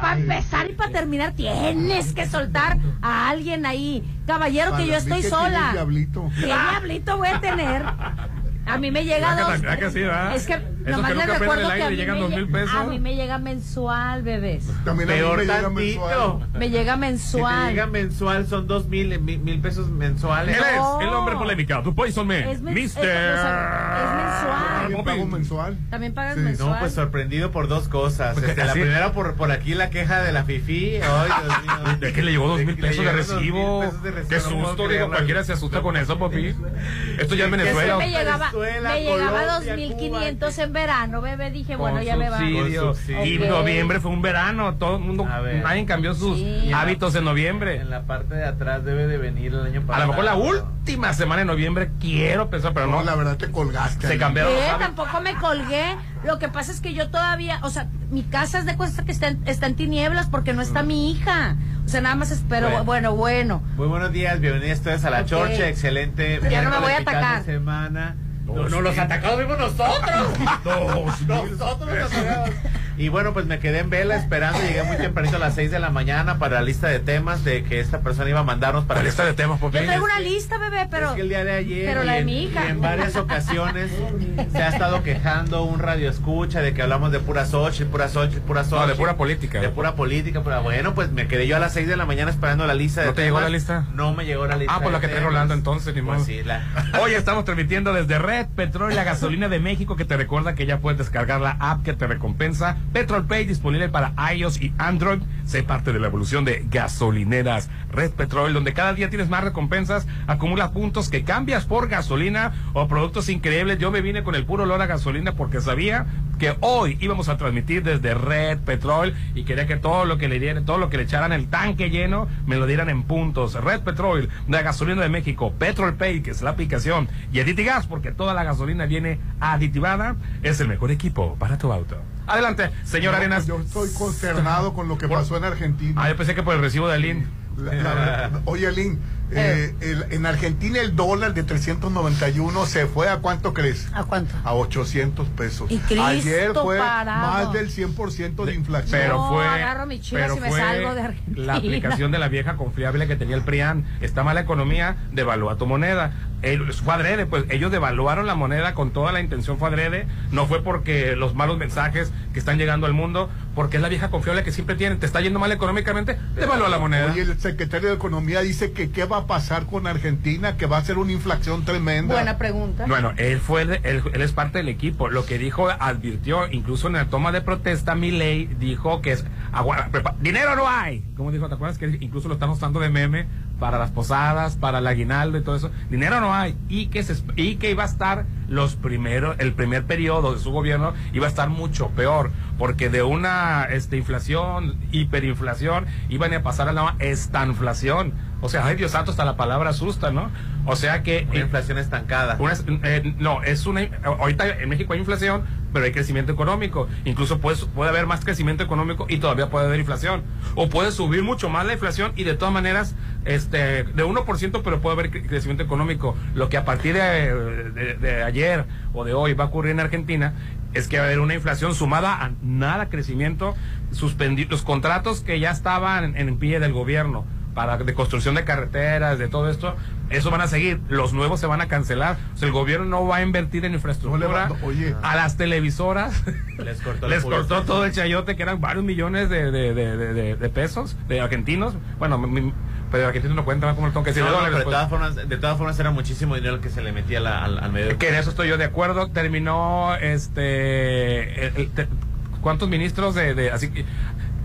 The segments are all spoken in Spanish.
para empezar y para terminar tienes que soltar a alguien ahí. Caballero, que yo estoy sola. diablito. ¿Qué diablito voy a tener? A mí me llega ¿Verdad que dos. Es que Nomás que nunca recuerdo pierden el que a aire mí, llegan me, dos mil pesos. a mí me llega mensual, bebés. También a mí Peor me llega tantito. mensual. Me llega Si te mensual. llega mensual, son dos mil, mil, mil pesos mensuales. Él No. es el hombre polémica, tu Poison Man, Es men- Mr. es- o sea, es mensual. También pago mensual. También pagas Sí. mensual. No, pues sorprendido por dos cosas. Porque Este, la así- primera por, por aquí la queja de la FIFI. Ay, Dios mío. ¿De que le llegó dos mil que le pesos de llegaron dos mil recibo? pesos de recibo, Qué no puedo susto, digo, creerlo. cualquiera se asusta con eso, papi. Esto ya Sí, que Venezuela. me llegaba, Venezuela, me llegaba Colombia, 2.500 Cuba. En verano, bebé. Dije, bueno, ya me va. Y noviembre fue un verano, todo el mundo, A nadie cambió sus Sí. hábitos en noviembre. En la parte de atrás debe de venir el año A pasado. lo mejor la última semana de noviembre quiero pensar, pero No, no, la verdad te colgaste. se ahí. cambiaron los ¿Qué? hábitos. Tampoco me colgué. Lo que pasa es que yo todavía, o sea, mi casa es de cuenta que está en, está en tinieblas porque no está mi hija. O sea, nada más espero, Bueno. bueno, bueno. Muy buenos días, bienvenidos todos a la Ok. Chorcha, excelente. Ya no me voy a atacar. semana. No, no, los atacados vimos nosotros. nosotros los atacados. Y bueno, pues me quedé en vela esperando, llegué muy tempranito a las 6 de la mañana para la lista de temas de que esta persona iba a mandarnos para La lista de temas, papi. Yo traigo una lista, bebé, pero. es que el día de ayer pero y la de en- mi hija. y en varias ocasiones se ha estado quejando un radio escucha de que hablamos de pura Xochitl, pura Xochitl, pura Xochitl. No, de pura política. De pura política, pero bueno, pues me quedé yo a las 6 de la mañana esperando la lista de ¿No te llegó la lista? No me llegó la lista. Ah, pues la que trae. Rolando entonces, ni Pues modo. sí, la... Hoy estamos transmitiendo desde Red Petrol, la gasolina de México, que te recuerda que ya puedes descargar la app que te recompensa. Petrol Pay disponible para iOS y Android. Sé parte de la evolución de gasolineras Red Petrol, donde cada día tienes más recompensas, acumulas puntos que cambias por gasolina o productos increíbles. Yo me vine con el puro olor a gasolina porque sabía que hoy íbamos a transmitir desde Red Petrol y quería que todo lo que le dieran, todo lo que le echaran el tanque lleno, me lo dieran en puntos. Red Petrol, la gasolina de México, Petrol Pay, que es la aplicación, y Aditigas, porque toda la gasolina viene aditivada, es el mejor equipo para tu auto. Adelante, señor No, Arenas. Yo estoy consternado con lo que pasó en Argentina. Ah, yo pensé que por el recibo de Alín. La- la- oye, Alín, eh, el- en Argentina el dólar de 391 se fue a cuánto crees? ¿A cuánto? A 800 pesos. Y Ayer fue parado. más del 100% de inflación. Pero No, fue, agarro mi pero y me fue salgo de Argentina. la aplicación de la vieja confiable que tenía el PRIAN. Está mala economía, devalúa tu moneda. El- fue adrede, pues ellos devaluaron la moneda con toda la intención, fue adrede. No fue porque los malos mensajes que están llegando al mundo, porque es la vieja confiable que siempre tienen. Te está yendo mal económicamente, devalúa la moneda. Oye, el secretario de Economía dice que qué va a pasar con Argentina, que va a ser una inflación tremenda. Buena pregunta. Bueno, él fue el- él, él es parte del equipo. Lo que dijo, advirtió, incluso en la toma de protesta, Milei dijo que es agua- prepa- dinero no hay. ¿Cómo dijo? ¿Te acuerdas que incluso lo están usando de meme para las posadas, para el aguinaldo y todo eso? Dinero no hay y que se, y que iba a estar los primeros, el primer periodo de su gobierno iba a estar mucho peor porque de una este inflación, hiperinflación, iban a pasar a la estanflación. O sea, ay Dios santo, hasta la palabra asusta, ¿no? O sea que Una eh, inflación estancada. una- eh, no, es una. Ahorita en México hay inflación, pero hay crecimiento económico. Incluso puede, puede haber más crecimiento económico y todavía puede haber inflación. O puede subir mucho más la inflación y de todas maneras, este, de 1%, pero puede haber cre- crecimiento económico. Lo que a partir de, de- de ayer o de hoy va a ocurrir en Argentina es que va a haber una inflación sumada a nada crecimiento, suspendir los contratos que ya estaban en, en pie del gobierno para de construcción de carreteras, de todo esto, eso van a seguir, los nuevos se van a cancelar, o sea, el gobierno no va a invertir en infraestructura, No oye. a las televisoras Les cortó les todo el chayote que eran varios millones de, de, de, de- de- de pesos, de argentinos, bueno, mi- pero de argentinos no cuentan como lo tengo que decir, No, dólares, pero de pues. todas formas, de todas formas era muchísimo dinero el que se le metía la- al, al medio. Que en eso estoy yo de acuerdo. Terminó este. el- el- te- ¿Cuántos ministros de, de- así que-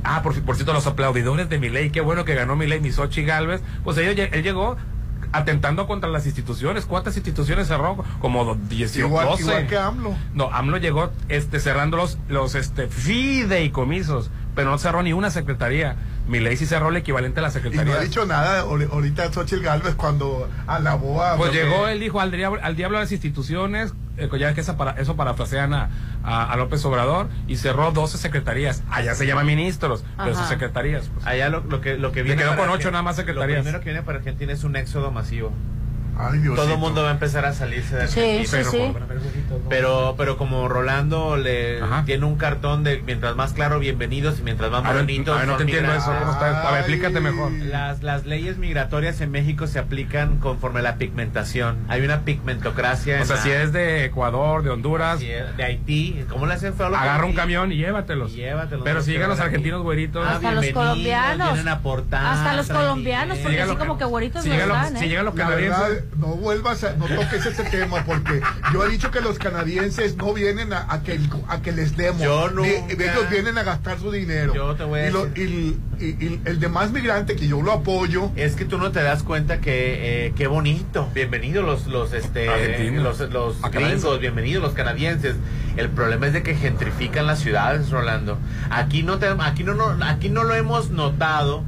Ah, por, por cierto, los aplaudidores de Milei, qué bueno que ganó Milei, Misochi Galvez. Pues lle- él llegó atentando contra las instituciones. ¿Cuántas instituciones cerró? Como 18, igual, 12. igual que AMLO. No, AMLO llegó este, cerrando los, los este, fideicomisos, pero no cerró ni una secretaría. Milei sí cerró el equivalente a la Y no secretaría. ha dicho nada ahori- ahorita Xochitl Galvez cuando alabó a... Pues llegó, él dijo al diablo, al diablo a las instituciones, ya ves que esa para, eso parafrasean a, a, a López Obrador, y cerró 12 secretarías. Allá se llama ministros, pero Ajá. son secretarías. pues. Allá lo, lo que lo que viene quedó para con ocho Argen- nada más secretarías. Lo primero que viene para Argentina es un éxodo masivo. Ay, Diosito. todo el mundo va a empezar a salirse de Sí, Argentina. sí, Pero, sí. Pero, pero como Rolando le Ajá. tiene un cartón de mientras más claro, bienvenidos y mientras más bonitos. a ver, no te entiendo eso. ¿Cómo está? A ver, explícate mejor. Las, las leyes migratorias en México se aplican conforme a la pigmentación. Hay una pigmentocracia. O en sea, la- si es de Ecuador, de Honduras, si es de Haití, ¿cómo le hacen feo agarra un camión y llévatelos. Y llévatelos, Pero si llegan los aquí. argentinos güeritos. Ah, Hasta los colombianos. vienen a aportar, Hasta los colombianos, porque así como que güeritos si llegan los- canadienses. No vuelvas a, no toques ese tema porque yo he dicho que los canadienses no vienen a, a que, a que les demos. Yo nunca- ellos vienen a gastar su dinero. Yo te voy a y, lo- decir- y- y- y el demás migrante que yo lo apoyo, Es que tú no te das cuenta que eh, qué bonito. Bienvenidos los los este Argentinos. los, los gringos, bienvenidos los canadienses. El problema es de que gentrifican las ciudades, Rolando. Aquí no te, aquí no, no aquí no lo hemos notado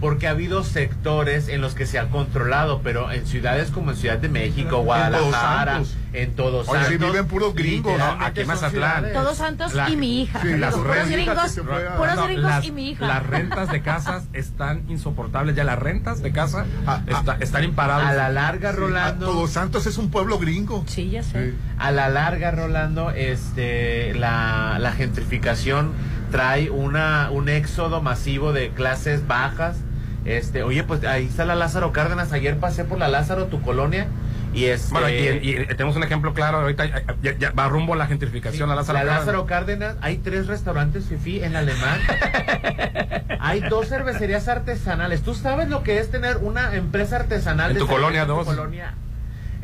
porque ha habido sectores en los que se ha controlado, pero en ciudades como en Ciudad de México, Guadalajara, en Todos Oye, Santos, sí viven puros gringos, ¿no? Aquí en Mazatlán. Todos santos La- y mi hija. sí, las puros rentas gringos, puros No, gringos las, y mi hija. las rentas de casas están insoportables. Ya las rentas de casa Ah, ah. está- están imparables. A la larga, Sí, Rolando. a- Todos Santos es un pueblo gringo. Sí, ya sé. Sí. A la larga, Rolando, este, la, la gentrificación trae una, un éxodo masivo de clases bajas. Este, oye, pues ahí está la Lázaro Cárdenas. Ayer pasé por la Lázaro, tu colonia, y este, Bueno, y, y tenemos un ejemplo claro. Ahorita ya, ya- ya va rumbo a la gentrificación. la Lázaro la Cárdenas. Lázaro Cárdenas, hay tres restaurantes fifi en alemán. hay dos cervecerías artesanales. ¿Tú sabes lo que es tener una empresa artesanal En de tu colonia, en tu dos. colonia?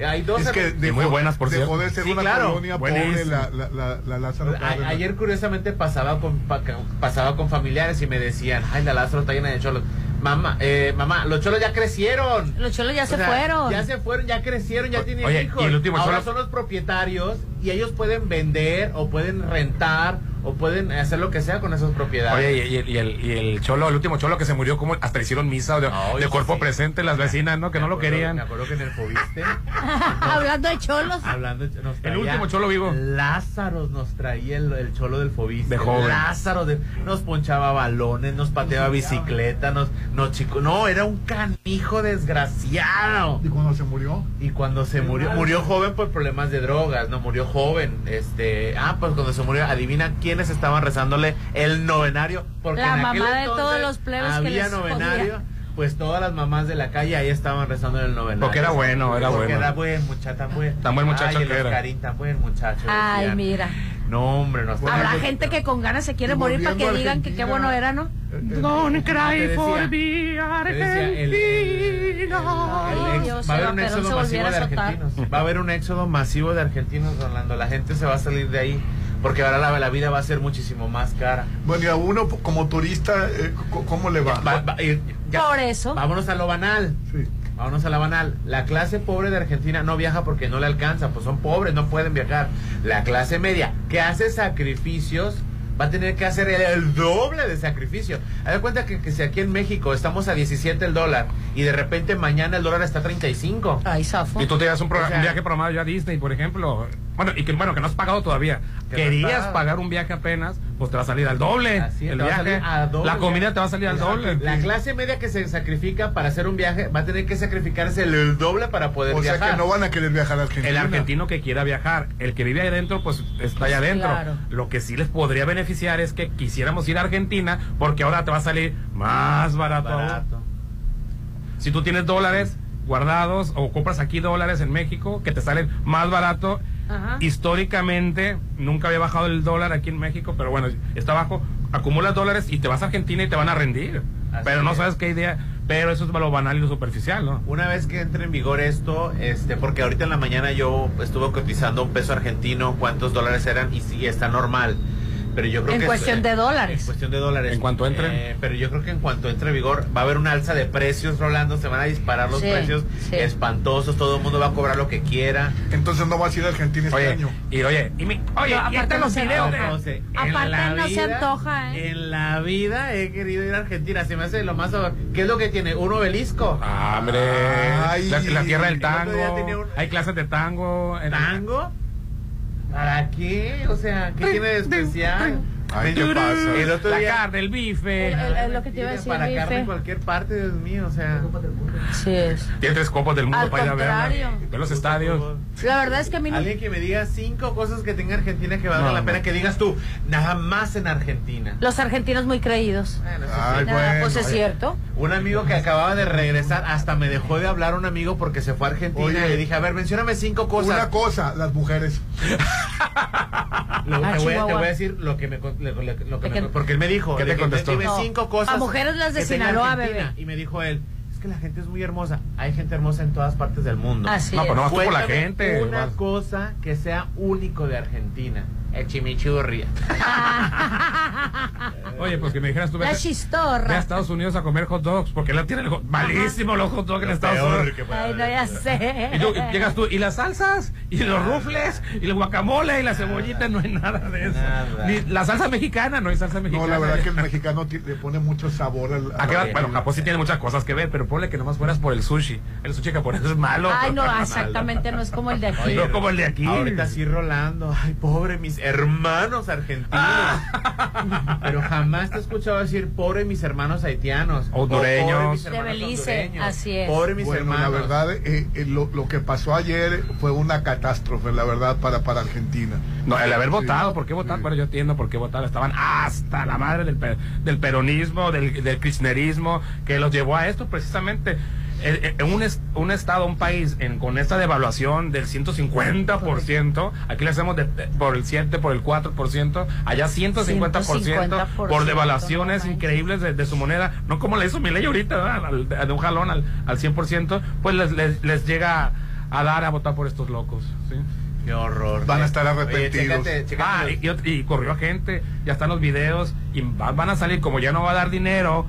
Hay dos Es que Y muy dejó- buenas, por dejó cierto. de ser Sí, una claro. colonia pobre la, la, la, la Lázaro A- Cárdenas. ayer curiosamente pasaba con pa- pasaba con familiares y me decían, ay, la Lázaro está llena de cholos. Mamá, eh, mamá, los cholos ya crecieron. Los cholos ya O se sea, fueron. Ya se fueron, ya crecieron, ya O- tienen oye, hijos. y el último Ahora cholo- son los propietarios y ellos pueden vender o pueden rentar o pueden hacer lo que sea con esas propiedades. Oye, y, y el, y el- y el cholo, el último cholo que se murió, como hasta le hicieron misa de, Ay, de cuerpo sí. presente las vecinas, ¿no? Que no lo querían. Me acuerdo que en el Fobiste, Hablando de cholos. hablando, nos traía último cholo vivo. Lázaro nos traía el, el cholo del Fobiste. De joven. Lázaro de- nos ponchaba balones, nos pateaba bicicleta, nos, nos chico, no, era un canijo desgraciado. ¿Y cuando se murió? Y cuando se murió, murió joven por problemas de drogas, no murió joven. Este, ah, pues cuando se murió, adivina quiénes estaban rezándole el novenario. Porque La en aquel mamá de entonces todos los plebes que había les novenario. jodía. Pues todas las mamás de la calle ahí estaban rezando el novenario. Porque era bueno, era Porque bueno. era buen muchacho, tan buen. Tan buen muchacho Ay, que era. Oscarín, tan buen muchacho. Ay, decían. mira. No, hombre, nos Bueno, Habrá gente que con ganas se quiere y morir para que digan que qué bueno era, ¿no? Eh, eh, Don't Te cry for me, Argentina. Va a haber un éxodo masivo de argentinos. Va a haber un éxodo masivo de argentinos, Rolando. La gente se va a salir de ahí porque ahora la, la vida va a ser muchísimo más cara. Bueno, y a uno como turista, eh, ¿cómo le va? Va- va- y- ya- Por eso. Vámonos a lo banal. Sí. Vámonos a la banal. La clase pobre de Argentina no viaja porque no le alcanza, pues son pobres, no pueden viajar. La clase media, que hace sacrificios, va a tener que hacer el, el doble de sacrificio. Haz de cuenta que, que si aquí en México estamos a 17 el dólar y de repente mañana el dólar está a 35. Ay, zafo. Y tú te das un, O sea- un viaje programado ya a Disney, por ejemplo. Bueno, y que bueno, que no has pagado todavía. Que Querías pagar un viaje apenas, pues te va a salir al doble. Así es, el viaje, salir a doble la comida te va a salir al doble. La clase media que se sacrifica para hacer un viaje va a tener que sacrificarse el, el doble para poder O sea viajar. que no van a querer viajar a Argentina. El argentino que quiera viajar, el que vive ahí adentro, pues está allá adentro. Claro. Lo que sí les podría beneficiar es que quisiéramos ir a Argentina, porque ahora te va a salir más barato. barato. Si tú tienes dólares guardados o compras aquí dólares en México, que te salen más barato. Ajá. Históricamente nunca había bajado el dólar aquí en México, pero bueno, está bajo. Acumulas dólares y te vas a Argentina y te van a rendir. Así pero no es. sabes qué idea. Pero eso es lo banal y lo superficial, ¿no? Una vez que entre en vigor esto, este, porque ahorita en la mañana yo estuve cotizando un peso argentino, cuántos dólares eran, y sí, está normal. Pero yo creo En que cuestión es- de En dólares. cuestión de dólares. En cuanto entren. Eh, pero yo creo que en cuanto entre en vigor va a haber un alza de precios, Rolando. Se van a disparar los Sí, precios sí. espantosos. Todo el mundo va a cobrar lo que quiera. Entonces no vas a ir a Argentina este Oye, año. y oye, y mi, oye, No, y aparte están no los se videos No sé, en Aparte no se antoja, ¿eh? En la vida he querido ir a Argentina. Se me hace lo más. ¿Qué es lo que tiene? Un obelisco. Ah, hombre, Ay. la, la tierra del El tango, un- hay clases de tango. en- ¿Tango? ¿Para qué? O sea, ¿qué tiene de especial? Ay, ¿qué pasa? El otro la carne, el bife. El- el- el- lo que te iba a decir, Para bife. carne en cualquier parte, Dios mío, o sea. Sí es. Tiene tres copas del mundo Al para ir a ver. Ver los estadios. La verdad es que a mí no. Alguien que me diga cinco cosas que tenga Argentina que valga No, la no. pena que digas tú, nada más en Argentina. Los argentinos muy creídos. Bueno, eso Ay, sí. Bueno, pues es cierto. Un amigo que acababa de regresar, hasta me dejó de hablar un amigo porque se fue a Argentina Oye. y le dije, a ver, mencióname cinco cosas. Una cosa, las mujeres. Lo- Ah, te, voy, a- te voy a decir lo que me, con- le- le- lo que ¿De me- porque él me dijo, ¿Qué te contestó? dime No, cinco cosas. a mujeres las de Sinaloa, bebé. Y me dijo él, es que la gente es muy hermosa. Hay gente hermosa en todas partes del mundo. Así No, es. pues no, tú por la gente. Una vas. cosa que sea único de Argentina. El chimichurri. Oye, pues que me dijeras tú, La vete, ve a chistorra. Estados Unidos a comer hot dogs, porque la tienen el hot- malísimo los hot dogs en Estados Peor Unidos. Ay, no, ya sé. Y, tú- y llegas tú, y las salsas, y los rufles, y el guacamole, y la cebollita, no hay nada de eso. Nada. Ni la salsa mexicana, no hay salsa mexicana. No, la verdad que el mexicano le pone mucho sabor al. ¿A qué va? al- Bueno, Japón sí tiene muchas cosas que ver, pero ponle que nomás fueras por el sushi. El sushi japonés es malo. Ay, no, exactamente no es como el de aquí. No como el de aquí. Ahorita sí Rolando. Ay, pobre mis hermanos argentinos. Ah. Pero jamás te he escuchado decir pobre mis hermanos haitianos. O Hondureños. pobre mis De hermanos Belice, así es. Pobre mis Bueno, hermanos. la verdad, eh, eh, lo, lo que pasó ayer fue una catástrofe, la verdad, para, para Argentina. No, el haber Sí, votado, ¿por qué votar? sí. Bueno, yo entiendo por qué votar. Estaban hasta la madre del, del peronismo, del, del kirchnerismo, que los llevó a esto precisamente. Eh, eh, En un, un estado, un país en, con esta devaluación del 150%, aquí le hacemos de- por el 7, por el 4%, allá 150%, 150%, por devaluaciones no increíbles de, de su moneda, no como le hizo mi ley ahorita, de, un jalón al, al 100%, pues les, les, les llega a dar a votar por estos locos. ¿sí? Qué horror. Van a estar Oye, arrepentidos. chécate, chécate Ah, los- y, y corrió a gente, ya están los videos, y va- van a salir, como ya no va a dar dinero,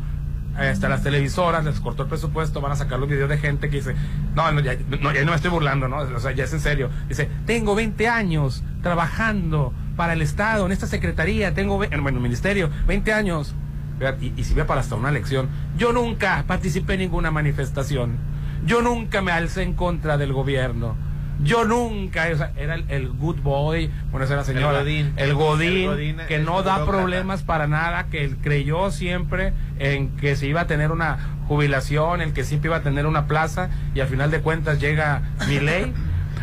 hasta las televisoras, les cortó el presupuesto, van a sacar los videos de gente que dice, no, no, ya no, ya no me estoy burlando, ¿no? O sea, ya es en serio. Dice, tengo 20 años trabajando para el Estado, en esta secretaría, tengo, bueno, en el ministerio, 20 años. Y, y si ve para hasta una elección, yo nunca participé en ninguna manifestación, yo nunca me alcé en contra del gobierno. Yo nunca, o sea, era el, el good boy, bueno, esa era la señora, Godín. el godín, El godín, que no da problemas para nada, que él creyó siempre en que se iba a tener una jubilación, en que siempre iba a tener una plaza, y al final de cuentas llega mi ley.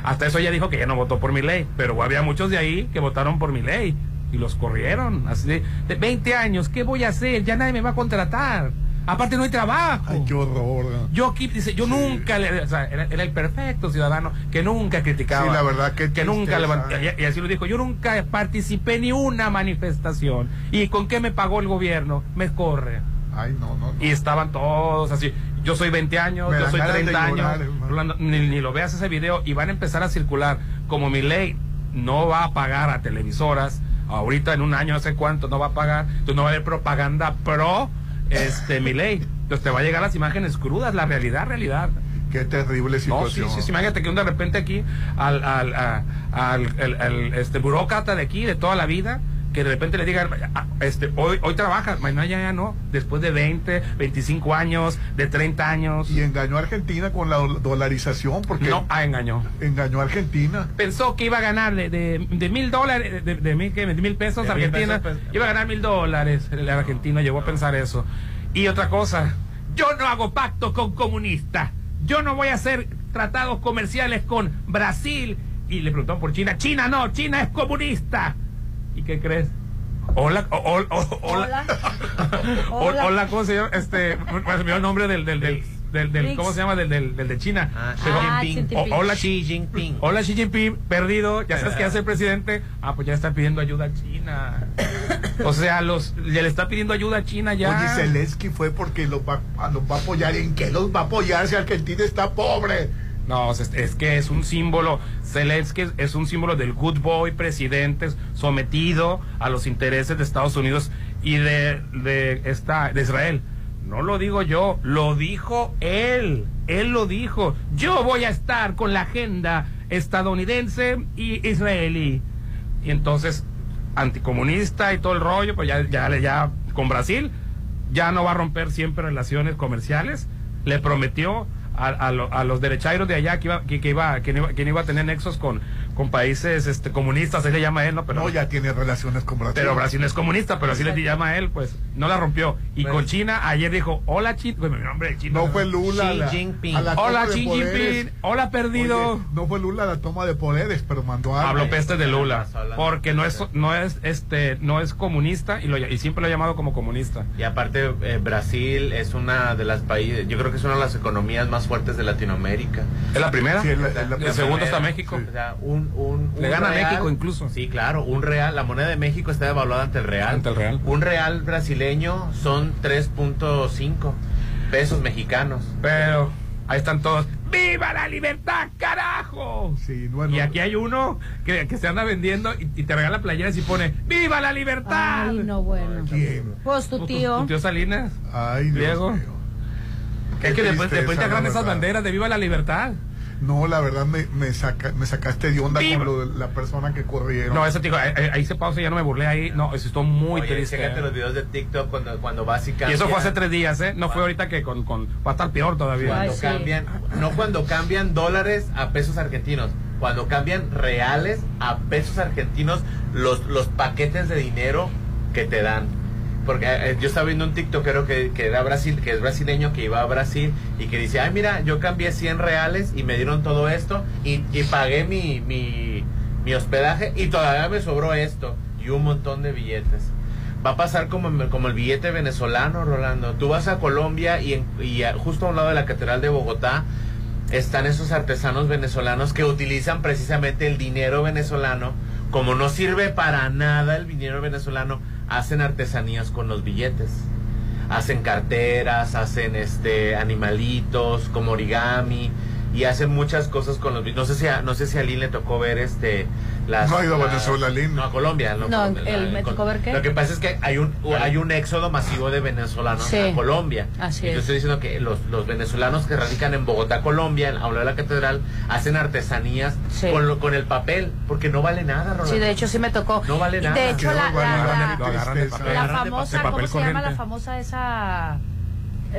Hasta eso ella dijo que ya no votó por mi ley, pero había muchos de ahí que votaron por mi ley y los corrieron. Así de, de 20 años, ¿qué voy a hacer? Ya nadie me va a contratar. Aparte no hay trabajo. Ay, qué horror. Yo aquí, dice, yo nunca, le, o sea, era, era el perfecto ciudadano que nunca criticaba. Sí, la verdad, que nunca levantó. Y, y así lo dijo, yo nunca participé ni una manifestación. ¿Y con qué me pagó el gobierno? Me corre. Ay, no, no. no. Y estaban todos así. Yo soy 20 años, Me yo soy ganas de 30 llorar, años. Rolando, ni, ni lo veas ese video y van a empezar a circular. Como mi ley no va a pagar a televisoras, ahorita en un año, no sé cuánto, no va a pagar. Entonces no va a haber propaganda pro este mi ley. Entonces te va a llegar las imágenes crudas, la realidad, realidad. Qué terrible No, sí, situación. sí, sí, imagínate que un de repente aquí al, al, al- al, este burócrata de aquí, de toda la vida, que de repente le digan, "Ah, este, hoy, hoy trabajas, mañana ya, ya no, después de 20, 25 años, de 30 años, Y engañó a Argentina con la dol- dolarización, porque no, ah, engañó. engañó a Argentina. Pensó que iba a ganar de, de, de mil dólares, de, de mil, ¿qué? de mil pesos De mil Argentina, pesos, pues. iba a ganar mil dólares. El argentino llegó a pensar eso. Y otra cosa, yo no hago pacto con comunistas. Yo no voy a hacer tratados comerciales con Brasil. Y le preguntaron por China. China no, China es comunista. ¿Y qué crees? Hola, hola. Hola. Hola. hola, ¿cómo se llama? Este, me olvidó el nombre del, del, del, del, del- ¿cómo se llama? Del, del, del de China. Ah, Pero- Ah, Xi Jinping. Xi Jinping. O- hola, Xi Jinping. Hola Xi Jinping, perdido, ya sabes qué hace el presidente. Ah, pues ya está pidiendo ayuda a China. O sea, los ya le está pidiendo ayuda a China ya. Oye, Zelensky fue porque los va, a- los va a apoyar. ¿En qué los va a apoyar si Argentina está pobre? No, es, que es un símbolo, Zelensky es- es un símbolo del good boy presidente sometido a los intereses de Estados Unidos y de, de, esta, de Israel. No lo digo yo, lo dijo él, él lo dijo. Yo voy a estar con la agenda estadounidense y israelí. Y entonces, anticomunista y todo el rollo, pues ya, ya, ya con Brasil, ya no va a romper siempre relaciones comerciales. Le prometió a, a, lo- a los derechairos de allá que iba, que, que iba, que no iba, que no iba a tener nexos con, con países este, comunistas, así le llama él, ¿no? Pero, No, ya tiene relaciones con Brasil. pero Brasil no es comunista, pero así le llama él, pues no la rompió. Y Pues- con China, ayer dijo, hola China, pues mi nombre es China. No fue Lula. Xi la- Jinping. a la Hola Xi. Jinping, hola perdido. Oye, no fue Lula la toma de poderes, pero mandó a. Habló peste de Lula, porque no es, no es, este, no es comunista y, lo, y siempre lo ha llamado como comunista. Y aparte, eh, Brasil es una de las países, yo creo que es una de las economías más fuertes de Latinoamérica. ¿Es la primera? Sí, es la- es la el primera. segundo está México. O sea, un, un, Le gana a México incluso. Sí, claro, un real, la moneda de México está devaluada ante el real. Ante el real. Un real brasileño son 3.5 pesos mexicanos. Pero ahí están todos. ¡Viva la libertad, carajo! Sí, bueno. Y aquí hay uno que, que se anda vendiendo y, y te regala playeras y pone ¡Viva la libertad! Ay, no, bueno. ¿Quién? Pues tu ¿Tu- tío. tu tío Salinas? Ay, Dios Diego. mío. Qué Es que después, después te agarran esas banderas de ¡Viva la libertad! No, la verdad me, me, saca, me sacaste de onda Viva. con lo de la persona que corrieron. No, eso te digo, ahí, ahí- ahí se pausa, ya no me burlé ahí. No, eso estuvo muy Oye, triste. chécate los videos de TikTok cuando, cuando vas y eso fue hace tres días, ¿eh? No fue ahorita que con, con va a estar peor todavía. Cuando Ay, sí. cambian, no cuando cambian dólares a pesos argentinos, cuando cambian reales a pesos argentinos los, los paquetes de dinero que te dan. Porque eh, yo estaba viendo un tiktokero que, que era Brasil, que es brasileño, que iba a Brasil y que dice, ay mira, yo cambié 100 reales y me dieron todo esto y, y pagué mi, mi, mi hospedaje y todavía me sobró esto y un montón de billetes. Va a pasar como, como el billete venezolano, Rolando. Tú vas a Colombia y, y justo a un lado de la Catedral de Bogotá están esos artesanos venezolanos que utilizan precisamente el dinero venezolano. Como no sirve para nada el dinero venezolano, hacen artesanías con los billetes. Hacen carteras, hacen este animalitos como origami y hacen muchas cosas con los. No sé si a, no sé si a Lynn le tocó ver este las No ha ido a Venezuela, Lynn. No, a Colombia. No, Colombia, él la- me tocó ver qué. Lo que pasa es que hay un hay un éxodo masivo de venezolanos Sí. a Colombia. Así Y yo es. estoy diciendo que los, los venezolanos que radican en Bogotá, Colombia, en Aula de la Catedral, hacen artesanías Sí. con, lo- con el papel, porque no vale nada, Rolando. Sí, de hecho sí me tocó. No vale nada. De hecho, la, famosa, ¿cómo se llama la famosa esa?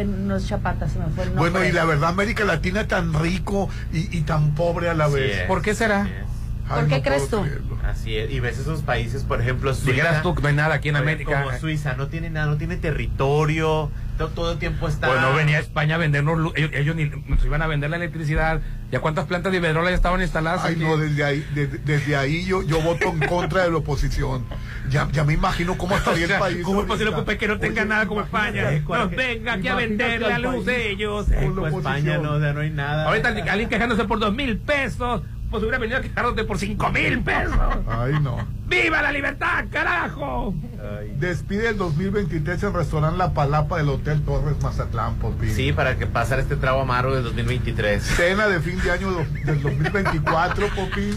No es chapata, se me fue el nombre. Bueno, y la verdad, América Latina es tan rico y, y tan pobre a la Así vez. es, ¿Por qué será? así es. Ay, ¿Por qué no crees puedo tú? creerlo. Así es. Y ves esos países, por ejemplo, Suiza. Dijeras tú que no hay nada aquí en Oye, América. Como Suiza, no tiene nada, no tiene territorio, to- todo, el tiempo está... Pues no venía a España a vendernos, lu- ellos, ellos ni nos iban a vender la electricidad. ¿Ya cuántas plantas de Iberdrola ya estaban instaladas? Ay, aquí? no, desde ahí, de- desde ahí yo, yo voto en contra de la oposición. Ya, ya me imagino cómo O sea, el país. ¿Cómo es posible ahorita. que no tenga Oye, nada como España? ¿cuál Nos que- venga aquí a vender la luz país ellos. con la España no, o sea, no hay nada. Ahorita alguien quejándose por dos mil pesos, pues hubiera venido a quejándote por cinco mil pesos. Ay, no. ¡Viva la libertad, carajo! Ay. Despide el 2023 el restaurante La Palapa del Hotel Torres Mazatlán, por fin. Sí, para que pasar este trago amargo del 2023. Cena de fin de año do- del 2024, Popín.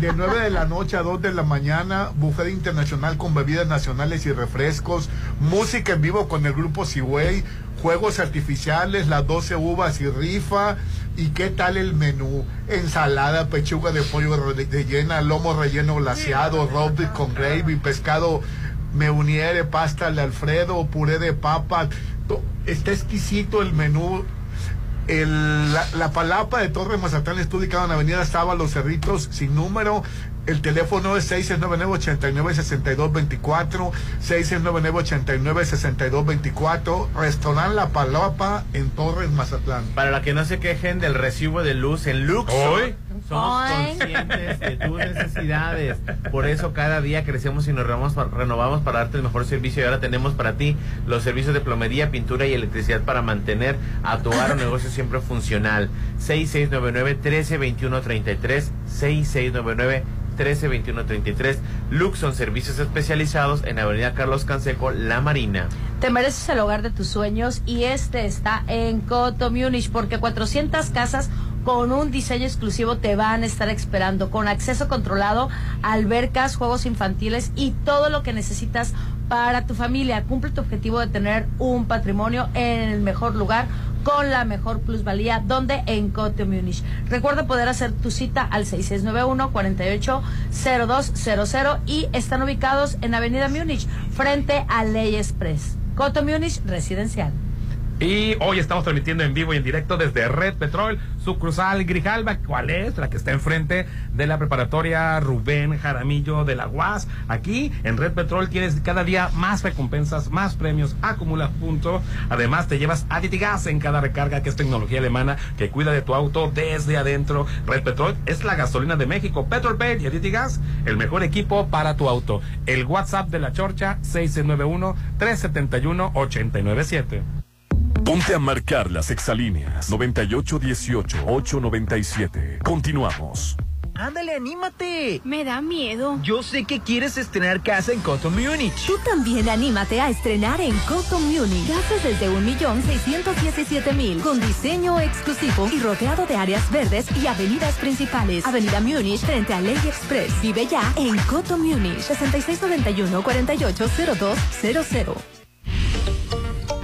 De 9 de la noche a 2 de la mañana, buffet internacional con bebidas nacionales y refrescos, música en vivo con el grupo Seaway, juegos artificiales, las 12 uvas y rifa. ¿Y qué tal el menú? Ensalada, pechuga de pollo re- rellena, lomo relleno glaseado, roast con gravy, pescado meuniere, pasta de Alfredo, puré de papa. Está exquisito el menú. La, la palapa de Torre Mazatlán está ubicada en Avenida Saba, Los Cerritos, sin número. El teléfono es 699-89-6224, 699-89-6224, Restaurante La Palapa en Torres Mazatlán. Para la que no se quejen del recibo de luz en Luxor, Hoy. somos Hoy. conscientes de tus necesidades. Por eso cada día crecemos y nos renovamos para, renovamos para darte el mejor servicio. Y ahora tenemos para ti los servicios de plomería, pintura y electricidad para mantener a tu hogar o negocio siempre funcional. 6699-132133, 6699 132133 Luxon Servicios Especializados en Avenida Carlos Canseco, La Marina. Te mereces el hogar de tus sueños y este está en Coto Munich porque 400 casas con un diseño exclusivo te van a estar esperando con acceso controlado, albercas, juegos infantiles y todo lo que necesitas para tu familia. Cumple tu objetivo de tener un patrimonio en el mejor lugar con la mejor plusvalía, donde en Coto Munich. Recuerda poder hacer tu cita al 6691-480200 y están ubicados en Avenida Múnich, frente a Ley Express. Coto Múnich Residencial. Y hoy estamos transmitiendo en vivo y en directo desde Red Petrol, sucursal Grijalba. ¿Cuál es? La que está enfrente de la preparatoria Rubén Jaramillo de la UAS. Aquí en Red Petrol tienes cada día más recompensas, más premios, acumulas puntos. Además, te llevas Aditigas en cada recarga, que es tecnología alemana que cuida de tu auto desde adentro. Red Petrol es la gasolina de México. Petrol Pay y Aditigas, el mejor equipo para tu auto. El WhatsApp de la Chorcha, 691-371-897. Ponte a marcar las exalíneas 9818-897. Continuamos. Ándale, anímate. Me da miedo. Yo sé que quieres estrenar casa en Coto Múnich. Tú también anímate a estrenar en Coto Múnich. Casas desde 1.617.000 con diseño exclusivo y rodeado de áreas verdes y avenidas principales. Avenida Múnich frente a Ley Express. Vive ya en Coto Múnich. 6691-480200.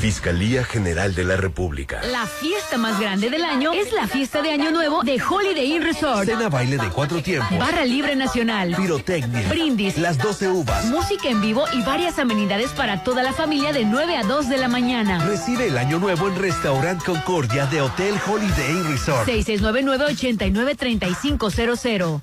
Fiscalía General de la República. La fiesta más grande del año es la fiesta de Año Nuevo de Holiday Inn Resort. Cena baile de cuatro tiempos. Barra libre nacional. Pirotecnia. Brindis. Las 12 uvas. Música en vivo y varias amenidades para toda la familia de 9 a 2 de la mañana. Recibe el Año Nuevo en Restaurant Concordia de Hotel Holiday Inn Resort. 6699-893500.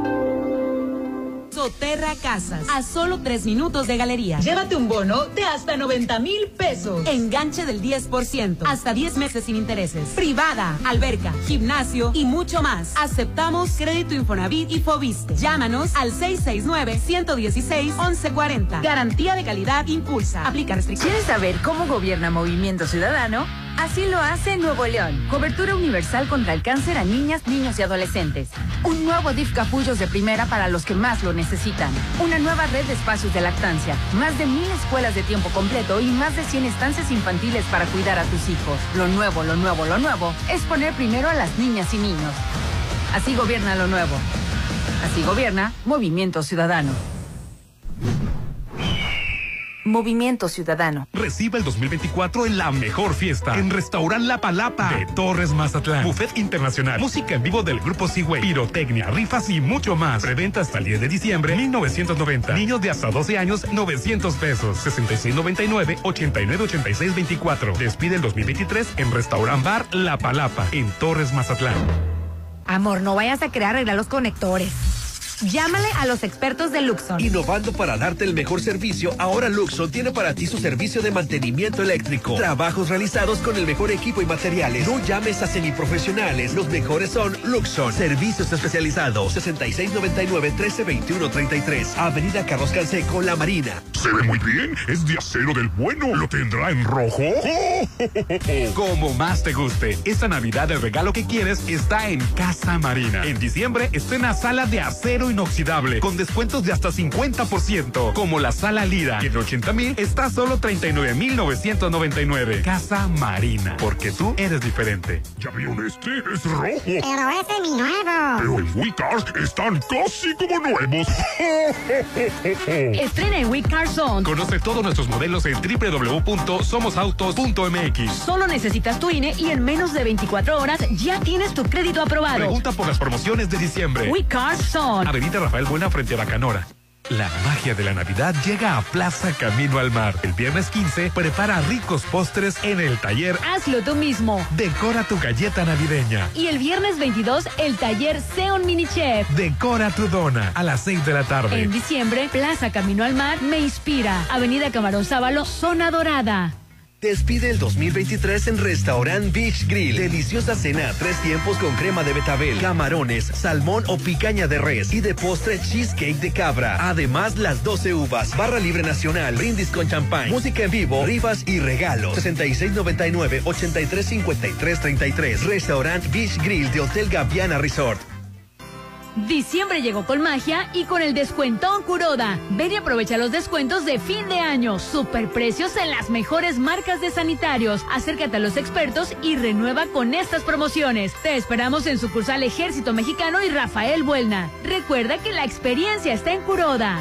Soterra Casas, a solo tres minutos de galería. Llévate un bono de hasta 90 mil pesos. Enganche del 10%, hasta 10 meses sin intereses. Privada, alberca, gimnasio y mucho más. Aceptamos crédito Infonavit y Fobiste. Llámanos al 669-116-1140. Garantía de calidad impulsa. Aplica restricciones. ¿Quieres saber cómo gobierna Movimiento Ciudadano? Así lo hace Nuevo León. Cobertura universal contra el cáncer a niñas, niños y adolescentes. Un nuevo DIF Capullos de primera para los que más lo necesitan. Una nueva red de espacios de lactancia. Más de mil escuelas de tiempo completo y más de 100 estancias infantiles para cuidar a tus hijos. Lo nuevo, lo nuevo, lo nuevo es poner primero a las niñas y niños. Así gobierna lo nuevo. Así gobierna Movimiento Ciudadano. Movimiento Ciudadano. Recibe el 2024 en la mejor fiesta. En Restaurant La Palapa de Torres Mazatlán. Buffet internacional. Música en vivo del grupo Seaway. Pirotecnia, rifas y mucho más. Preventa hasta el 10 de diciembre, 1990. Niños de hasta 12 años, 900 pesos. 6699 898624. Despide el 2023 en Restaurant Bar La Palapa en Torres Mazatlán. Amor, no vayas a querer arreglar los conectores. Llámale a los expertos de Luxon. Innovando para darte el mejor servicio, ahora Luxon tiene para ti su servicio de mantenimiento eléctrico. Trabajos realizados con el mejor equipo y materiales. No llames a semiprofesionales. Los mejores son Luxon. Servicios especializados. 6699-1321-33. Avenida Carlos Canseco, La Marina. Se ve muy bien. Es de acero del bueno. ¿Lo tendrá en rojo? Como más te guste. Esta Navidad el regalo que quieres está en Casa Marina. En diciembre estrena sala de acero inoxidable con descuentos de hasta 50%, como la sala Lira, que de 80 mil está solo 39 mil 999. Casa Marina, porque tú eres diferente. ¿Ya vieron este? Es rojo. Pero ese es mi nuevo. Pero en WeCars están casi como nuevos. Estrena en WeCar Zone. Conoce todos nuestros modelos en www.somosautos.mx. Solo necesitas tu INE y en menos de 24 horas ya tienes tu crédito aprobado. Pregunta por las promociones de diciembre. WeCar Zone. Avenida Rafael Buena frente a Bacanora. La magia de la Navidad llega a Plaza Camino al Mar. El viernes 15 prepara ricos postres en el taller Hazlo tú mismo. Decora tu galleta navideña. Y el viernes 22 el taller Seon Mini Chef. Decora tu dona a las 6 de la tarde. En diciembre, Plaza Camino al Mar me inspira. Avenida Camarón Sábalo, Zona Dorada. Despide el 2023 en Restaurant Beach Grill. Deliciosa cena, tres tiempos con crema de betabel, camarones, salmón o picaña de res y de postre cheesecake de cabra. Además, las 12 uvas, barra libre nacional, brindis con champán, música en vivo, rifas y regalos. 6699-835333. Restaurant Beach Grill de Hotel Gaviana Resort. Diciembre llegó con magia y con el descuentón Curoda. Ven y aprovecha los descuentos de fin de año. Superprecios en las mejores marcas de sanitarios. Acércate a los expertos y renueva con estas promociones. Te esperamos en sucursal Ejército Mexicano y Rafael Buelna. Recuerda que la experiencia está en Curoda.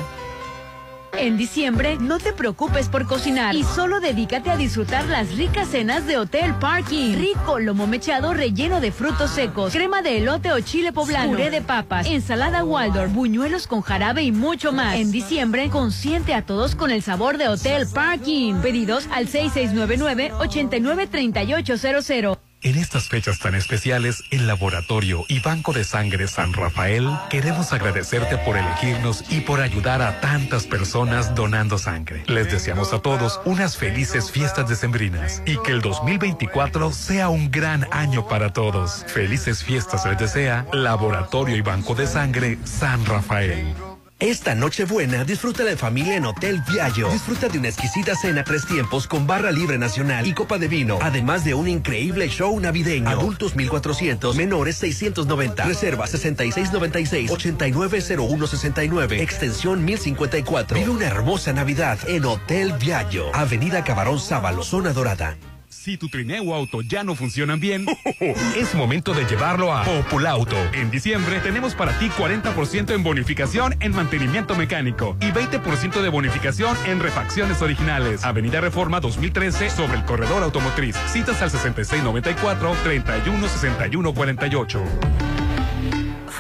En diciembre, no te preocupes por cocinar y solo dedícate a disfrutar las ricas cenas de Hotel Parking. Rico lomo mechado relleno de frutos secos, crema de elote o chile poblano, puré de papas, ensalada Waldorf, buñuelos con jarabe y mucho más. En diciembre, consiente a todos con el sabor de Hotel Parking. Pedidos al 6699-893800. En estas fechas tan especiales, el Laboratorio y Banco de Sangre San Rafael queremos agradecerte por elegirnos y por ayudar a tantas personas donando sangre. Les deseamos a todos unas felices fiestas decembrinas y que el 2024 sea un gran año para todos. Felices fiestas les desea Laboratorio y Banco de Sangre San Rafael. Esta Nochebuena disfruta en familia en Hotel Viallo. Disfruta de una exquisita cena tres tiempos con barra libre nacional y copa de vino, además de un increíble show navideño. Adultos 1400, menores 690. Reserva 6696 890169, extensión 1054. Vive una hermosa Navidad en Hotel Viallo, Avenida Cabarón Sábalo, zona dorada. Si tu trineo o auto ya no funcionan bien, es momento de llevarlo a Populauto. En diciembre tenemos para ti 40% en bonificación en mantenimiento mecánico y 20% de bonificación en refacciones originales. Avenida Reforma 2013 sobre el corredor automotriz. Citas al 6694 316148.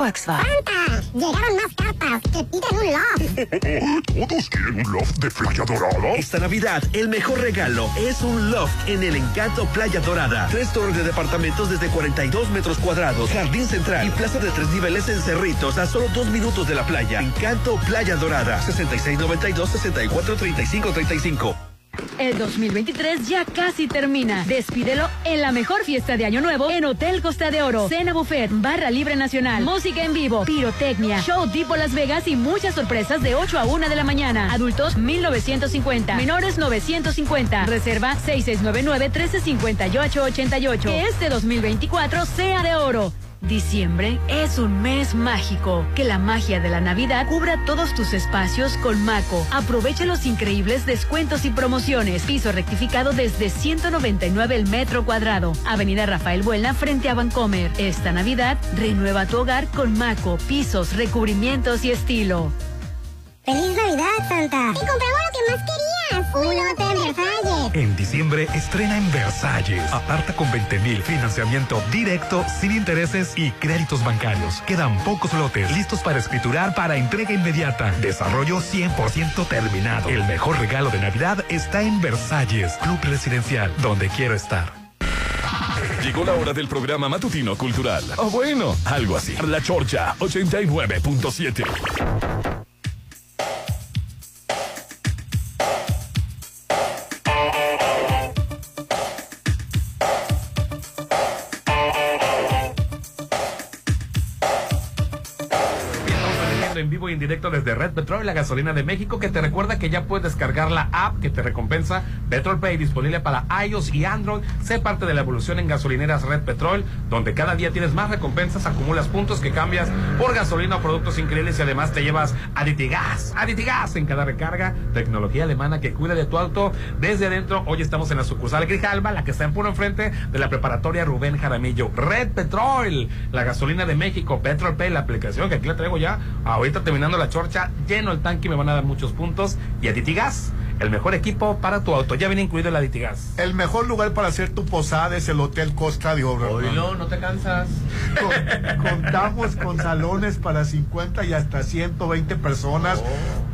Volkswagen. ¡Santa! Llegaron más cartas que piden un loft. ¿Todos quieren un loft de Playa Dorada? Esta Navidad, el mejor regalo es un loft en el Encanto Playa Dorada. Tres torres de departamentos desde 42 metros cuadrados, jardín central y plaza de tres niveles en Cerritos a solo dos minutos de la playa. Encanto Playa Dorada. 6692-643535. El 2023 ya casi termina. Despídelo en la mejor fiesta de Año Nuevo en Hotel Costa de Oro. Cena buffet, barra libre nacional, música en vivo, pirotecnia, show tipo Las Vegas y muchas sorpresas de 8 a 1 de la mañana. Adultos 1950, menores 950. Reserva 6699-1358-88. Que este 2024 sea de oro. Diciembre es un mes mágico. Que la magia de la Navidad cubra todos tus espacios con Maco. Aprovecha los increíbles descuentos y promociones. Piso rectificado desde 199 el metro cuadrado. Avenida Rafael Buelna frente a Vancomer. Esta Navidad renueva tu hogar con Maco, pisos, recubrimientos y estilo. ¡Feliz Navidad, Santa! ¡Y compramos lo que más querías! ¡Un lote en Versalles! En diciembre estrena en Versalles. Aparta con 20 mil financiamiento directo, sin intereses y créditos bancarios. Quedan pocos lotes listos para escriturar para entrega inmediata. Desarrollo 100% terminado. El mejor regalo de Navidad está en Versalles, Club Residencial, donde quiero estar. Llegó la hora del programa matutino cultural. O bueno, algo así. La Chorcha 89.7. y en directo desde Red Petrol, la gasolina de México, que te recuerda que ya puedes descargar la app que te recompensa Petrol Pay, disponible para iOS y Android. Sé parte de la evolución en gasolineras Red Petrol, donde cada día tienes más recompensas, acumulas puntos que cambias por gasolina o productos increíbles y además te llevas Aditigas, Aditigas en cada recarga. Tecnología alemana que cuida de tu auto desde adentro. Hoy estamos en la sucursal Grijalba, la que está en puro enfrente de la preparatoria Rubén Jaramillo. Red Petrol, la gasolina de México, Petrol Pay, la aplicación que aquí la traigo ya. Ahorita terminando la chorcha, lleno el tanque y me van a dar muchos puntos. Y Aditigas, el mejor equipo para tu auto. Ya viene incluido el Aditigas. El mejor lugar para hacer tu posada es el Hotel Costa de Oro. Oílo, no te cansas. Con- contamos con salones para 50 y hasta 120 personas,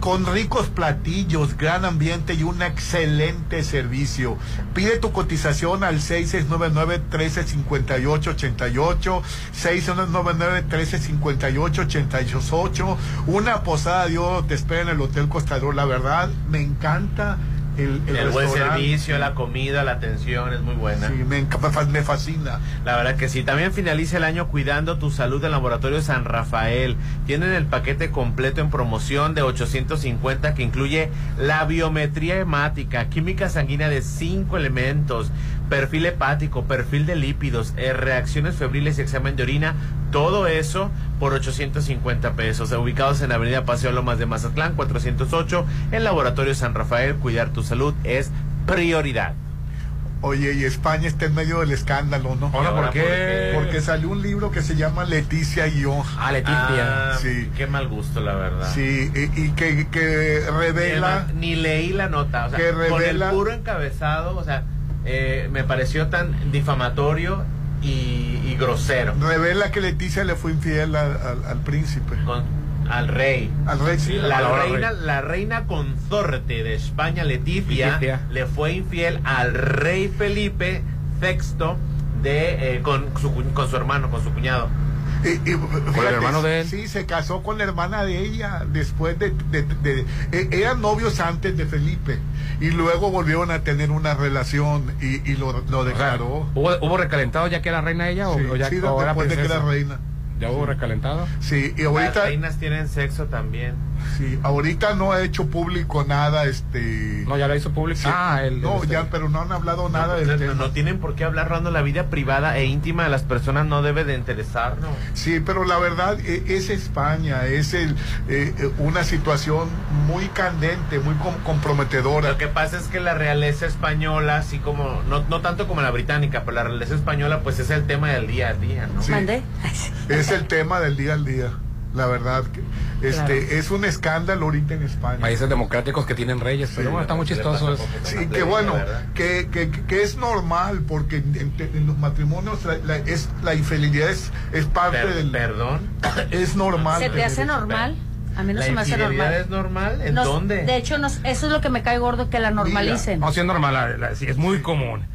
con ricos platillos, gran ambiente y un excelente servicio. Pide tu cotización al 6699-1358-88, 6699-1358-88. Una posada de oro te espera en el Hotel Costa de Oro. La verdad, me encanta el, el El, buen servicio, la comida, la atención es muy buena. Sí, me, me fascina. La verdad que sí. También finaliza el año cuidando tu salud del Laboratorio San Rafael. Tienen el paquete completo en promoción de 850 que incluye la biometría hemática, química sanguínea de cinco elementos, perfil hepático, perfil de lípidos, eh, reacciones febriles y examen de orina. Todo eso por 850 pesos. Ubicados en Avenida Paseo Lomas de Mazatlán, 408, el Laboratorio San Rafael. Cuidar tu salud es prioridad. Oye, y España está en medio del escándalo, ¿no? Hola, ¿por qué? Porque salió un libro que se llama Leticia y yo. Ah, Leticia. Ah, sí. Qué mal gusto, la verdad. Sí, y, y que, que revela... Ni leí la nota, o sea, Que con el revela- puro encabezado, o sea, eh, me pareció tan difamatorio y, y grosero. Revela que Leticia le fue infiel al, al- al príncipe. al rey. Al rey, sí. La, reina, rey. la reina consorte de España, Leticia, Leticia. le fue infiel al rey Felipe VI de, eh, con, su, con su hermano, con su cuñado. Y, fíjate, hermano de él. Sí, se casó con la hermana de ella después de... de- de- eh, eran novios antes de Felipe y luego volvieron a tener una relación y, y lo, lo declaró. ¿Hubo, hubo recalentado ya que era reina ella o, Sí, o ya sí, o era después de que era reina. ¿Ya hubo recalentado? Sí, y Las ahorita... reinas tienen sexo también. Sí, ahorita no ha hecho público nada, este... No, ya la hizo público. Sí. Ah, el, no, este- ya, pero no han hablado nada no, del no, tema. no tienen por qué hablar rando la vida privada e íntima de las personas no debe de interesarnos. Sí, pero la verdad eh, es España, es el, eh, eh, una situación muy candente, muy com- comprometedora. Lo que pasa es que la realeza española, así como, no, no tanto como la británica, pero la realeza española, pues es el tema del día a día, ¿no? Sí. Es el tema del día al día, la verdad. que, Este, Claro. Es un escándalo ahorita en España. Países democráticos que tienen reyes, pero bueno, está muy chistoso. Sí, que bueno, que, que, que es normal, porque en, en los matrimonios la, la- es, la infidelidad es, es parte Per- del... ¿Perdón? Es normal. ¿Se te hace normal? A mí no ¿La se me hace normal. es normal? ¿En Nos- dónde? De hecho, nos- eso es lo que me cae gordo, que la normalicen. No, sí es normal, la- la- sí, es muy común.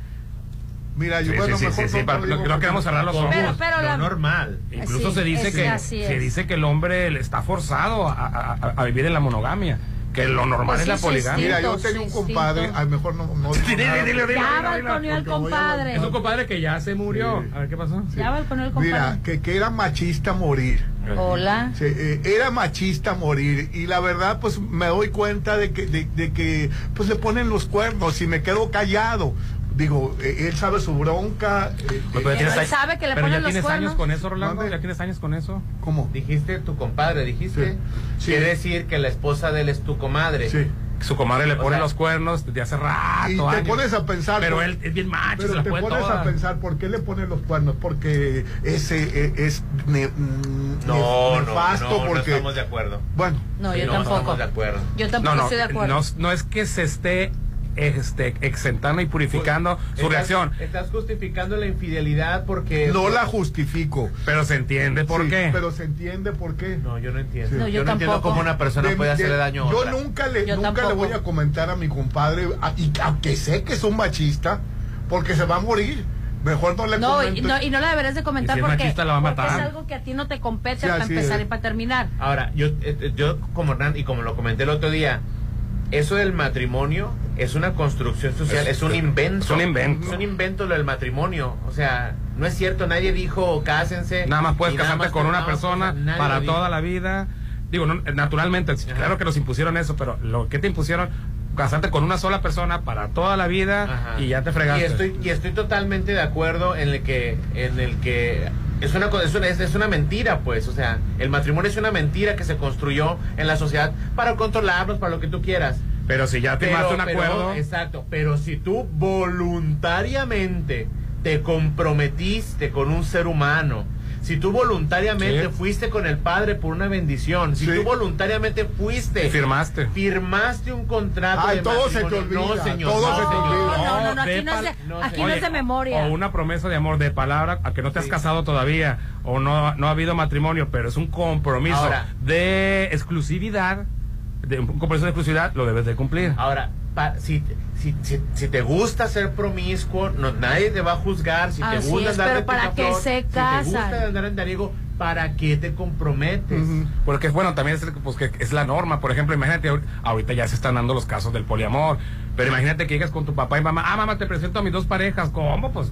Mira, yo Sí, bueno, sí, sí, mejor sí, sí, no queremos cerrar los ojos. Pero- pero Lo la- normal. Incluso Sí, se dice es- que se dice que el hombre le está forzado a, a- a- a vivir en la monogamia, que lo normal Pues es la sí, poligamia. Mira, yo tenía un compadre, a lo mejor no... no Dile, dile, dile, Ya balconeó el compadre. Es un compadre que ya se murió. A ver qué pasó. Ya balconeó el Mira, compadre. que, que era machista morir. Hola. Sí, eh, era machista morir y la verdad pues me doy cuenta de que, de, de que pues le ponen los cuernos y me quedo callado. Digo, eh, él sabe su bronca. eh, pero eh, tienes Él años- sabe que le pero ponen ya los tienes cuernos. años con eso, Rolando. Ya tienes años con eso. ¿Cómo? Dijiste tu compadre, dijiste. Sí. Quiere decir que la esposa de él es tu comadre. Sí. Su comadre le O pone sea- los cuernos desde hace rato. Y te años. pones a pensar. Pero él es bien macho, se Pero la te pones toda. a pensar por qué le ponen los cuernos. Porque ese eh, es ne- mm, No, nef- no, nefasto. no, no porque, estamos de acuerdo. bueno, No, yo no tampoco. estamos de acuerdo. Yo tampoco no, no, estoy de acuerdo. no, no es que se esté este, exentando y purificando su Estás- reacción, Estás justificando la infidelidad porque. no la justifico. pero se entiende por Sí, qué. Pero se entiende por qué. No, yo no entiendo. No, yo no entiendo cómo una persona De- puede de- hacerle daño a Yo otra. nunca le, Yo nunca le voy a comentar a mi compadre, a- y aunque sé que es un machista, porque se va a morir. Mejor no le No, y no, y no la deberías de comentar si porque, la va a porque es algo que a ti no te compete Sí, para empezar es. y para terminar. Ahora, yo, eh, yo como Hernán, y como lo comenté el otro día, eso del matrimonio es una construcción social, es, Es- un invento. es un invento. Es un invento lo del matrimonio. O sea, no es cierto, nadie dijo cásense. Nada más puedes casarte más con una persona para dijo. toda la vida. Digo, no, naturalmente, claro que nos impusieron eso, pero lo que te impusieron, casarte con una sola persona para toda la vida Ajá. y ya te fregaste. Y estoy, y estoy totalmente de acuerdo en el que, en el que es una, es una, es- una mentira, pues. O sea, el matrimonio es una mentira que se construyó en la sociedad para controlarnos, para lo que tú quieras. Pero si ya un pero- acuerdo, exacto. Pero si tú voluntariamente te comprometiste con un ser humano, si tú voluntariamente Sí. fuiste con el Padre por una bendición, si Sí. tú voluntariamente fuiste, y firmaste. firmaste un contrato Ay, de todo se te olvida, No, señor. todo no, se te olvida. No, no, no, aquí de no aquí no es de memoria. O una promesa de amor, de palabra, a que no te has Sí. casado todavía, o no, no ha habido matrimonio, pero es un compromiso Ahora. de exclusividad, de un compromiso de exclusividad, lo debes de cumplir. Ahora, pa- si, si, si, si te gusta ser promiscuo, no, nadie te va a juzgar. Si te gusta es, andar pero de ¿para qué picaflor, se Si te gusta andar en Dariego, ¿para qué te comprometes? Porque bueno, también es, pues, que es la norma. Por ejemplo, imagínate, ahor- ahorita ya se están dando los casos del poliamor. Pero imagínate que llegas con tu papá y mamá, ah, mamá, te presento a mis dos parejas. ¿Cómo? Pues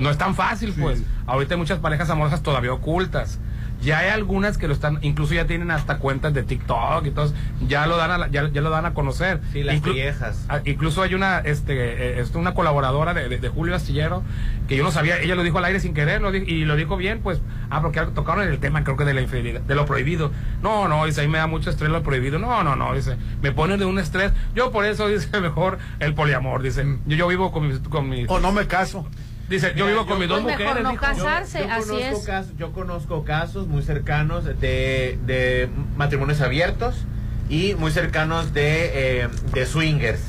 no es tan fácil, pues. Ahorita hay muchas parejas amorosas todavía ocultas. Ya hay algunas que lo están, incluso ya tienen hasta cuentas de TikTok y todo, ya lo dan a, la- ya, ya lo dan a conocer. Sí, las Inclu- viejas. Ah, Incluso hay una, este, eh, este, una colaboradora de, de- de Julio Astillero que yo no sabía, ella lo dijo al aire sin querer lo di- y lo dijo bien, pues, ah, porque algo tocaron el tema, creo que de la infidelidad, de lo prohibido. No, no, dice, ahí me da mucho estrés lo prohibido. No, no, no, dice, me ponen de un estrés. Yo por eso, dice, mejor el poliamor, dice, yo, yo vivo con mis, con mis. O no me caso. Dice, yo vivo con mis dos Pues mejor mujeres. no dijo. casarse, Yo- yo así conozco es. casos- yo conozco casos muy cercanos de, de matrimonios abiertos y muy cercanos de, eh, de swingers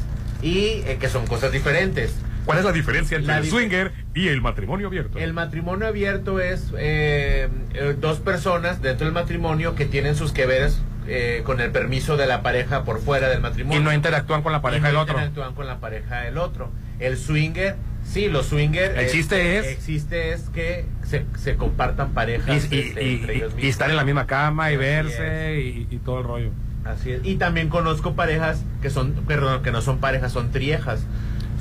y eh, que son cosas diferentes. ¿Cuál es la diferencia entre La el swinger y el matrimonio abierto? El matrimonio abierto es eh, eh, dos personas dentro del matrimonio que tienen sus que veres eh, con el permiso de la pareja por fuera del matrimonio. Y no interactúan con la pareja Y no del otro. interactúan con la pareja del otro. El swinger, sí, los swinger. El chiste es- Existe es que se, se compartan parejas Y, y- este, y- entre ellos y mismos. estar en la misma cama y Así verse y, y todo el rollo. Así es. Y también conozco parejas que son, perdón, que no son parejas, son triejas.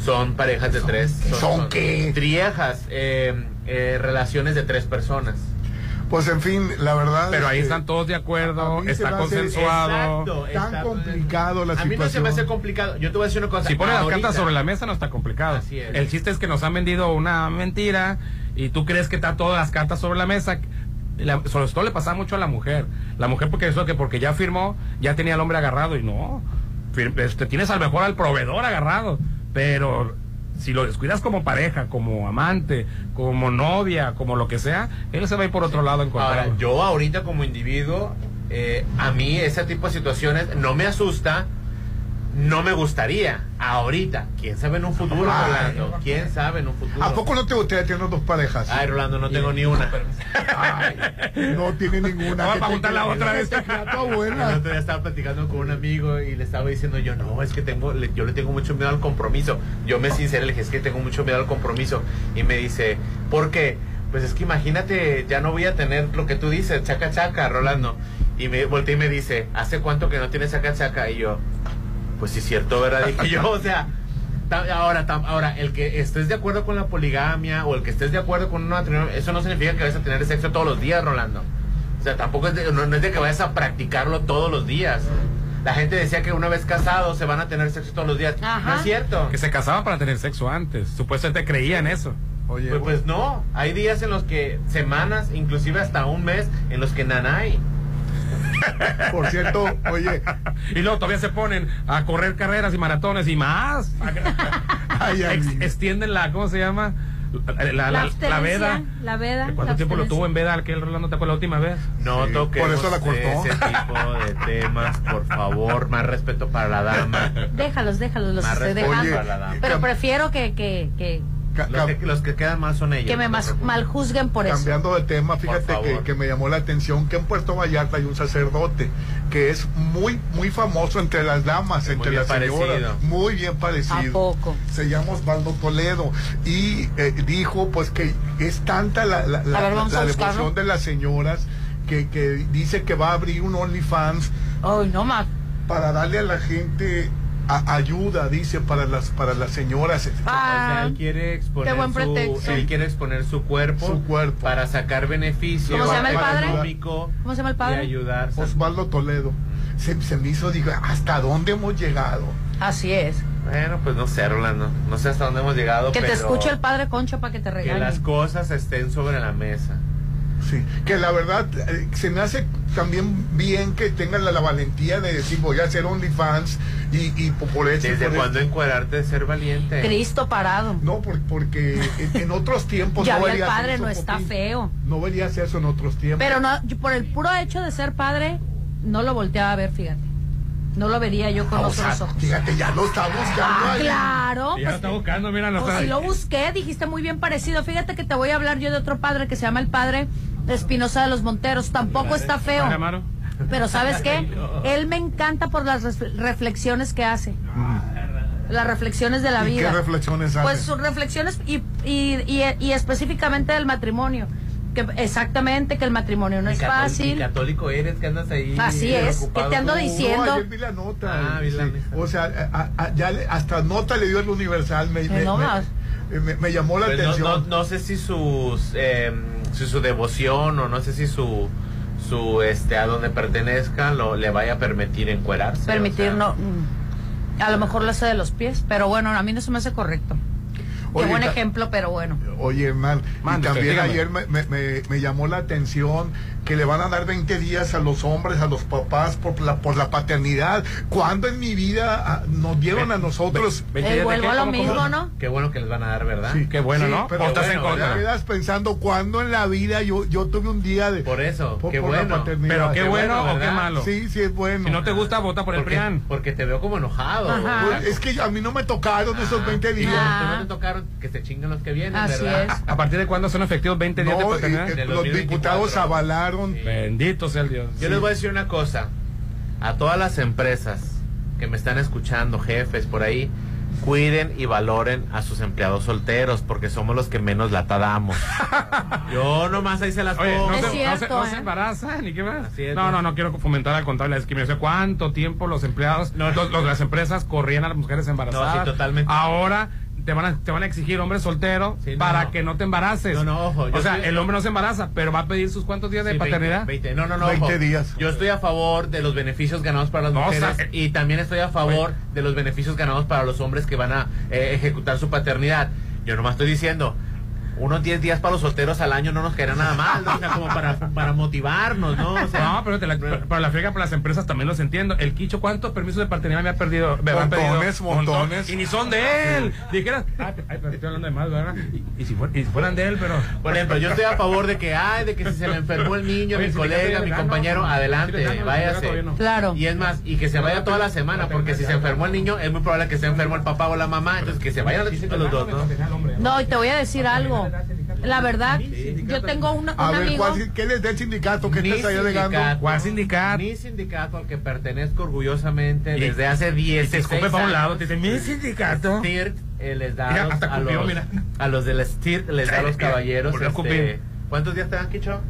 Son parejas de tres. ¿son qué? Triejas, eh, eh, relaciones de tres personas. Pues en fin, la verdad. Pero ahí están todos de acuerdo, está consensuado. Exacto, tan está- complicado la A mí no se situación. me hace complicado. Yo te voy a decir una cosa. Si pones las cartas sobre la mesa no está complicado. Así es. El chiste es que nos han vendido una mentira y tú crees que está todas las cartas sobre la mesa. La- sobre todo le pasa mucho a la mujer. La mujer porque eso que porque ya firmó, ya tenía al hombre agarrado y no. Fir- este, tienes al mejor al proveedor agarrado, pero si lo descuidas como pareja, como amante, como novia, como lo que sea, él se va a ir por otro lado a encontrar. Ahora, yo ahorita como individuo, eh, a mí ese tipo de situaciones no me asusta, no me gustaría. Ahorita, quién sabe en un futuro, Ay, Rolando. Quién sabe en un futuro. ¿A poco no te gustaría tener dos parejas? Ay, Rolando, no tengo ni una. No tiene ninguna. Vamos a te juntarla crea- otra vez. El otro día estaba platicando con un amigo y le estaba diciendo yo, no, es que tengo, le- yo le tengo mucho miedo al compromiso. Yo me sinceré, le dije, es que tengo mucho miedo al compromiso. Y me dice, ¿por qué? Pues es que imagínate, ya no voy a tener lo que tú dices, chaca chaca, Rolando. Y me volteé y me dice, ¿hace cuánto que no tienes chaca chaca? Y yo, pues sí es cierto, ¿verdad? Dije yo, o sea, ta- ahora, ahora, el que estés de acuerdo con la poligamia o el que estés de acuerdo con un matrimonio, eso no significa que vayas a tener sexo todos los días, Rolando. O sea, tampoco es de, no, no es de que vayas a practicarlo todos los días. La gente decía que una vez casados se van a tener sexo todos los días. No es cierto. Que se casaban para tener sexo antes. Supuestamente creían eso. Oye, Pues, pues no, hay días en los que, semanas, inclusive hasta un mes, en los que nanay. por cierto, oye, Y luego todavía se ponen a correr carreras y maratones y más. ay, ay, Ex- extienden la, ¿cómo se llama? La, la- la- la veda. La veda. ¿Cuánto la tiempo lo tuvo en veda aquel Rolando? ¿Te acuerdas la última vez? No Sí, toquemos por eso la cortó. ese tipo de temas, por favor, más respeto para la dama. Déjalos, déjalos, los Más estoy respeto dejando. para la dama. Pero prefiero que, que, que, Los que, los que quedan mal son ellos. que me mas- preocupes. maljuzguen por eso. Cambiando de tema, fíjate que, me llamó la atención que en Puerto Vallarta hay un sacerdote que es muy muy famoso entre las damas, entre las señoras, parecido. muy bien parecido. ¿A poco? Se llama Osvaldo Toledo y eh, dijo pues que es tanta la, la, ver, devoción de las señoras que, que dice que va a abrir un OnlyFans Ay, no más. para darle a la gente a- ayuda, dice, para las para las señoras. O sea, Ah, él quiere exponer Qué buen su, pretexto. él quiere exponer su cuerpo, Su cuerpo. para sacar beneficio ¿Cómo se llama el padre? económico ¿Cómo se llama el y padre? ayudar. Osvaldo Toledo. Se, se me hizo, digo, ¿hasta dónde hemos llegado? Así es. Bueno, pues no sé, Rolando. No sé hasta dónde hemos llegado. Que te pero escuche el padre Concha para que te Que regañe. las cosas estén sobre la mesa. Sí, que la verdad eh, se me hace también bien que tengan la, la valentía de decir voy a hacer OnlyFans y, y po- por eso. ¿Desde cuándo encuadrarte de ser valiente? Cristo parado. No, por- porque en, en otros tiempos ya no el padre, eso, no está Popín. feo. No verías eso en otros tiempos. Pero no, yo por el puro hecho de ser padre, no lo volteaba a ver, fíjate. No lo vería yo con Ah, o otros sea, ojos. fíjate, ya lo está buscando. Ah, ahí. claro. Ya pues, lo está buscando, mira, no pues si lo busqué, dijiste muy bien parecido. Fíjate que te voy a hablar yo de otro padre que se llama el padre Espinosa de los Monteros. Tampoco está feo. Pero ¿sabes qué? Él me encanta por las ref- reflexiones que hace. Las reflexiones de la ¿Y vida. qué reflexiones Pues hacen? sus reflexiones y, y, y, y específicamente del matrimonio. Que exactamente que el matrimonio no es fácil. católico eres, que andas ahí. Así es, que te ando tú. diciendo. No, ayer vi la nota. Ah, vi la sí. O sea, a- a- ya le- hasta nota le dio el Universal. Me, me- no me- me- me llamó la Pues no, atención. no, no sé si sus eh, si su devoción o no sé si su su este a donde pertenezca lo le vaya a permitir encuerarse. Permitir, o sea. no. mm, A lo mejor lo hace de los pies, pero bueno, a mí no se me hace correcto. Oye, Qué buen ejemplo, pero bueno. Oye, man, y Mande, también dígame. ayer me, me- me- me llamó la atención que le van a dar 20 días a los hombres, a los papás por la, por la paternidad. ¿Cuándo en mi vida ah, nos dieron a nosotros? Eh, vuelvo a lo mismo, ¿no? Qué bueno que les van a dar, ¿verdad? Sí, Qué bueno, sí, ¿no? Pero ¿O estás bueno, en contra? te quedas pensando cuándo en la vida yo, yo tuve un día de... Por eso, por, qué por la bueno. paternidad. Pero qué Qué bueno, bueno, o qué malo. Sí, sí es bueno. Si no te gusta, vota por el Porque, PRIAN. porque te veo como enojado. Pues, es que a mí no me tocaron esos 20 días. Ah. No te tocaron que se chinguen los que vienen, Así ¿verdad? es. ¿A partir de cuándo son efectivos 20 días de No, y- paternidad? los 2024. diputados avalaron. Bendito sea el Dios. Yo les voy a decir una cosa. A todas las empresas que me están escuchando, jefes por ahí, cuiden y valoren a sus empleados solteros, porque somos los que menos lata damos. Yo nomás ahí se las Oye, pongo. no, se, no, se, no ¿eh? se embarazan, ni qué más. No, ¿no? no, no quiero fomentar al contrario la discriminación. ¿Cuánto tiempo los empleados, No, los- los- las empresas corrían a las mujeres embarazadas? No, sí, totalmente. Ahora te van a, te van a exigir hombre soltero Sí, no, para no. que no te embaraces. No, no, ojo, yo O sea, estoy- el hombre no se embaraza, pero va a pedir sus cuántos días de Sí, 20, paternidad. 20. No, no, no. 20 ojo. días. Yo estoy a favor de los beneficios ganados para las No, o mujeres sea, eh, y también estoy a favor de los beneficios ganados para los hombres que van a eh, ejecutar su paternidad. Yo nomás estoy diciendo, unos 10 días para los solteros al año no nos caerá nada mal, ¿no? O sea, como para, para motivarnos, ¿no? O sea, No, pero, te la, pero la friega para las empresas también los entiendo. El Quicho, ¿cuántos permisos de paternidad me ha perdido? Me han pedido? Montones, montones. Y ni son de él. Dijeras, ay, ay, pero estoy hablando de más, ¿verdad? Y, y si, fuer- y si fueran de él, pero. Por ejemplo, yo estoy a favor de que, ay, de que si se me enfermó el niño, Oye, mi si le colega, mi compañero, no, le adelante, vegano, váyase. no. Claro. Y es más, y que se vaya toda la semana, porque si se enfermó el niño, es muy probable que se enfermó el papá o la mamá, entonces que se vayan los dos, ¿no? No, y te voy a decir algo. La verdad, yo tengo una- un A ver, amigo. ¿cuál- ¿qué les da el sindicato estás ahí alegando? sindicato, ¿Cuál sindicato? Ni sindicato al que pertenezco orgullosamente Y- desde hace Y 10 te escupe para un lado, te dice, mi sindicato. STIRT eh, les da Mira, a los, hasta a, cupió, los, mira. a los del STIRT les da a los caballeros este. ¿cuántos días te dan, Kicho?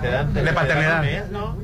Te dan, De te dan paternidad. un mes, ¿no?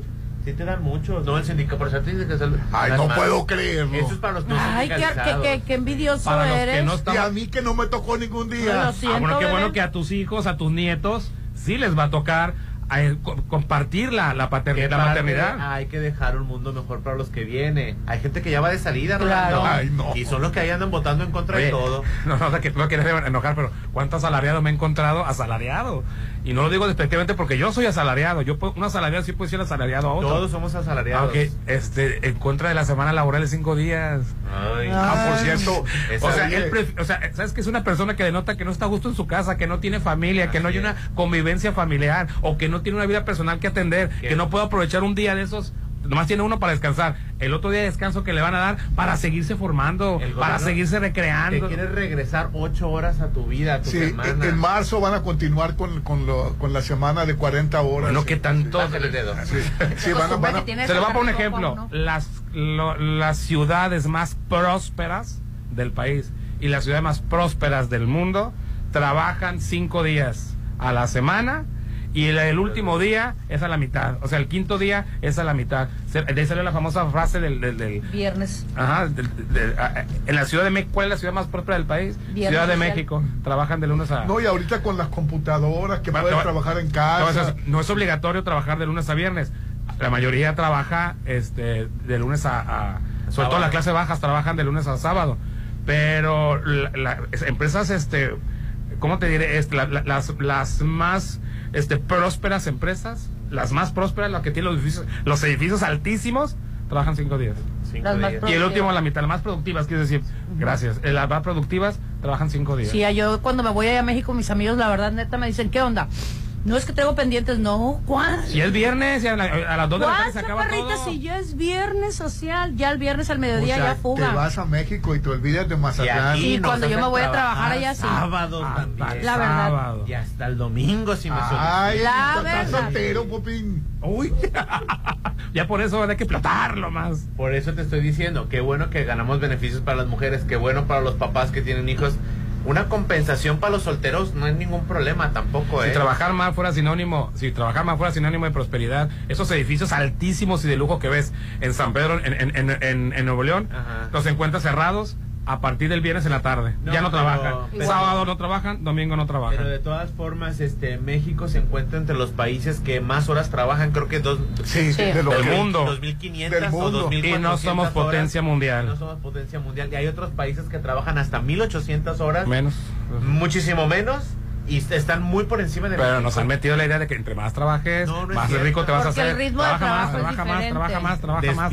Te dan muchos. No, el sindicato, por eso dice que es el- Ay, no más. puedo creerlo. Eso es para los no Ay, qué, qué, sindicalizados. qué- qué envidioso Para los que eres. no Y a mí que no me tocó ningún Lo día. siento, Ah, bueno, qué bueno que a tus hijos, a tus nietos, sí les va a tocar eh, co- compartir la, la, pater- ¿Qué la maternidad. Hay que dejar un mundo mejor para los que viene. Hay gente que ya va de salida, Claro. Rolando. Ay, no. Y son los que ahí andan votando en contra Oye, de todo. No, no, no, que no quieres enojar, pero ¿cuánto asalariado me he encontrado asalariado? Y no lo digo despectivamente porque yo soy asalariado. Yo puedo- un asalariado sí puede ser asalariado a otro. Todos somos asalariados. Aunque, este, en contra de la semana laboral de cinco días. Ay. Ah, por cierto, O sea, él pref- o sea, ¿sabes que es una persona que denota que no está a gusto en su casa, que no tiene familia, que no hay una convivencia familiar, o que no tiene una vida personal que atender, ¿Qué? que no puede aprovechar un día de esos, nomás tiene uno para descansar, el otro día de descanso que le van a dar para seguirse formando, para seguirse Te recreando. quieres regresar ocho horas a tu vida, a tu Sí, en, semana. en marzo van a continuar con, con, lo- con la semana de 40 horas. Bueno, Sí. que tanto... Bájale el dedo. Sí, sí, van a- van a- Se le va a poner un ejemplo. Las, lo- las ciudades más prósperas del país y las ciudades más prósperas del mundo trabajan cinco días a la semana y el, el último día es a la mitad. O sea, el quinto día es a la mitad. Se- De ahí salió la famosa frase del... del- del- Viernes. Ajá, del- del- a- en la Ciudad de México, ¿cuál es la ciudad más próspera del país? Viernes ciudad de social. México. Trabajan de lunes a... No, y ahorita con las computadoras que Va- pueden va- trabajar en no, casa. es- no es obligatorio trabajar de lunes a viernes. La mayoría trabaja este, de lunes a, a- sobre todo las clases bajas trabajan de lunes a sábado. Pero la- la- es- empresas, este, ¿cómo te diré? Este, la- la- las, las más este, prósperas empresas, las más prósperas, las que tienen los edificios, los edificios altísimos, trabajan cinco días. Cinco días. Y el último, la mitad, las más productivas, quiero decir, gracias. Eh, Las más productivas trabajan cinco días. Sí, yo cuando me voy allá a México, mis amigos, la verdad, neta, me dicen, ¿qué onda? No es que tengo pendientes, no, ¿cuál? Si es viernes, y a, la- a las 2 de la tarde ¿Cuál, se acaba todo. Si ya es viernes social, ya el viernes al mediodía O sea, ya Te fuga. vas a México y te olvidas de Mazatlán. aquí Sí, nos cuando yo me voy a trabajar allá, sí. Sábado también. La verdad. Sábado. Y hasta el domingo si me Ay, La verdad. soltero, Popín. Uy. ya por eso hay que explotarlo más. Por eso te estoy diciendo, qué bueno que ganamos beneficios para las mujeres, qué bueno para los papás que tienen hijos. Una compensación para los solteros no hay ningún problema tampoco, Si ¿eh? trabajar más fuera sinónimo, si trabajar más fuera sinónimo de prosperidad, esos edificios altísimos y de lujo que ves en San Pedro, en, en, en, en- en Nuevo León, Ajá. los encuentras cerrados a partir del viernes en la tarde. No, ya no pero- trabajan. pero- Sábado no trabajan, domingo no trabajan. Pero de todas formas, este México se encuentra entre los países que más horas trabajan, creo que dos, Sí, Sí. de lo Del que- mundo. 2500 Del o mundo. 2400 Y no somos horas. potencia mundial. No somos potencia mundial. Y hay otros países que trabajan hasta 1800 horas. Menos. Muchísimo menos. Y están muy por encima de Pero nos han metido la idea de que entre más trabajes, No, no es más rico te vas a hacer. el ritmo de trabaja más, trabaja más, trabaja más, trabaja más, trabaja más. A,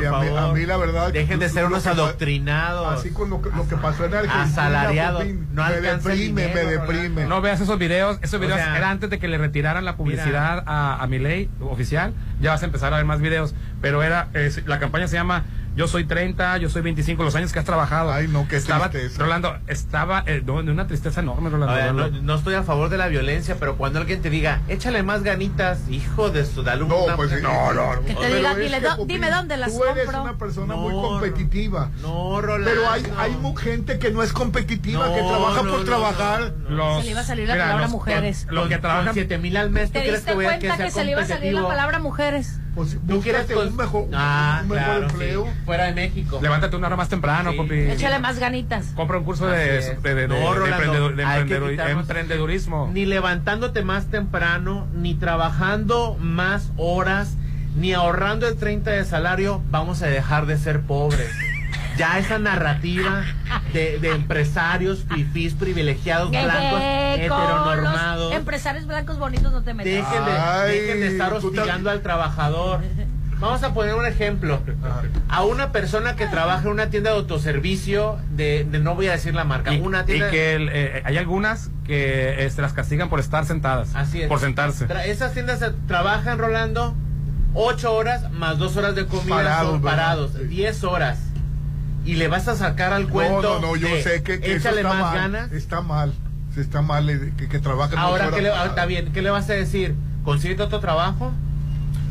mí, favor. a mí la verdad. Dejen de ser unos adoctrinados. Así con lo que, lo que pasó en Argentina. Asalariados. Popín, No me deprime, dinero, me deprime. No veas esos videos, esos O videos sea, era antes de que le retiraran la publicidad a, a mi ley oficial, ya vas a empezar a ver más videos, pero era, es- la campaña se llama Yo soy 30, yo soy 25, los años que has trabajado. Ay, no, qué estaba, tristeza. Rolando, estaba eh, no, de una tristeza enorme, Rolando. Ver, no, Rolando. no estoy a favor de la violencia, pero cuando alguien te diga, échale más ganitas, hijo de su dale No, una- pues sí. No, no. Que te Pero diga, dile, que, do- dime dónde las Tú eres compro. una persona No, muy no. competitiva. No, Rolando. Pero hay, hay gente que no es competitiva, No, que trabaja no, por no, trabajar. no, no. Los- Se le iba a salir la mira, palabra los- mujeres. Los que trabajan con 7 mil al mes, ¿tú ¿Te crees diste que voy a que que se le iba a salir la palabra mujeres? Pues ¿Tú quieres un mejor, ah, un mejor claro, empleo. sí. Fuera de México. Levántate una hora más temprano, Sí. papi. Échale más ganitas. Compra un curso de, es. de, de- No, Rolando, emprendedurismo. Ni levantándote más temprano, ni trabajando más horas, ni ahorrando el 30 de salario, vamos a dejar de ser pobres. Ya esa narrativa de, de empresarios fifís privilegiados blancos con los heteronormados empresarios blancos bonitos no te metas. dejen de, Ay, dejen de estar hostigando al trabajador. Vamos a poner un ejemplo. A una persona que trabaja en una tienda de autoservicio, de, de- no voy a decir la marca, Y, una y tienda que el, eh, hay algunas que eh, se las castigan por estar sentadas. Así es. Por sentarse. Tra- esas tiendas se- trabajan, Rolando, ocho horas más dos horas de comida Parados, son parados, Sí. diez horas. Y le vas a sacar al cuento. No, no, no, yo de, sé que, que eso échale está más mal. ganas. Está mal. Está mal eh, que, que trabajen Ahora, ¿qué le, ah, está bien, ¿qué le vas a decir? ¿Consíguete otro trabajo?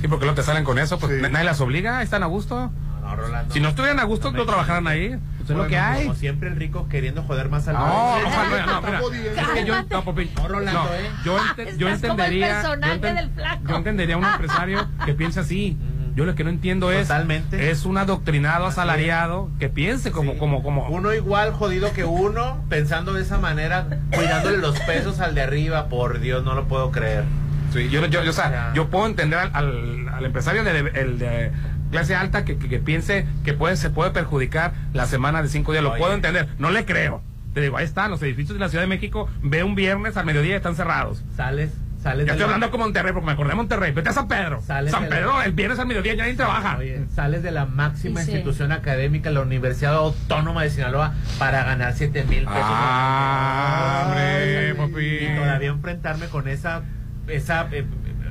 Sí, porque no te salen con eso, pues Sí. nadie las obliga, están a gusto. No, Rolando. Si no estuvieran a gusto, No trabajaran ahí. Pues es lo Bueno, que hay. Como siempre, el rico queriendo joder más al No, pobre. no, no, no, mira, es que yo, no, papi, No, Rolando, no, ¿eh? yo, ente- yo como el entendería, yo, enten- del flaco. yo entendería a un empresario que piense así. Yo lo que no entiendo es, Totalmente. es un adoctrinado asalariado que piense como, Sí. como, como, Uno igual jodido que uno, pensando de esa manera, cuidándole los pesos al de arriba. Por Dios, no lo puedo creer. Sí, yo, yo, yo, o sea, yo puedo entender al, al, al empresario de, el de clase alta que, que, que piense que puede, se puede perjudicar la semana de cinco días. Lo Oye. puedo entender. No le creo. Te digo, ahí están, los edificios de la Ciudad de México, ve un viernes al mediodía y están cerrados. Sales, sales Ya de estoy la- hablando como Monterrey, porque me acordé de Monterrey. Vete a San Pedro. Sales San la- Pedro, el viernes al mediodía ya nadie trabaja. Oye, sales de la máxima Sí, sí. institución académica, la Universidad Autónoma de Sinaloa, para ganar 7 mil pesos. Ah, hombre, papi. Y todavía enfrentarme con esa. esa eh,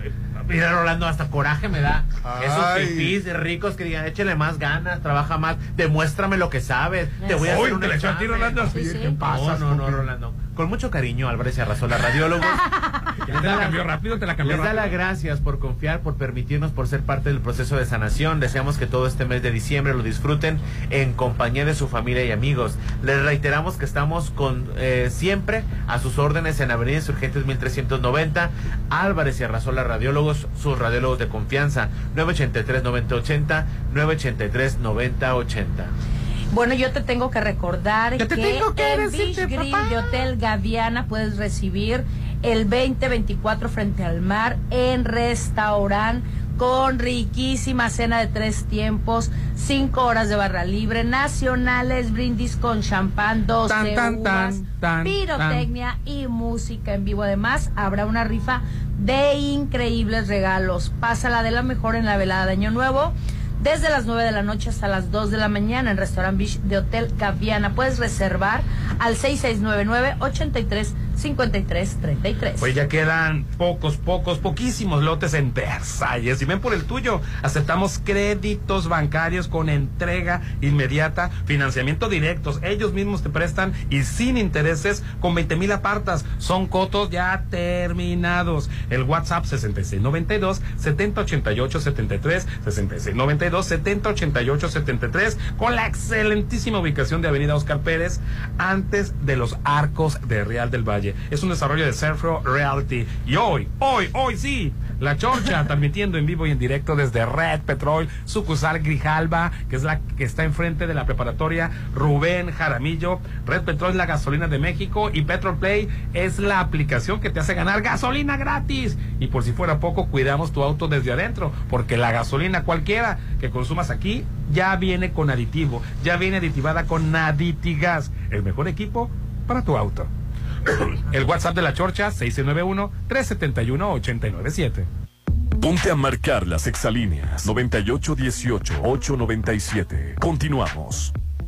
eh, Mira, Rolando, hasta coraje me da. Esos fifís ricos que digan, échale más ganas, trabaja más, demuéstrame lo que sabes. Te voy a Uy, hacer un te la echó a ti, examen". Rolando. Sí, sí. ¿Qué pasa? No, no, no, Rolando. Con mucho cariño, Álvarez y Arrasola, radiólogos. Te la cambió rápido, te la cambió Les da las gracias por confiar, por permitirnos, por ser parte del proceso de sanación. Deseamos que todo este mes de diciembre lo disfruten en compañía de su familia y amigos. Les reiteramos que estamos con eh, siempre a sus órdenes en Avenida Insurgentes 1390, Álvarez y Arrasola Radiólogos, sus radiólogos de confianza, 983-9080, 983-9080. Bueno, yo te tengo que recordar te que tengo que en decirte, Beach Grill papá. de Hotel Gaviana puedes recibir el 2024 frente al mar en restaurante con riquísima cena de tres tiempos, cinco horas de barra libre, nacionales, brindis con champán, 12 Tan, tan, uvas, tan, tan, pirotecnia y música en vivo. Además, habrá una rifa de increíbles regalos. Pásala de la mejor en la velada de Año Nuevo desde las 9 de la noche hasta las 2 de la mañana en Restaurant Beach de Hotel Gaviana. Puedes reservar al 5333. Pues ya quedan pocos, pocos, poquísimos lotes en Versalles. Y ven por el tuyo. Aceptamos créditos bancarios con entrega inmediata, financiamiento directos. Ellos mismos te prestan y sin intereses con 20 mil apartas. Son cotos ya terminados. El WhatsApp 6692 7088 73 6692 7088 73 con la excelentísima ubicación de Avenida Oscar Pérez antes de los arcos de Real del Valle. Es un desarrollo de Surfro Reality. Y hoy, hoy, hoy sí, La Chorcha transmitiendo en vivo y en directo desde Red Petrol, sucursal Grijalba, que es la que está enfrente de la preparatoria Rubén Jaramillo. Red Petrol es la gasolina de México y Petrol Play es la aplicación que te hace ganar gasolina gratis. Y por si fuera poco, cuidamos tu auto desde adentro, porque la gasolina cualquiera que consumas aquí ya viene con aditivo, ya viene aditivada con Naditigas, el mejor equipo para tu auto. El WhatsApp de la Chorcha 691-371-897. Ponte a marcar las exalíneas 9818-897. Continuamos.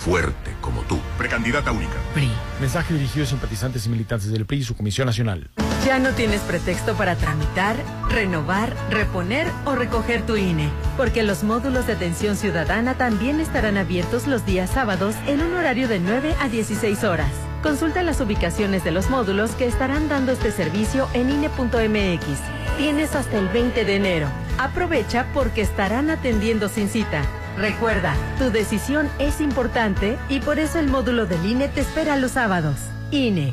fuerte como tú. Precandidata única. PRI. Mensaje dirigido a simpatizantes y militantes del PRI y su Comisión Nacional. Ya no tienes pretexto para tramitar, renovar, reponer o recoger tu INE, porque los módulos de atención ciudadana también estarán abiertos los días sábados en un horario de 9 a 16 horas. Consulta las ubicaciones de los módulos que estarán dando este servicio en INE.mx. Tienes hasta el 20 de enero. Aprovecha porque estarán atendiendo sin cita. Recuerda, tu decisión es importante y por eso el módulo del INE te espera los sábados. INE.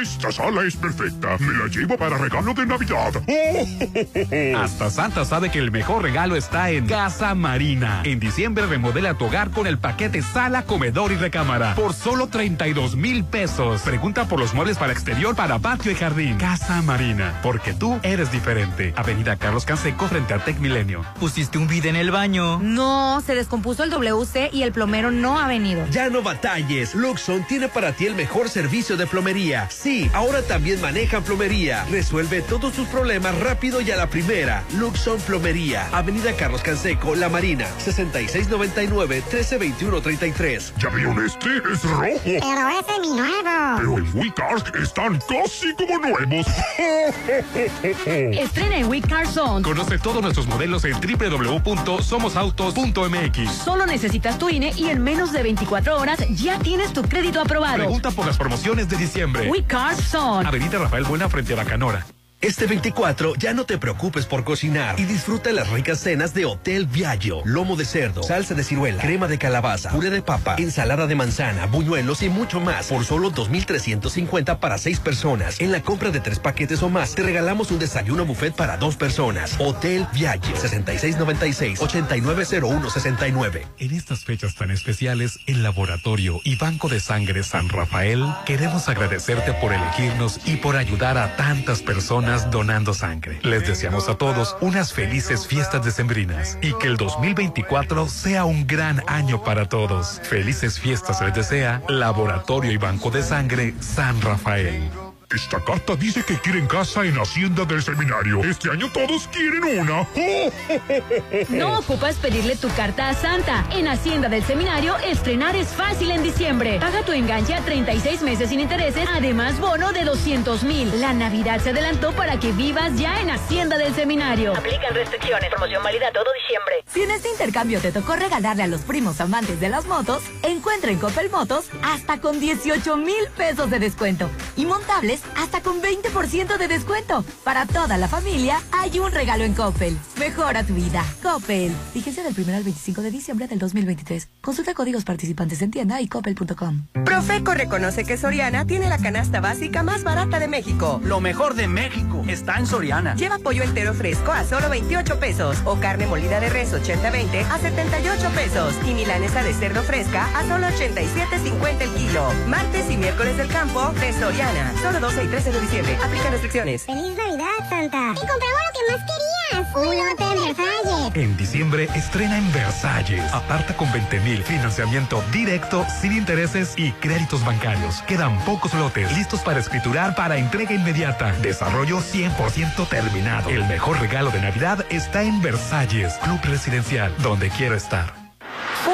Esta sala es perfecta. Me la llevo para regalo de Navidad. Hasta Santa sabe que el mejor regalo está en Casa Marina. En diciembre remodela tu hogar con el paquete sala, comedor y recámara por solo 32 mil pesos. Pregunta por los muebles para exterior, para patio y jardín. Casa Marina, porque tú eres diferente. Avenida Carlos Canseco frente a Tec Milenio. ¿Pusiste un video en el baño? No, se descompuso el WC y el plomero no ha venido. Ya no batalles. Luxon tiene para ti el mejor servicio de plomería. Sí, ahora también manejan plomería. Resuelve todos tus problemas rápido y a la primera. Luxon Plomería. Avenida Carlos Canseco, La Marina. 6699-1321-33. ¿Ya vieron este? Es rojo. Pero ese es mi nuevo. Pero en WeCars están casi como nuevos. Estrena en We Car Zone. Conoce todos nuestros modelos en www.somosautos.mx. Solo necesitas tu INE y en menos de 24 horas ya tienes tu crédito aprobado. Pregunta por las promociones de diciembre. We Avenida Rafael Buena frente a Bacanora. Este 24 ya no te preocupes por cocinar y disfruta las ricas cenas de Hotel Viaggio. Lomo de cerdo, salsa de ciruela, crema de calabaza, puré de papa, ensalada de manzana, buñuelos y mucho más por solo 2.350 para seis personas. En la compra de tres paquetes o más te regalamos un desayuno buffet para dos personas. Hotel Viaggio 6696-890169. En estas fechas tan especiales, el Laboratorio y Banco de Sangre San Rafael queremos agradecerte por elegirnos y por ayudar a tantas personas donando sangre. Les deseamos a todos unas felices fiestas decembrinas y que el 2024 sea un gran año para todos. Felices fiestas les desea Laboratorio y Banco de Sangre San Rafael. Esta carta dice que quieren casa en Hacienda del Seminario. Este año todos quieren una. No ocupas pedirle tu carta a Santa. En Hacienda del Seminario, estrenar es fácil en diciembre. Paga tu enganche a 36 meses sin intereses, además bono de 200 mil. La Navidad se adelantó para que vivas ya en Hacienda del Seminario. Aplican restricciones. Promoción válida todo diciembre. Si en este intercambio te tocó regalarle a los primos amantes de las motos, encuentra en Coppel Motos hasta con 18 mil pesos de descuento y montables hasta con 20% de descuento. Para toda la familia hay un regalo en Coppel. Mejora tu vida. Coppel. Vigencia del 1 al 25 de diciembre del 2023. Consulta códigos participantes en tienda y coppel.com. Profeco reconoce que Soriana tiene la canasta básica más barata de México. Lo mejor de México está en Soriana. Lleva pollo entero fresco a solo 28 pesos o carne molida de res 80-20 a 78 pesos y milanesa de cerdo fresca a solo 87.50 el kilo. Martes y miércoles del campo de Soriana. Solo 12 y 13 de diciembre. Aplica restricciones. ¡Feliz Navidad, Santa! ¡Y compramos lo que más querías! ¡Un lote en Versalles! En diciembre estrena en Versalles. Aparta con 20 mil. Financiamiento directo, sin intereses y créditos bancarios. Quedan pocos lotes listos para escriturar para entrega inmediata. Desarrollo 100% terminado. El mejor regalo de Navidad está en Versalles, Club Residencial, donde quiero estar.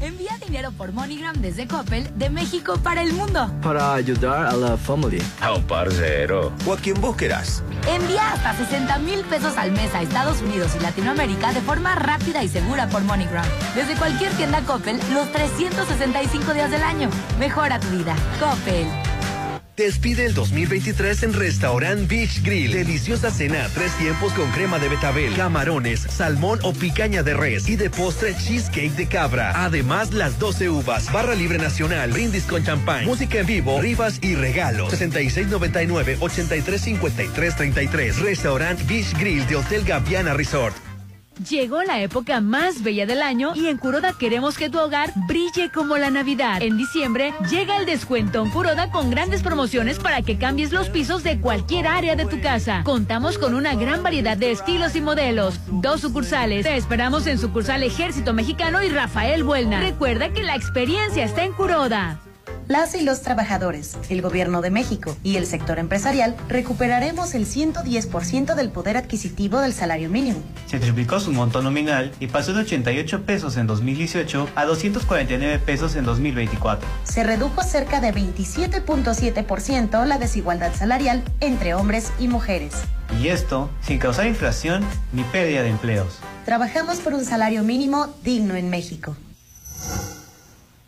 Envía dinero por MoneyGram desde Coppel de México para el mundo. Para ayudar a la familia. Oh, parcero. O a quien vos querás. Envía hasta 60 mil pesos al mes a Estados Unidos y Latinoamérica de forma rápida y segura por MoneyGram. Desde cualquier tienda Coppel los 365 días del año. Mejora tu vida. Coppel. Despide el 2023 en Restaurant Beach Grill. Deliciosa cena, tres tiempos con crema de betabel, camarones, salmón o picaña de res y de postre cheesecake de cabra. Además, las 12 uvas, barra libre nacional, brindis con champán, música en vivo, rifas y regalos. 6699-835333. Restaurant Beach Grill de Hotel Gaviana Resort. Llegó la época más bella del año y en Curoda queremos que tu hogar brille como la Navidad. En diciembre llega el descuento en Curoda con grandes promociones para que cambies los pisos de cualquier área de tu casa. Contamos con una gran variedad de estilos y modelos. Dos sucursales. Te esperamos en sucursal Ejército Mexicano y Rafael Buelna. Recuerda que la experiencia está en Curoda. Las y los trabajadores, el gobierno de México y el sector empresarial recuperaremos el 110% del poder adquisitivo del salario mínimo. Se triplicó su monto nominal y pasó de 88 pesos en 2018 a 249 pesos en 2024. Se redujo cerca de 27.7% la desigualdad salarial entre hombres y mujeres. Y esto sin causar inflación ni pérdida de empleos. Trabajamos por un salario mínimo digno en México.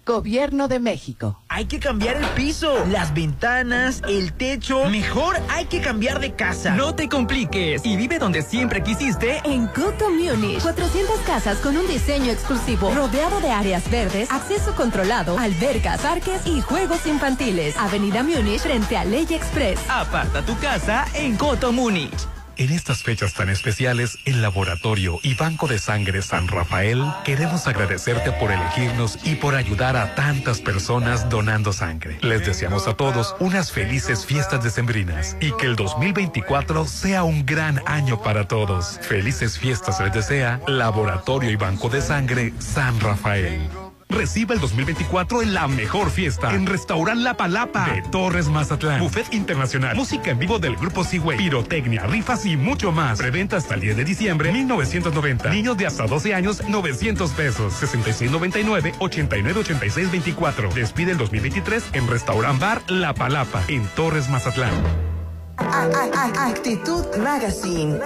Gobierno de México. Hay que cambiar el piso, las ventanas, el techo. Mejor hay que cambiar de casa. No te compliques y vive donde siempre quisiste. En Coto Munich, 400 casas con un diseño exclusivo, rodeado de áreas verdes, acceso controlado, albercas, parques y juegos infantiles. Avenida Múnich frente a Ley Express. Aparta tu casa en Coto Múnich. En estas fechas tan especiales, el Laboratorio y Banco de Sangre San Rafael queremos agradecerte por elegirnos y por ayudar a tantas personas donando sangre. Les deseamos a todos unas felices fiestas decembrinas y que el 2024 sea un gran año para todos. Felices fiestas les desea Laboratorio y Banco de Sangre San Rafael. Reciba el 2024 en la mejor fiesta en Restaurant La Palapa de Torres Mazatlán. Buffet internacional, música en vivo del grupo Seaway, pirotecnia, rifas y mucho más. Preventa hasta el 10 de diciembre 1990. Niños de hasta 12 años 900 pesos. 6699 898624. Despide el 2023 en Restaurant Bar La Palapa en Torres Mazatlán. Actitud Magazine,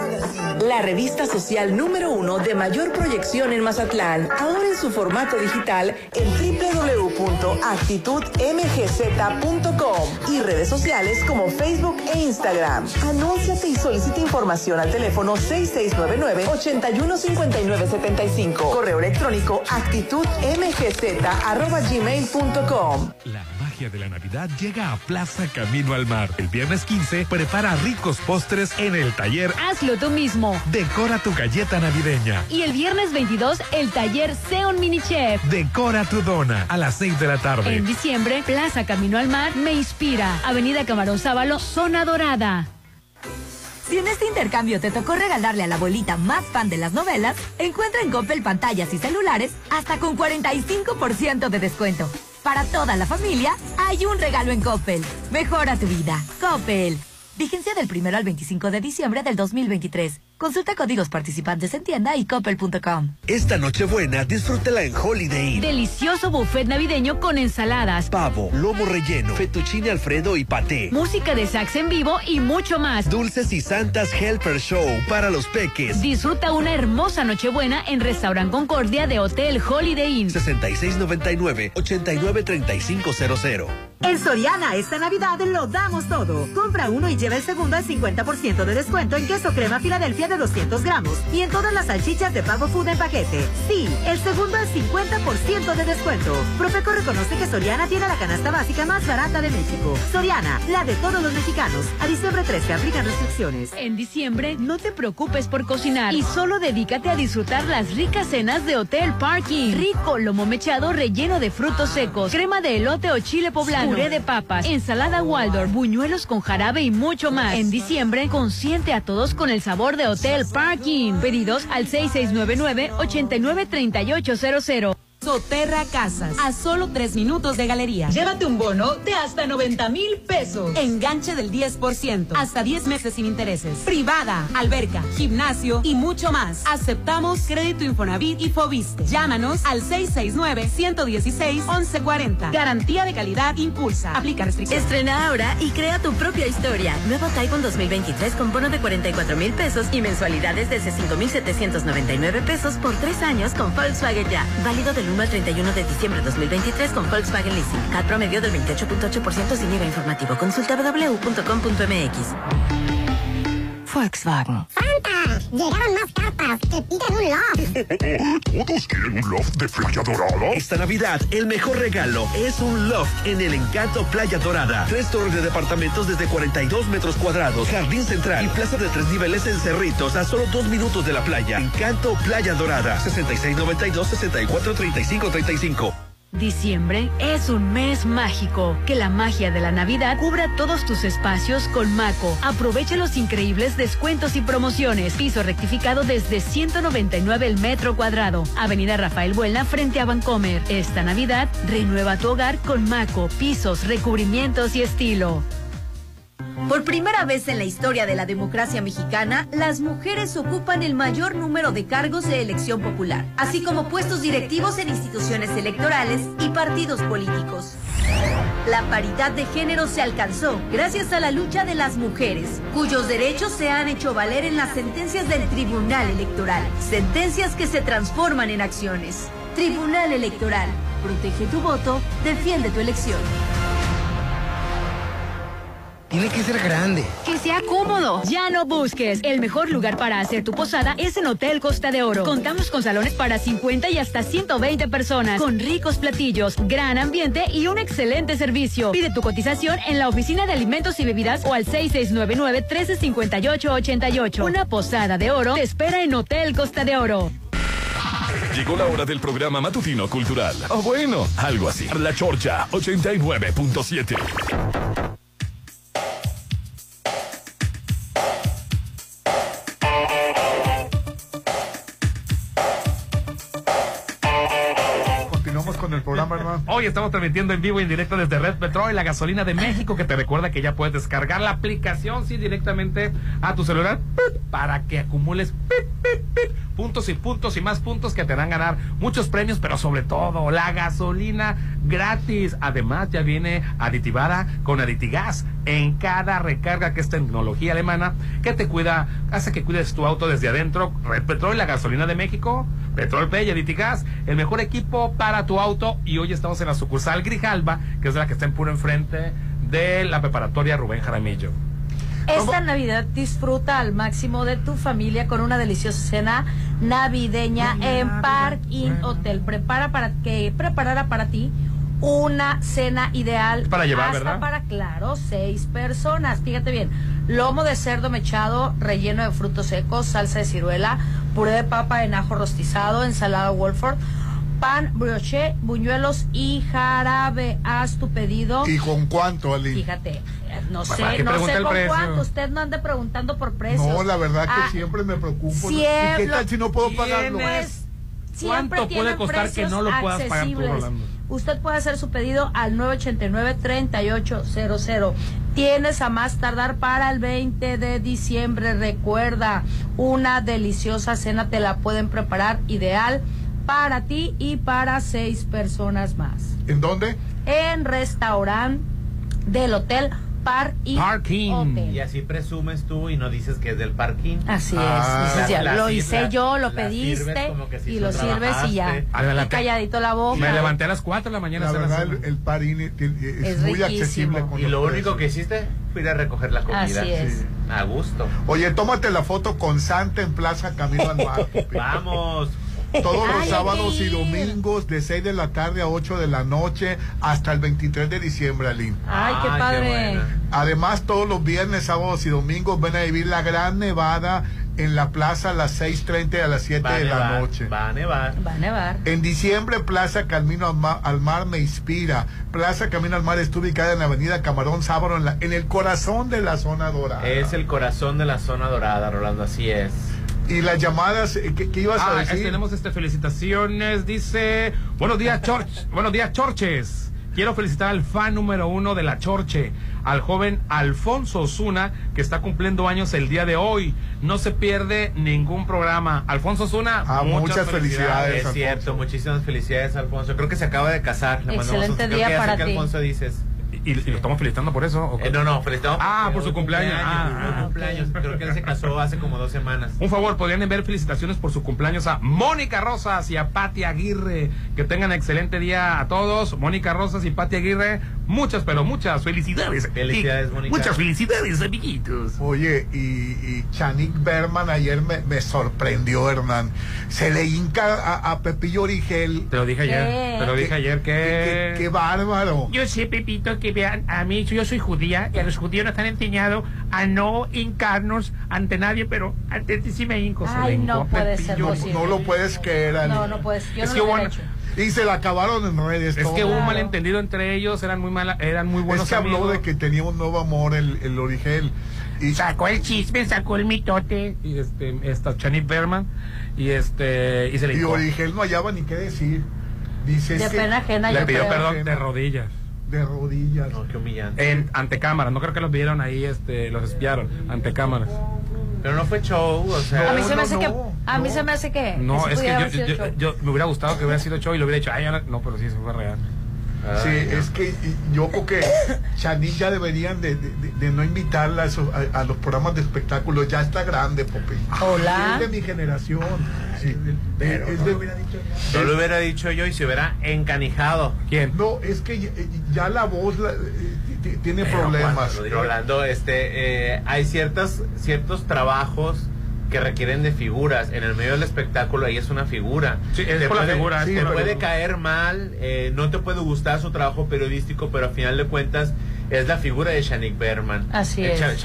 la revista social número uno de mayor proyección en Mazatlán, ahora en su formato digital en www.actitudmgz.com y redes sociales como Facebook e Instagram. Anúnciate y solicita información al teléfono 6699-815975. Correo electrónico actitudmgz.gmail.com. Magia de la Navidad llega a Plaza Camino al Mar. El viernes 15 prepara ricos postres en el taller Hazlo tú mismo. Decora tu galleta navideña. Y el viernes 22, el taller Seon Mini Chef. Decora tu dona a las 6 de la tarde. En diciembre, Plaza Camino al Mar me inspira. Avenida Camarón Sábalo, Zona Dorada. Si en este intercambio te tocó regalarle a la abuelita más fan de las novelas, encuentra en Coppel pantallas y celulares hasta con 45% de descuento. Para toda la familia hay un regalo en Coppel. Mejora tu vida. Coppel. Vigencia del 1 al 25 de diciembre del 2023. Consulta códigos participantes en tienda y coppel.com. Esta Nochebuena disfrútela en Holiday Inn. Delicioso buffet navideño con ensaladas, Pavo, lomo relleno, fettuccine alfredo y paté. música de sax en vivo y mucho más. Dulces y Santas Helper Show para los peques. Disfruta una hermosa Nochebuena en Restaurant Concordia de Hotel Holiday Inn. 6699-893500. En Soriana esta Navidad lo damos todo. Compra uno y lleva el segundo al 50% de descuento en queso crema Filadelfia de 200 gramos y en todas las salchichas de Pavo Food en paquete. Sí, el segundo al 50% de descuento. Profeco reconoce que Soriana tiene la canasta básica más barata de México. Soriana, la de todos los mexicanos. A diciembre 13 aplican restricciones. En diciembre, no te preocupes por cocinar y solo dedícate a disfrutar las ricas cenas de Hotel Parking. Rico lomo mechado relleno de frutos secos, crema de elote o chile poblano, puré de papas, ensalada Waldorf, buñuelos con jarabe y mucho más. En diciembre, consiente a todos con el sabor de Hotel Parking. Pedidos al 6699-893800. Soterra Casas, a solo tres minutos de galería. Llévate un bono de hasta 90 mil pesos. Enganche del 10%, hasta 10 meses sin intereses. Privada, alberca, gimnasio y mucho más. Aceptamos crédito Infonavit y Fobiste. Llámanos al 669-116-1140. Garantía de calidad impulsa. Aplica restricciones. Estrena ahora y crea tu propia historia. Nuevo Taiwan 2023 con bono de 44 mil pesos y mensualidades desde 5,799 pesos por tres años con Volkswagen Ya. Válido del 1 al 31 de diciembre de 2023 con Volkswagen Leasing. CAT promedio del 28.8% sin IVA informativo. Consulta www.com.mx. Volkswagen. ¡Santa! Llegaron más cartas que piden un loft. ¿Todos quieren un loft de Playa Dorada? Esta Navidad, el mejor regalo es un loft en el Encanto Playa Dorada. Tres torres de departamentos desde 42 metros cuadrados, jardín central y plaza de tres niveles en Cerritos a solo dos minutos de la playa. Encanto Playa Dorada. 6692-643535. Diciembre es un mes mágico. Que la magia de la Navidad cubra todos tus espacios con Maco. Aprovecha los increíbles descuentos y promociones. Piso rectificado desde 199 el metro cuadrado. Avenida Rafael Buelna frente a Vancomer. Esta Navidad renueva tu hogar con Maco, pisos, recubrimientos y estilo. Por primera vez en la historia de la democracia mexicana, las mujeres ocupan el mayor número de cargos de elección popular, así como puestos directivos en instituciones electorales y partidos políticos. La paridad de género se alcanzó gracias a la lucha de las mujeres, cuyos derechos se han hecho valer en las sentencias del Tribunal Electoral, sentencias que se transforman en acciones. Tribunal Electoral, protege tu voto, defiende tu elección. Tiene que ser grande. Que sea cómodo. Ya no busques. El mejor lugar para hacer tu posada es en Hotel Costa de Oro. Contamos con salones para 50 y hasta 120 personas, con ricos platillos, gran ambiente y un excelente servicio. Pide tu cotización en la oficina de alimentos y bebidas o al 6699-1358-88. Una posada de oro te espera en Hotel Costa de Oro. Llegó la hora del programa matutino cultural. O bueno, algo así. La Chorcha 89.7. Hoy estamos transmitiendo en vivo y en directo desde Red Petrol, la gasolina de México, que te recuerda que ya puedes descargar la aplicación sí, directamente a tu celular para que acumules. Puntos y puntos y más puntos que te harán ganar muchos premios, pero sobre todo la gasolina gratis. Además, ya viene aditivada con Aditigas en cada recarga, que es tecnología alemana que te cuida, hace que cuides tu auto desde adentro. Red Petrol, la gasolina de México, Petrol Pay y Aditigas, el mejor equipo para tu auto. Y hoy estamos en la sucursal Grijalba, que es la que está en puro enfrente de la preparatoria Rubén Jaramillo. Esta Navidad disfruta al máximo de tu familia con una deliciosa cena navideña en Park Inn Hotel. Prepara para que preparara para ti una cena ideal Para llevar, hasta ¿verdad? para claro seis personas. Fíjate bien, lomo de cerdo mechado relleno de frutos secos, salsa de ciruela, puré de papa en ajo rostizado, ensalada Wolford. Pan, brioche, buñuelos y jarabe. Haz tu pedido. ¿Y con cuánto, Ali? Fíjate, no ¿Para sé, no sé con precio? cuánto. Usted no ande preguntando por precios. No, la verdad que Ah, siempre me preocupo. ¿Y siempre- qué tal si no puedo pagarlo? Pues, siempre ¿Cuánto puede costar que precios no lo puedas pagar tú, accesibles. Rolando? Usted puede hacer su pedido al 989-3800. Tienes a más tardar para el 20 de diciembre. Recuerda, una deliciosa cena te la pueden preparar ideal para ti y para seis personas más. ¿En dónde? En restaurante del Hotel Park y así presumes tú y no dices que es del parking. Así es. Ah. dices, ya, La- lo hice la- yo, lo pediste sirves como que si y lo sirves y ya. Y calladito la boca. Me levanté a las 4 de la mañana. La a hacer verdad, la el, el tiene- es, Es muy riquísimo. accesible con Y lo único que hiciste fue ir a recoger la comida. Así es. Sí. A gusto. Oye, tómate la foto con Santa en Plaza Camino al Mar. Vamos. Todos los sábados y domingos de 6 de la tarde a 8 de la noche hasta el 23 de diciembre, Aline. Ay, qué padre. Además, todos los viernes, sábados y domingos ven a vivir la gran nevada en la plaza a las 6.30 y a las 7 Va a de la noche. Va a nevar. Va a nevar. En diciembre, Plaza Camino al Mar, al Mar me inspira. Plaza Camino al Mar está ubicada en la avenida Camarón Sábaro, en, la- en el corazón de la zona dorada. Es el corazón de la zona dorada, Rolando, así es. Y las llamadas, eh, ¿qué, qué ibas a Ah, decir? tenemos este felicitaciones. Dice, buenos días, Chorch, buenos días, Chorches. Quiero felicitar al fan número uno de la Chorche, al joven Alfonso Osuna, que está cumpliendo años el día de hoy. No se pierde ningún programa. Alfonso Osuna, Ah, muchas felicidades. Es Alfonso. cierto, muchísimas felicidades, Alfonso. Creo que se acaba de casar. Le mandamos Excelente un- creo día que ya sé para qué ti. Alfonso dices. ¿Y, y lo estamos felicitando por eso? ¿o qué? Eh, no, no, felicitamos. Ah, por su hoy cumpleaños. Ah, ah, cumpleaños. Creo que él se casó hace como dos semanas. Un favor, podrían enviar felicitaciones por su cumpleaños a Mónica Rosas y a Pati Aguirre. Que tengan excelente día a todos. Mónica Rosas y Pati Aguirre, muchas, pero muchas felicidades. Felicidades, Y Mónica. Muchas felicidades, amiguitos. Oye, y, y Chanik Berman ayer me, me sorprendió, Hernán. Se le hinca a, a Pepillo Origel. Te lo dije ayer. ¿Qué? Te lo dije ¿Qué- ayer Qué, que. qué bárbaro. Yo sé, Pepito, que vean, a mí yo soy judía y a los judíos nos han enseñado a no hincarnos ante nadie, pero ante ti sí me hinco. se Ay, le no puede ser posible. No lo puedes creer, Ali. No, no puedes. Yo Es no que lo hubo hubiera una- hecho. Y se la acabaron en redes. Es todo. que hubo un malentendido entre ellos, eran muy mala, eran muy buenos es que habló amigos. de que tenía un nuevo amor el, el Origel. Y, Sacó el chisme, sacó el mitote. y este esta Chanit Berman y este y se le y. Origel no hallaba ni qué decir. Dice, De pena ajena, Le pidió perdón de rodillas. De rodillas. No, qué humillante. En, ante cámaras, no creo que los vieron ahí, este, los espiaron, ante cámaras. Pero no fue show, o sea. A mí se me no, hace que. no, A mí no. se me hace que. No, sí es que yo, yo, yo- me hubiera gustado que hubiera sido show y lo hubiera dicho, ay, no, no, pero sí, eso fue real. Sí, es que y- yo creo que Chanik ya deberían de, de- no invitarla a, esos- a- a los programas de espectáculos. Ya está grande, Pope. Hola. Es de mi generación. Sí, Pero es no de- lo No lo hubiera dicho yo y se hubiera encanijado. ¿Quién? No, es que ya, ya la voz la- eh, tiene Pero problemas. cuando Rolando, este, eh, hay ciertas, ciertos trabajos que requieren de figuras. En el medio del espectáculo ahí es una figura. Sí, es Te por la puede- figura, es te por la puede figura. caer mal, eh, no te puede gustar su trabajo periodístico, pero a final de cuentas es la figura de Shanik Berman. Así Eh, es. Eh,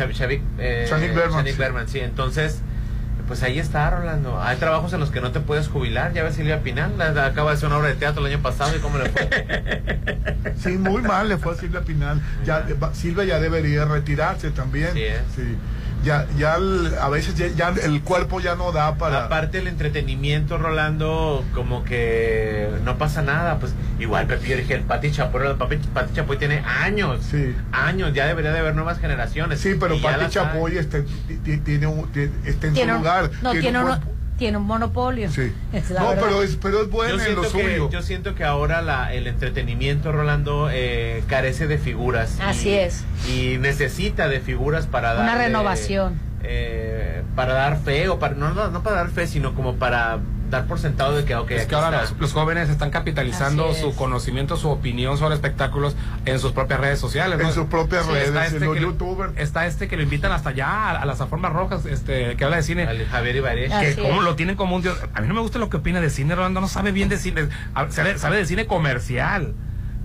Shanik Berman, Shanik sí. Berman, sí. Entonces, pues ahí está, Rolando. Hay trabajos en los que no te puedes jubilar. Ya ves Silvia Pinal, la- acaba de hacer una obra de teatro el año pasado y cómo le fue. Sí, muy mal le fue a Silvia Pinal. Ya, eh, Silvia ya debería retirarse también. Sí, ¿eh? Sí. Ya, ya el- a veces ya, ya el cuerpo ya no da para. Aparte el entretenimiento, Rolando, como que no pasa nada, pues igual Pepillo dije, el Pati Chapoy, el Pati, Pati Chapoy tiene años, Sí. años, ya debería de haber nuevas generaciones. Sí, pero Pati. Chapoy está, ti- tiene un- está en Tiene su un- lugar. No, tiene, un tiene un monopolio. Sí. Es la No, verdad. pero es, pero es bueno Yo en lo siento, que, suyo. yo siento que ahora la, el entretenimiento, Rolando, eh, carece de figuras. y- Así es. Y necesita de figuras para dar... Una renovación. para dar fe, o para, no, no, no para dar fe, sino como para dar por sentado de que, ok, Es que ahora los, los jóvenes están capitalizando su conocimiento, su opinión sobre espectáculos en sus propias redes sociales. En ¿no? sus propias Sí, redes, está en este los youtubers. Está este que lo invitan hasta allá a, a las alfombras rojas, este, que habla de cine. Al Javier Ibarreche. que como lo tienen como un dios. A mí no me gusta lo que opina de cine, Rolando no sabe bien de cine, sabe, sabe de cine comercial.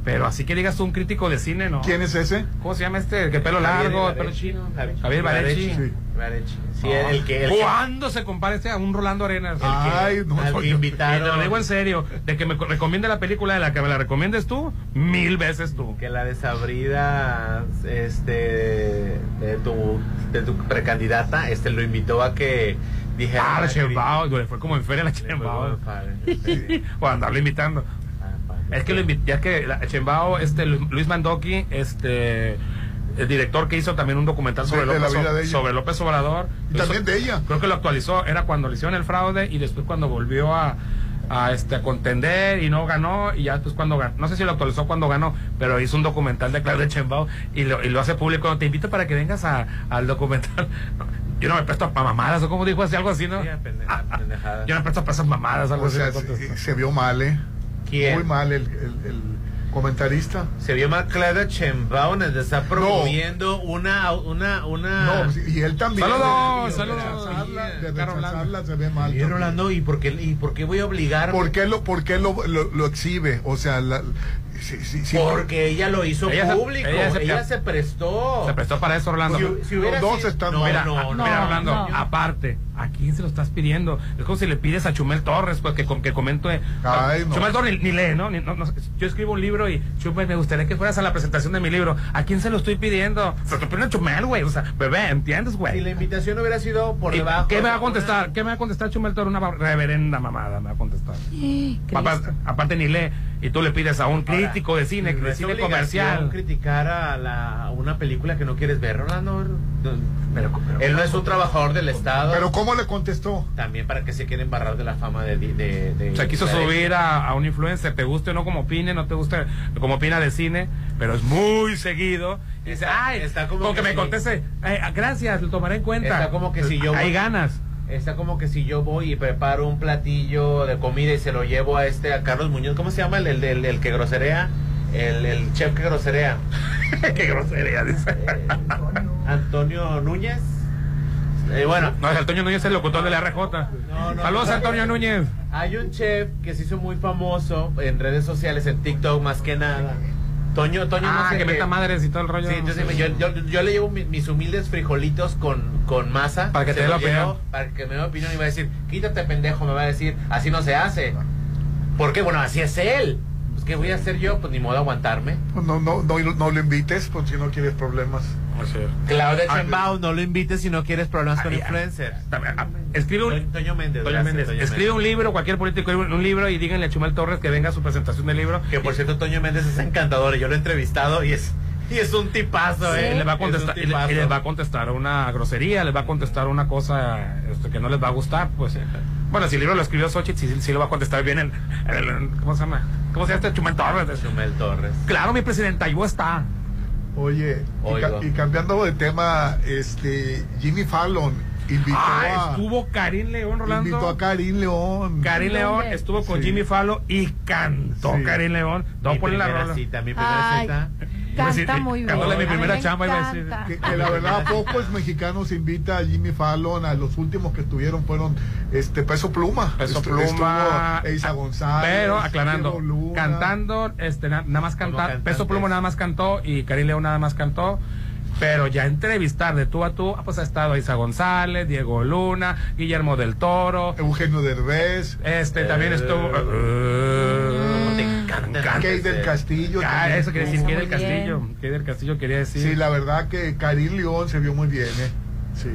Pero así que digas tú un crítico de cine, ¿no? ¿Quién es ese? ¿Cómo se llama este? El que pelo Javier largo, el pelo chino. Javier- Barechi. Ibarreche. Sí. Ibarreche. Sí, No. el que... El que ¿Cuándo se compara este a un Rolando Arenas? El que- Ay, no, al que. Y te invitaron. lo digo en serio, de que me co- recomiende la película de la que me la recomiendes tú, mil veces tú. que la desabrida este de tu de tu precandidata este lo invitó a que dijera Ah, la Chembao, fue como en feria la Chembao. sí. O andarlo invitando. Es que lo invi- ya que la Chembao, este Lu- Luis Mandoki, este el director que hizo también un documental sobre, De- López, vida de ella. sobre López Obrador. Y también de ella. Creo que lo actualizó, era cuando le hicieron el fraude y después cuando volvió a, a, este, a contender y no ganó y ya después cuando ganó, no sé si lo actualizó cuando ganó, pero hizo un documental de Claudia Sheinbaum y lo, y lo hace público. Te invito para que vengas a- al documental. Yo no me presto para mamadas, o como dijo así, algo así, ¿no? Yo no me presto para esas mamadas, algo O así. sea, se, se vio mal, ¿eh? ¿Quién? Muy mal el, el- el comentarista. Se vio mal Claudia Sheinbaum, donde está promoviendo una, una, una... No, y él también. Saludos, saludos. de rechazarla se ve mal. Y. Rolando, ¿y por qué, y por qué voy a obligar? ¿Por qué lo, por qué lo, lo, lo exhibe? O sea, la, sí, sí, sí, Porque ella lo hizo Ella se- público. ella Ella se- se, prestó. Se prestó para eso, Orlando. Si- si hubiera Los dos sido- están no, mal. Mira, no, a- no, mira, Orlando, no. aparte, ¿a quién se lo estás pidiendo? Es como si le pides a Chumel Torres, pues que, que comente. Ay, no. Chumel Torres ni, ni lee, ¿no? Ni- no- no- Yo escribo un libro y Chumel, me gustaría que fueras a la presentación de mi libro. ¿A quién se lo estoy pidiendo? Se lo pide a Chumel, güey. O sea, bebé, ¿entiendes, Si güey? la invitación hubiera sido por ¿Y debajo. ¿Qué me va a contestar? ¿Qué me va a contestar Chumel Torres? Una reverenda mamada me va a contestar. Aparte, aparte ni lee. Y tú le pides a un crítico de cine, No de cine comercial. criticar a, la, a una película que no quieres ver, Rolando. Él no es un trabajador del Estado. Pero ¿cómo le contestó? También para que se quieren barrar de la fama de... de, de- O sea, quiso subir a, a un influencer, te guste o no como opine, no te guste como opina de cine, pero es muy seguido. Y dice, ay, está como con que, que me conteste, eh, gracias, lo tomaré en cuenta. Está como que si yo Hay voy- ganas. Está como que si yo voy y preparo un platillo de comida y se lo llevo a este, a Carlos Muñoz, ¿cómo se llama? El, el, el- el que groserea, el, el chef que groserea. Qué grosería, dice. Antonio Núñez. Eh, bueno, No, es Antonio Núñez, el locutor de la RJ. no, Saludos, no. Antonio Núñez. hay un chef que se hizo muy famoso en redes sociales, en TikTok más que nada. Toño, Toño no Ah, sé que meta madres y todo el rollo. Sí, entonces yo, yo, yo le llevo mi- mis humildes frijolitos con, con masa. Para que te dé la opinión. llevo, Para que me dé opinión y va a decir, quítate pendejo, me va a decir, así no se hace. ¿Por qué? Bueno, así es él. Pues, ¿qué voy a hacer yo? Pues ni modo aguantarme. No, no, no, no lo invites, pues si no quieres problemas. Claudia Ah, Sheinbaum, no lo invites si no quieres problemas con Ay, influencers. ah, Escribe un, Toño- Méndez. Toño Méndez, escribe un libro, cualquier político un, libro y díganle a Chumel Torres que venga a su presentación del libro. Que por cierto, Toño Méndez es encantador y yo lo he entrevistado y es, y es un tipazo, Y ¿eh? les va a contestar, y le- les va a contestar una grosería, les va a contestar una cosa este, que no les va a gustar, pues. Bueno, si el libro lo escribió Xochitl, sí, sí lo va a contestar bien el, el- ¿cómo se llama? ¿Cómo se llama este Chumel Torres? Chumel Torres. Claro, mi presidenta, yo está. Oye, y, y cambiando de tema, este Jimmy Fallon invitó Ah, a estuvo Karim León, Rolando. invitó a Karim León. Karim León estuvo con Sí. Jimmy Fallon y cantó Sí. Karim León. Te voy Mi la primera rola. cita, mi primera Ay, cita. Pues sí, Canta sí, muy bien. mi primera me chamba, iba a decir. encanta. Que, que la verdad pocos mexicanos invita a Jimmy Fallon, a los últimos que estuvieron fueron este Peso Pluma. Peso Estu- Pluma. estuvo Eiza González. Pero aclarando, cantando, este, na- nada más cantar. Peso Pluma nada más cantó y Karim León nada más cantó. Pero ya entrevistar de tú a tú, ah, pues ha estado Isa González, Diego Luna, Guillermo del Toro, Eugenio Derbez, este también estuvo. ¿Cómo te encanta? Kay del Castillo. Ah, eso quería decir. Kay del Castillo. Kay del Castillo quería decir. Sí, la verdad que Karim León se vio muy bien, ¿eh? Sí.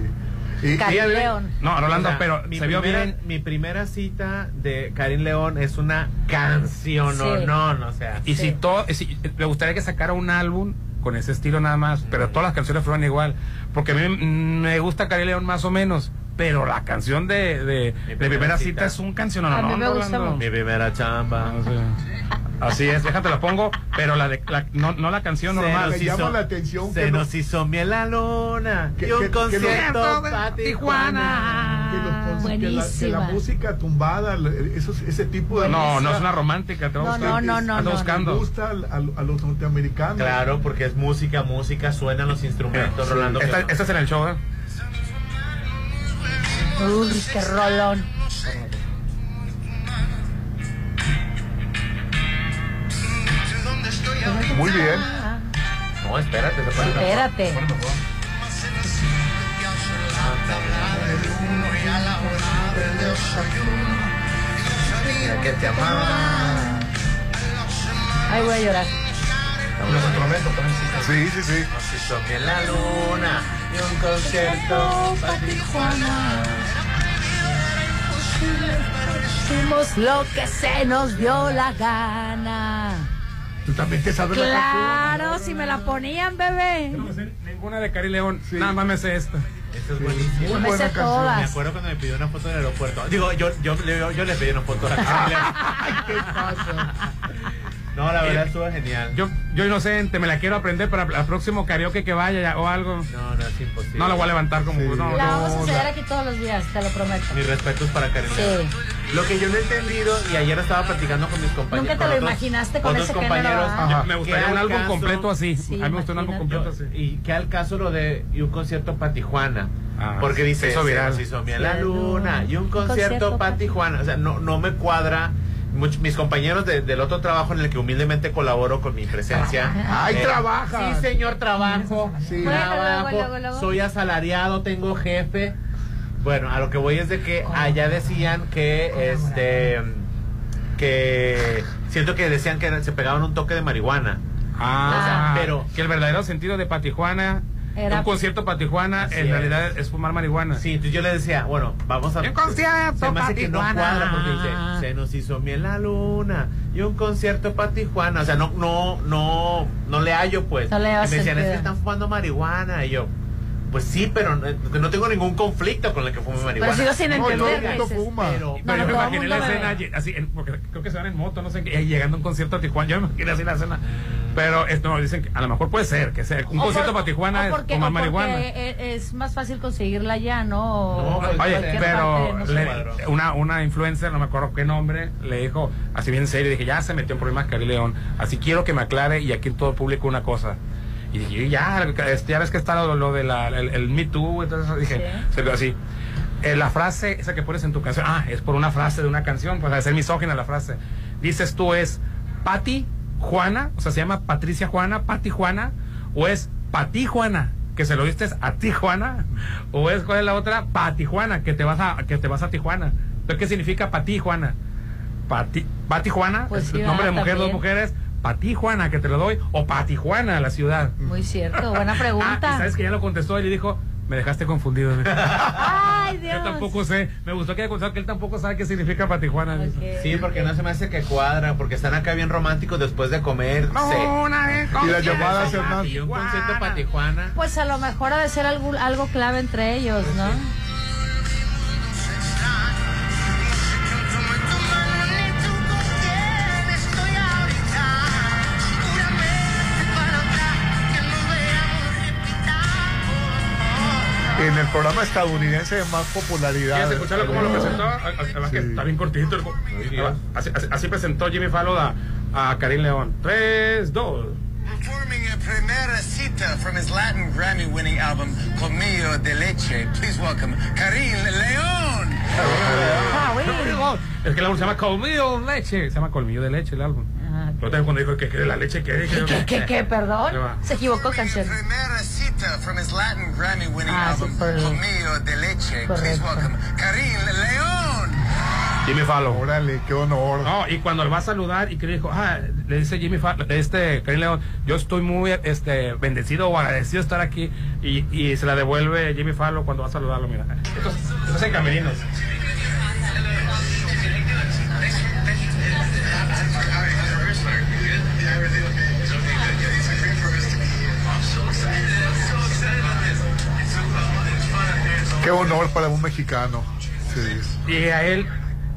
Y, Karim y- León. No, Rolando, O sea, pero mi se vio primera- bien. Mi primera cita de Karim León es una canción, Sí. no, no, no, o sea. Y si todo, y si, me gustaría que sacara un álbum con ese estilo nada más, pero todas las canciones fueran igual, porque a me gusta Cari León más o menos, pero la canción de, de, de primera primera cita. cita. es un canción A mí me gusta mucho. Mi primera chamba. Así es, déjate la pongo, pero la de la- no, no la canción Se normal. nos me llama hizo- la atención Se que nos los- hizo miel la luna Que- y un que- concierto para Tijuana. Los la, que la música tumbada, esos- ese tipo de No, no es una romántica, te va a No, no, no, no, Ando no. buscando. gusta a, los norteamericanos. Claro, porque es música, música, suenan los instrumentos, Sí. Rolando. Esta, esta es en el show, ¿eh? Uy, qué rolón. Muy bien. No, espérate, se puede Espérate. que te amaba. Ay, voy a llorar. Sí, sí, sí. Nos hizo miel la luna y un concierto para Tijuana. Hicimos lo que se nos dio la gana. Tú también te sabes la Claro, si me la ponían, bebé. Ninguna de Cari León, nada más me sé esta. Esta es buenísima. Muy Me buena sé canción. todas. Me acuerdo cuando me pidió una foto del aeropuerto. Digo, yo, yo, yo, yo le pedí una foto a Cari León. ¿Qué pasa? No, la verdad estuvo genial. Yo, yo inocente, me la quiero aprender para el próximo karaoke que vaya ya- o algo. No, no, es imposible. No la voy a levantar como. No, La no, vamos a hacer aquí todos los días, te lo prometo. Mis respetos para Karen León. Lo que yo no he entendido, y ayer estaba platicando con mis compañeros. Nunca te lo imaginaste con ese género, compañeros. ¿ah? Me gustaría ¿Qué un álbum caso- completo así. a mí me un álbum completo así. Y que al caso lo de y un concierto para Tijuana. porque dice, se hizo viral. se hizo miel la La luna y un concierto concierto para pa' Tijuana. O sea, no, no me cuadra. Much- mis compañeros de- del otro trabajo en el que humildemente colaboro con mi presencia. ¡Ay, Eh, trabaja! Sí, señor, trabajo. Sí. Bueno, Trabajo. luego, luego, luego. Soy asalariado, tengo jefe. Bueno, a lo que voy es de que allá decían que este que siento que decían que se pegaban un toque de marihuana. Ah, O sea, pero que el verdadero sentido de Patijuana, Era- un concierto Patijuana, Así en es. realidad es fumar marihuana. Sí, entonces yo le decía, bueno, vamos a. Un concierto Se me hace pa' que no Tijuana. cuadra porque dice, se nos hizo miel la luna y un concierto para Tijuana. O sea, no, no, no, no le hallo, pues. No le y me decían, es que están fumando marihuana. Y yo, pues sí, pero no, no tengo ningún conflicto con el que fume marihuana. sigo sin No, entender, todo el mundo fuma. Pero, Pero yo me imaginé la escena, bebe. así, en- porque creo que se van en moto, no sé qué, y llegando a un concierto a Tijuana. Yo me imaginé así la escena. Pero esto dicen que a lo mejor puede ser, que sea un O concierto por- para Tijuana o es porque, fumar o porque marihuana. e- es más fácil conseguirla ya, ¿no? Oye, pero parte, no sé. le- una, una influencer, no me acuerdo qué nombre, le dijo, así bien serio, dije, ya se metió en problemas Cari León, así quiero que me aclare y aquí en todo público una cosa. Y ya, este, ya ves que está lo, lo de la, el, el Me Too, entonces dije, se quedó así. Eh, la frase, esa que pones en tu canción, ah, es por una frase de una canción, pues a ser misógina la frase. Dices tú es Pati Juana, o sea, se llama Patricia Juana, Pati Juana, o es Pati Juana, que se lo diste a Tijuana, o es cuál es la otra, Pati Juana, que te vas a, que te vas a Tijuana. Entonces, ¿qué significa Pati Juana? Pati, Pati Juana, Pues sí, nombre de mujer, dos mujeres, Pati Juana, que te lo doy, o Pati Juana, la ciudad. Muy cierto, buena Ah, y pregunta. sabes que ya lo contestó él y dijo, me dejaste confundido. Ay, Dios. Yo tampoco sé, me gustó que haya contestado que él tampoco sabe qué significa para Tijuana. Sí, porque no se me hace que cuadra, porque están acá bien románticos después de comer. No, sí. una vez Y las llamadas, Hernán. Y un concierto para Tijuana. Pues a lo mejor ha de ser algo, algo clave entre ellos, ¿no? En programa estadounidense de más popularidad. ¿Quieres escucharlo cómo lo presentó? Además que está bien cortito. el- Así, así- así presentó Jimmy Fallon a, a Karim León. 3, 2. Performing a primera cita from his Latin Grammy winning album Colmillo de Leche. Please welcome Karim León. Es que el álbum se llama Colmillo de Leche. Se llama Colmillo de Leche el álbum. Yo también cuando dijo que, que la leche que ¿Qué, qué, qué, qué? Perdón. Se equivocó canción. Primera cita from his Latin Grammy winning Ah, album Colmillo de Leche. Please Correcto. welcome Karim León. Jimmy Fallon. Órale, qué honor. No, y cuando le va a saludar y que le dijo, ah, le dice Jimmy Fallon, este, Karim León, yo estoy muy este, bendecido o agradecido de estar aquí. Y, y se la devuelve Jimmy Fallon cuando va a saludarlo, mira. Estos, estos en camerinos. Qué honor para un mexicano. Sí. Y a él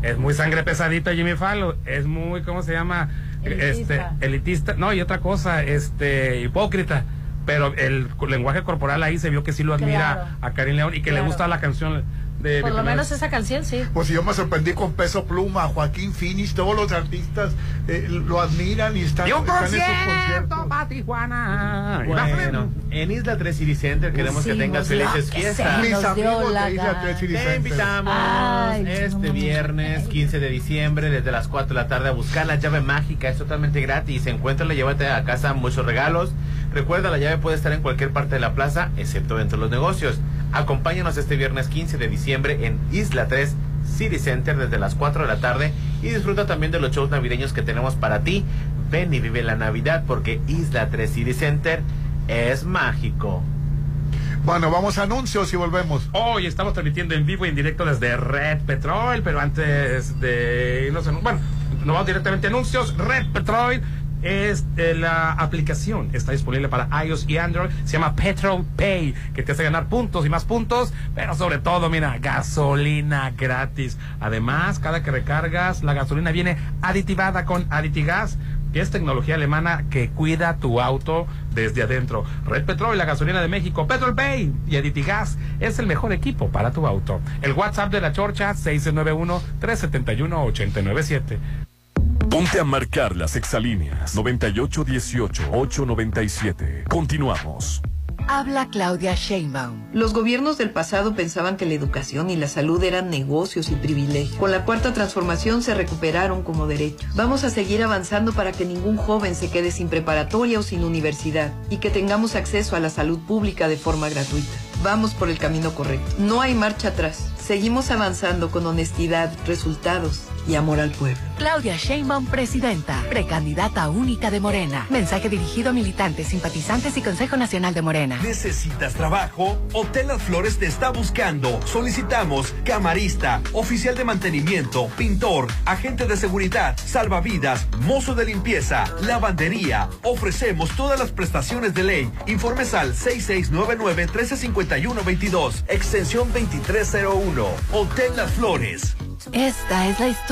es muy sangre pesadita Jimmy Fallon, es muy, ¿cómo se llama? Elitista. Este, elitista, no, y otra cosa, este, hipócrita. Pero el lenguaje corporal ahí se vio que sí lo admira Claro. a Karim León y que le gusta la canción de Por de lo primer- menos esa canción, sí. Pues yo me sorprendí con Peso Pluma, Joaquín Phoenix, todos los artistas eh, lo admiran y están, Y un están en concierto conciertos. para Tijuana. Bueno, en Isla 3 City Center queremos que tengas felices fiestas. dio amigos de Isla gana. 3 City Te Center. invitamos Ay, este no. viernes 15 de diciembre desde las 4 de la tarde a buscar la llave mágica. Es totalmente gratis. Encuéntrala, llévate a casa muchos regalos. Recuerda, la llave puede estar en cualquier parte de la plaza, excepto dentro de los negocios. Acompáñanos este viernes 15 de diciembre en Isla 3 City Center desde las 4 de la tarde y disfruta también de los shows navideños que tenemos para ti. Ven y vive la Navidad porque Isla 3 City Center es mágico. Bueno, vamos a anuncios y volvemos. Hoy estamos transmitiendo en vivo y en directo desde Red Petrol, pero antes de irnos, a- bueno, nos vamos directamente a anuncios. Red Petrol es eh, la aplicación está disponible para iOS y Android. Se llama Petrol Pay, que te hace ganar puntos y más puntos, pero sobre todo, mira, gasolina gratis. Además, cada que recargas, la gasolina viene aditivada con Aditigas que es tecnología alemana que cuida tu auto desde adentro. Red Petrol, la gasolina de México, Petrol Pay y Aditigas es el mejor equipo para tu auto. El WhatsApp de la Chorcha 691-371-897. Ponte a marcar las exalíneas 9818-897. Continuamos. Habla Claudia Sheinbaum. Los gobiernos del pasado pensaban que la educación y la salud eran negocios y privilegios. Con la cuarta transformación se recuperaron como derechos. Vamos a seguir avanzando para que ningún joven se quede sin preparatoria o sin universidad y que tengamos acceso a la salud pública de forma gratuita. Vamos por el camino correcto. No hay marcha atrás. Seguimos avanzando con honestidad, resultados y amor al pueblo. Claudia Sheinbaum, presidenta, precandidata única de Morena. Mensaje dirigido a militantes, simpatizantes y Consejo Nacional de Morena. ¿Necesitas trabajo? Hotel Las Flores te está buscando. Solicitamos camarista, oficial de mantenimiento, pintor, agente de seguridad, salvavidas, mozo de limpieza, lavandería. Ofrecemos todas las prestaciones de ley. Informes al 6699-1351-22, extensión 2301. Hotel Las Flores. Esta es la historia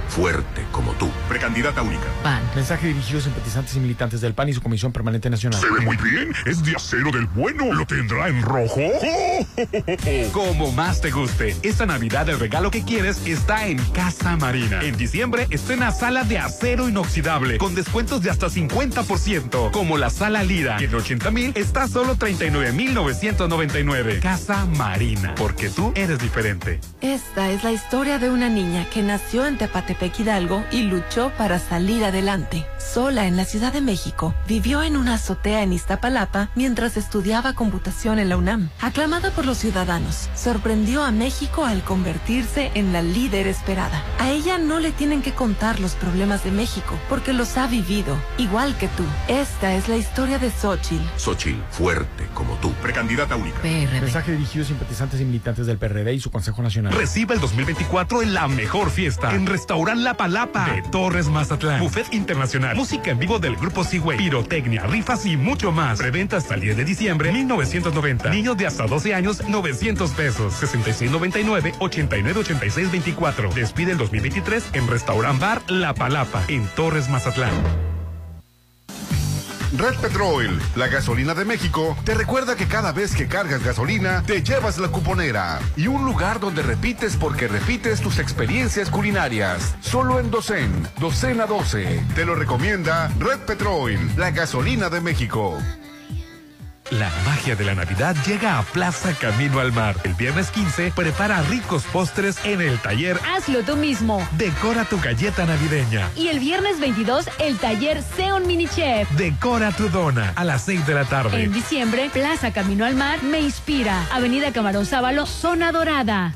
fuerte como tú. Precandidata única. PAN. Mensaje dirigido a simpatizantes y militantes del PAN y su Comisión Permanente Nacional. Se ve muy bien. Es de acero del bueno. ¿Lo tendrá en rojo? Como más te guste. Esta Navidad el regalo que quieres está en Casa Marina. En diciembre estrena sala de acero inoxidable con descuentos de hasta 50%. Como la sala Lira, que en 80 mil está solo 39,999. Casa Marina. Porque tú eres diferente. Esta es la historia de una niña que nació en Tepatepec Hidalgo y luchó para salir adelante. Sola en la Ciudad de México, vivió en una azotea en Iztapalapa mientras estudiaba computación en la UNAM. Aclamada por los ciudadanos, sorprendió a México al convertirse en la líder esperada. A ella no le tienen que contar los problemas de México, porque los ha vivido, igual que tú. Esta es la historia de Xochitl. Xochitl, fuerte como tú. Precandidata única. Mensaje dirigido a simpatizantes y militantes del PRD y su Consejo Nacional. Reciba el 2024 en la mejor fiesta. En Restaurant La Palapa de Torres Mazatlán. Buffet internacional. Música en vivo del grupo Seaway. Pirotecnia, rifas y mucho más. Preventa hasta el 10 de diciembre, 1990. Niños de hasta 12 años, 900 pesos. 6699 898624. Despide el 2023 en Restaurant Bar La Palapa en Torres Mazatlán. Red Petrol, la gasolina de México, te recuerda que cada vez que cargas gasolina, te llevas la cuponera y un lugar donde repites porque repites tus experiencias culinarias. Solo en Docen, Docena 12. Te lo recomienda Red Petrol, la gasolina de México. La magia de la Navidad llega a Plaza Camino al Mar. El viernes 15 prepara ricos postres en el taller. Hazlo tú mismo. Decora tu galleta navideña. Y el viernes 22 el taller Seon Mini Chef. Decora tu dona a las 6 de la tarde. En diciembre, Plaza Camino al Mar me inspira. Avenida Camarón Sábalo, Zona Dorada.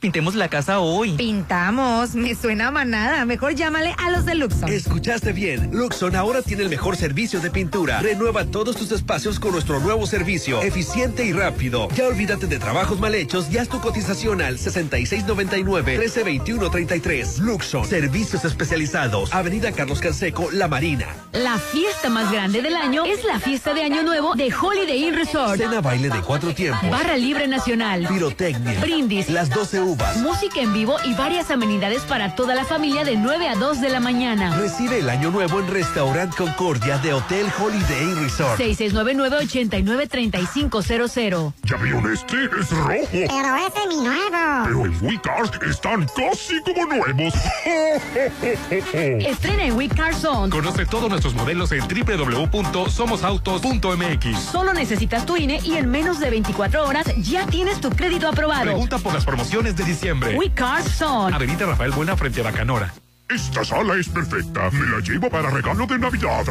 Pintemos la casa hoy. Pintamos. Me suena a manada. Mejor llámale a los de Luxon. Escuchaste bien. Luxon ahora tiene el mejor servicio de pintura. Renueva todos tus espacios con nuestro nuevo servicio. Eficiente y rápido. Ya olvídate de trabajos mal hechos y haz tu cotización al 6699-1321-33. Luxon. Servicios especializados. Avenida Carlos Canseco, La Marina. La fiesta más grande del año es la fiesta de Año Nuevo de Holiday Inn Resort. Cena baile de cuatro tiempos. Barra Libre Nacional. Pirotecnia. Brindis. Las 12 uvas. Música en vivo y varias amenidades para toda la familia de 9 a 2 de la mañana. Recibe el año nuevo en Restaurant Concordia de Hotel Holiday Resort. 6699-893500. ¿Ya vieron este? Es rojo. Pero ese es mi nuevo. Pero en WeCars están casi como nuevos. Estrena en We Car Zone. Conoce todos nuestros modelos en www.somosautos.mx. Solo necesitas tu INE y en menos de 24 horas ya tienes tu crédito aprobado. Pregunta por las promociones de diciembre. We Car Zone. Avenida Rafael Buena frente a Bacanora. Esta sala es perfecta. Me la llevo para regalo de Navidad.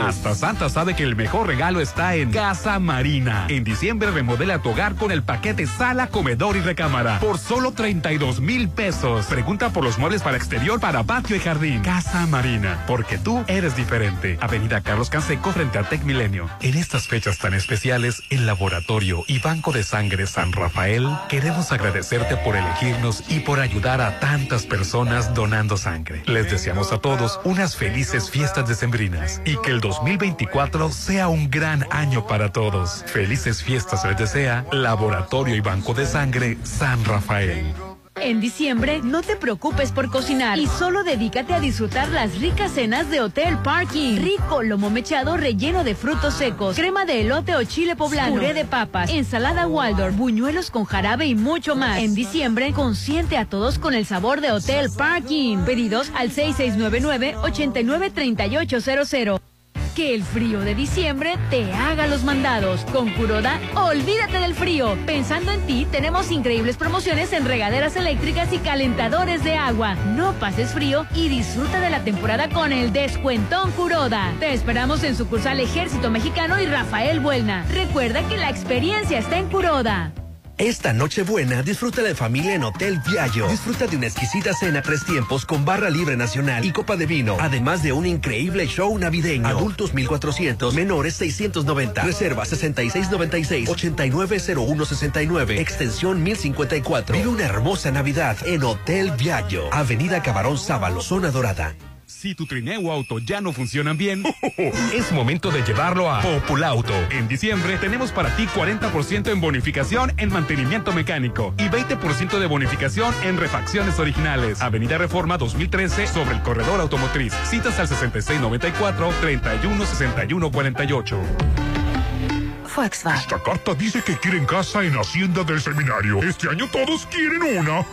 Hasta Santa sabe que el mejor regalo está en Casa Marina. En diciembre remodela tu hogar con el paquete sala, comedor y recámara por solo 32 mil pesos. Pregunta por los muebles para exterior, para patio y jardín. Casa Marina, porque tú eres diferente. Avenida Carlos Canseco frente a Tec Milenio. En estas fechas tan especiales, el Laboratorio y Banco de Sangre San Rafael queremos agradecerte por elegirnos y por ayudar a tantas personas donando sangre. Les deseamos a todos unas felices fiestas decembrinas y que el 2024 sea un gran año para todos. Felices fiestas les desea Laboratorio y Banco de Sangre San Rafael. En diciembre, no te preocupes por cocinar y solo dedícate a disfrutar las ricas cenas de Hotel Parking. Rico lomo mechado relleno de frutos secos, crema de elote o chile poblano, puré de papas, ensalada Waldorf, buñuelos con jarabe y mucho más. En diciembre, consiente a todos con el sabor de Hotel Parking. Pedidos al 6699-893800. Que el frío de diciembre te haga los mandados. Con Curoda, olvídate del frío. Pensando en ti, tenemos increíbles promociones en regaderas eléctricas y calentadores de agua. No pases frío y disfruta de la temporada con el descuentón Curoda. Te esperamos en sucursal Ejército Mexicano y Rafael Buelna. Recuerda que la experiencia está en Curoda. Esta noche buena, disfruta de familia en Hotel Viallo. Disfruta de una exquisita cena tres tiempos con barra libre nacional y copa de vino. Además de un increíble show navideño. Adultos 1400, menores 690. Reserva 6696-890169. Extensión 1054. Vive una hermosa Navidad en Hotel Viallo. Avenida Cabarón Sábalo, Zona Dorada. Si tu trineo o auto ya no funcionan bien, es momento de llevarlo a Populauto. En diciembre tenemos para ti 40% en bonificación en mantenimiento mecánico y 20% de bonificación en refacciones originales. Avenida Reforma 2013 sobre el corredor automotriz. Citas al 6694-316148. Volkswagen. Esta carta dice que quieren casa en Hacienda del Seminario. Este año todos quieren una.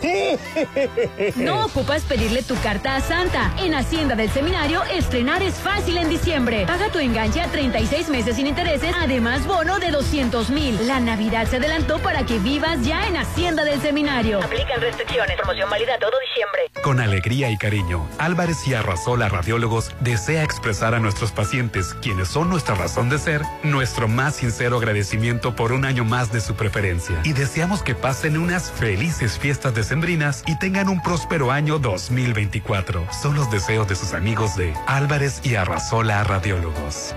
No ocupas pedirle tu carta a Santa. En Hacienda del Seminario, estrenar es fácil en diciembre. Paga tu enganche a 36 meses sin intereses, además bono de 200 mil. La Navidad se adelantó para que vivas ya en Hacienda del Seminario. Aplican restricciones. Promoción válida todo diciembre. Con alegría y cariño, Álvarez y Arrasola Radiólogos desea expresar a nuestros pacientes, quienes son nuestra razón de ser, nuestro más sincero agradecimiento por un año más de su preferencia. Y deseamos que pasen unas felices fiestas decembrinas y tengan un próspero año 2024. Son los deseos de sus amigos de Álvarez y Arrasola Radiólogos.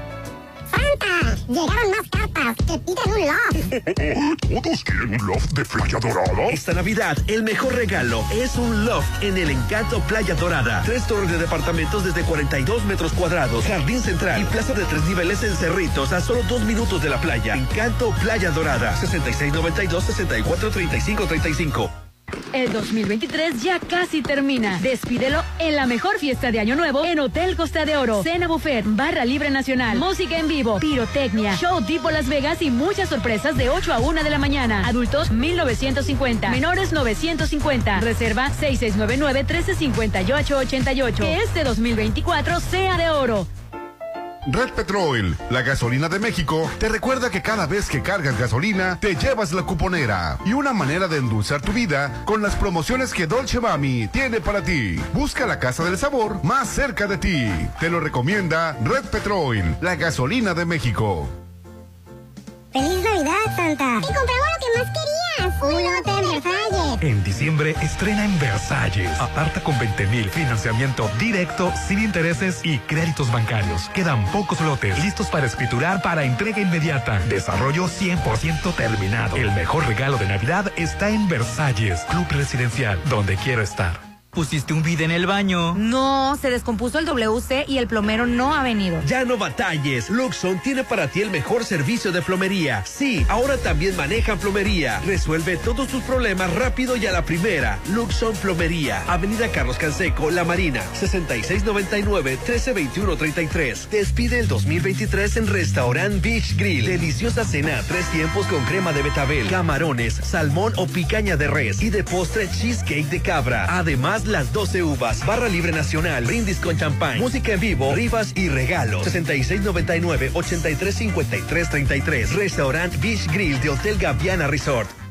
¡Santa! Llegaron más cartas que piden un loft. ¿Todos quieren un loft de Playa Dorada? Esta Navidad, el mejor regalo es un loft en el Encanto Playa Dorada. Tres torres de departamentos desde 42 metros cuadrados, jardín central y plaza de tres niveles en Cerritos a solo dos minutos de la playa. Encanto Playa Dorada. 6692-643535. El 2023 ya casi termina. Despídelo en la mejor fiesta de Año Nuevo en Hotel Costa de Oro. Cena buffet, barra libre nacional, música en vivo, pirotecnia, show tipo Las Vegas y muchas sorpresas de 8 a 1 de la mañana. Adultos 1950, menores 950. Reserva 6699-1358-88. Que este 2024 sea de oro. Red Petrol, la gasolina de México, te recuerda que cada vez que cargas gasolina, te llevas la cuponera y una manera de endulzar tu vida con las promociones que Dolce Mami tiene para ti. Busca la casa del sabor más cerca de ti. Te lo recomienda Red Petrol, la gasolina de México. ¡Feliz Navidad, Santa! ¡Y compramos lo que más querías! ¡Un hotel Versalles! En diciembre estrena en Versalles. Aparta con 20 mil. Financiamiento directo, sin intereses y créditos bancarios. Quedan pocos lotes listos para escriturar para entrega inmediata. Desarrollo 100% terminado. El mejor regalo de Navidad está en Versalles, Club Residencial, donde quiero estar. Pusiste un bid en el baño. No, se descompuso el WC y el plomero no ha venido. Ya no batalles. Luxon tiene para ti el mejor servicio de plomería. Sí, ahora también manejan plomería. Resuelve todos tus problemas rápido y a la primera. Luxon Plomería. Avenida Carlos Canseco, La Marina. 6699-1321-33. Despide el 2023 en Restaurant Beach Grill. Deliciosa cena. Tres tiempos con crema de betabel, camarones, salmón o picaña de res. Y de postre cheesecake de cabra. Además, las 12 uvas. Barra libre nacional. Brindis con champán. Música en vivo. Rifas y regalos. 6699-835333. Restaurant Beach Grill de Hotel Gaviana Resort.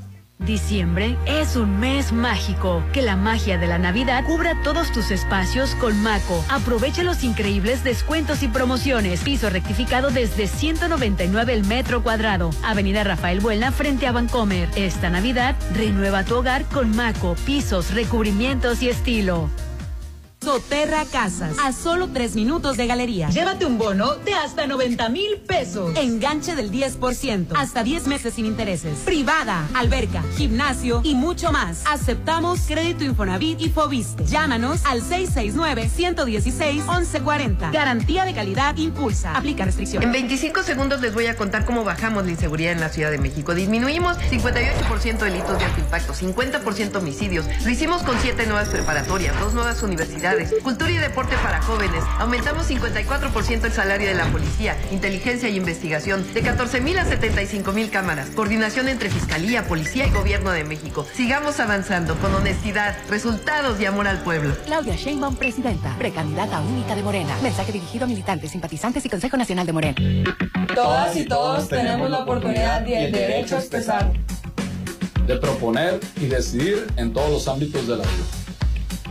Diciembre es un mes mágico. Que la magia de la Navidad cubra todos tus espacios con Maco. Aprovecha los increíbles descuentos y promociones. Piso rectificado desde 199 el metro cuadrado. Avenida Rafael Buelna frente a Vancomer. Esta Navidad renueva tu hogar con Maco, pisos, recubrimientos y estilo. Soterra Casas, a solo tres minutos de galería. Llévate un bono de hasta 90 mil pesos. Enganche del 10%, hasta 10 meses sin intereses. Privada, alberca, gimnasio y mucho más. Aceptamos crédito Infonavit y Fobiste. Llámanos al 669-116-1140. Garantía de calidad impulsa. Aplica restricciones. En 25 segundos les voy a contar cómo bajamos la inseguridad en la Ciudad de México. Disminuimos 58% delitos de alto impacto, 50% homicidios. Lo hicimos con siete nuevas preparatorias, dos nuevas universidades cultura y deporte para jóvenes. Aumentamos 54% el salario de la policía, inteligencia y investigación, de 14 mil a 75 mil cámaras. Coordinación entre Fiscalía, Policía y Gobierno de México. Sigamos avanzando con honestidad, resultados y amor al pueblo. Claudia Sheinbaum, presidenta, precandidata única de Morena. Mensaje dirigido a militantes, simpatizantes y Consejo Nacional de Morena. Todas y todos tenemos la oportunidad y el derecho a expresar. De proponer y decidir en todos los ámbitos de la vida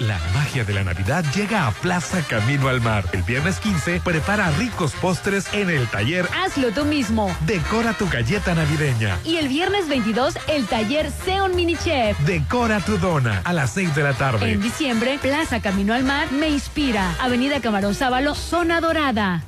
La magia de la Navidad llega a Plaza Camino al Mar. El viernes 15 prepara ricos postres en el taller Hazlo tú mismo. Decora tu galleta navideña. Y el viernes 22 el taller Seon Mini Chef. Decora tu dona a las 6 de la tarde. En diciembre, Plaza Camino al Mar me inspira. Avenida Camarón Sábalo, Zona Dorada.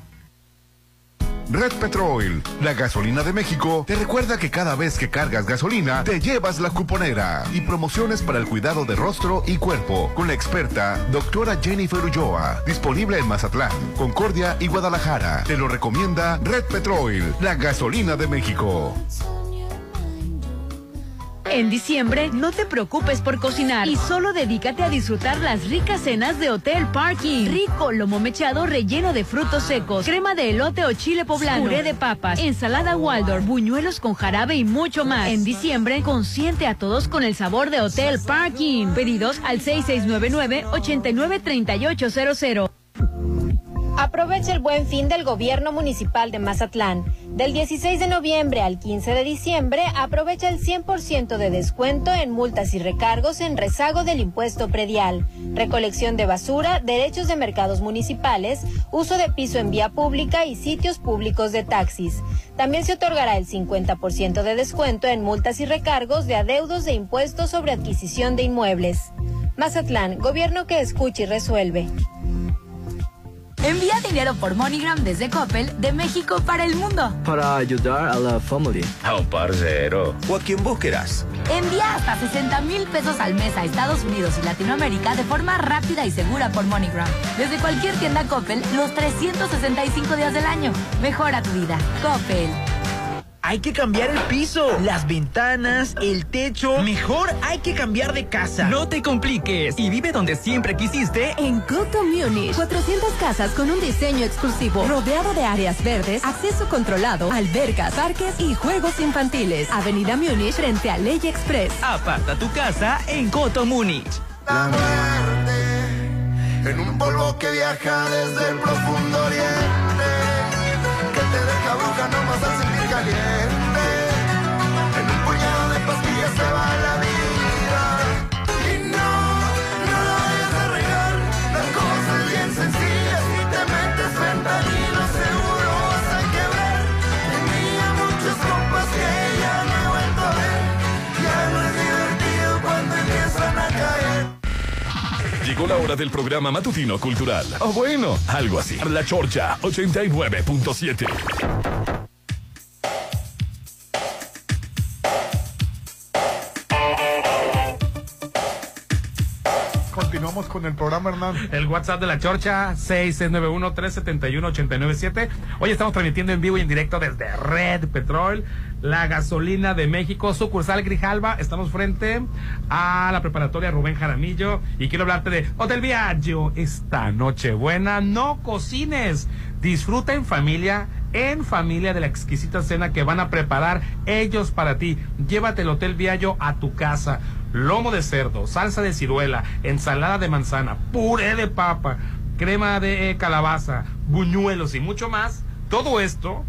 Red Petrol, la gasolina de México, te recuerda que cada vez que cargas gasolina, te llevas la cuponera y promociones para el cuidado de rostro y cuerpo con la experta doctora Jennifer Ulloa, disponible en Mazatlán, Concordia y Guadalajara. Te lo recomienda Red Petrol, la gasolina de México. En diciembre, no te preocupes por cocinar y solo dedícate a disfrutar las ricas cenas de Hotel Parking. Rico lomo mechado relleno de frutos secos, crema de elote o chile poblano, puré de papas, ensalada Waldorf, buñuelos con jarabe y mucho más. En diciembre, consiente a todos con el sabor de Hotel Parking. Pedidos al 6699-893800. Aprovecha el buen fin del gobierno municipal de Mazatlán. Del 16 de noviembre al 15 de diciembre, aprovecha el 100% de descuento en multas y recargos en rezago del impuesto predial, recolección de basura, derechos de mercados municipales, uso de piso en vía pública y sitios públicos de taxis. También se otorgará el 50% de descuento en multas y recargos de adeudos de impuestos sobre adquisición de inmuebles. Mazatlán, gobierno que escucha y resuelve. Envía dinero por MoneyGram desde Coppel de México para el mundo. Para ayudar a la familia. A un parcero. O a quien vos querás. Envía hasta 60 mil pesos al mes a Estados Unidos y Latinoamérica de forma rápida y segura por MoneyGram. Desde cualquier tienda Coppel los 365 días del año. Mejora tu vida. Coppel. Hay que cambiar el piso, las ventanas, el techo. Mejor hay que cambiar de casa. No te compliques y vive donde siempre quisiste. En Coto Munich, 400 casas con un diseño exclusivo, rodeado de áreas verdes, acceso controlado, albercas, parques y juegos infantiles. Avenida Munich frente a Ley Express. Aparta tu casa en Coto Múnich. La muerte en un polvo que viaja desde el profundo oriente, que te deja bruja nomás caliente. En un puñado de pastillas se va la vida. Y no, no la vayas a regar, la cosa es bien sencilla. Si te metes fentanilo, seguro vas a quebrar. Tenía muchos compas que ya no he vuelto a ver. Ya no es divertido cuando empiezan a caer. Llegó la hora del programa matutino cultural. O bueno, algo así. La Chorcha 89.7. Con el programa, Hernán. El WhatsApp de la Chorcha, 6691-371-897. Hoy estamos transmitiendo en vivo y en directo desde Red Petrol, la gasolina de México, sucursal Grijalba. Estamos frente a la preparatoria Rubén Jaramillo. Y quiero hablarte de Hotel Viaggio. Esta noche buena, no cocines. Disfruta en familia en familia de la exquisita cena que van a preparar ellos para ti. Llévate el Hotel Viallo a tu casa. Lomo de cerdo, salsa de ciruela, ensalada de manzana, puré de papa, crema de calabaza, buñuelos y mucho más. Todo esto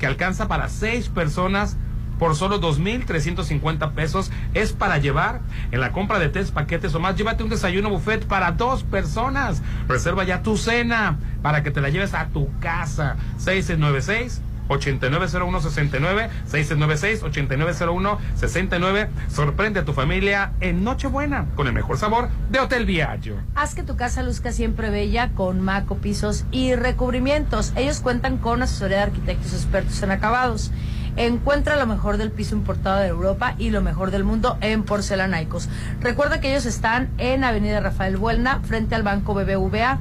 que alcanza para seis personas por solo 2.350 pesos es para llevar en la compra de tres paquetes o más. Llévate un desayuno buffet para dos personas. Reserva ya tu cena para que te la lleves a tu casa. 696 890169 696 890169 Sorprende a tu familia en Nochebuena con el mejor sabor de Hotel Viaggio. Haz que tu casa luzca siempre bella con Maco Pisos y Recubrimientos. Ellos cuentan con asesoría de arquitectos expertos en acabados. Encuentra lo mejor del piso importado de Europa y lo mejor del mundo en porcelanaicos. Recuerda que ellos están en Avenida Rafael Buelna, frente al Banco BBVA.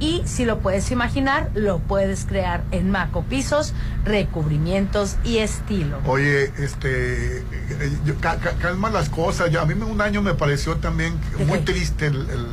Y si lo puedes imaginar, lo puedes crear en Maco Pisos, recubrimientos y estilo. Oye, este, eh, yo- calma las cosas. Yo- a mí un año me pareció también muy triste el, el,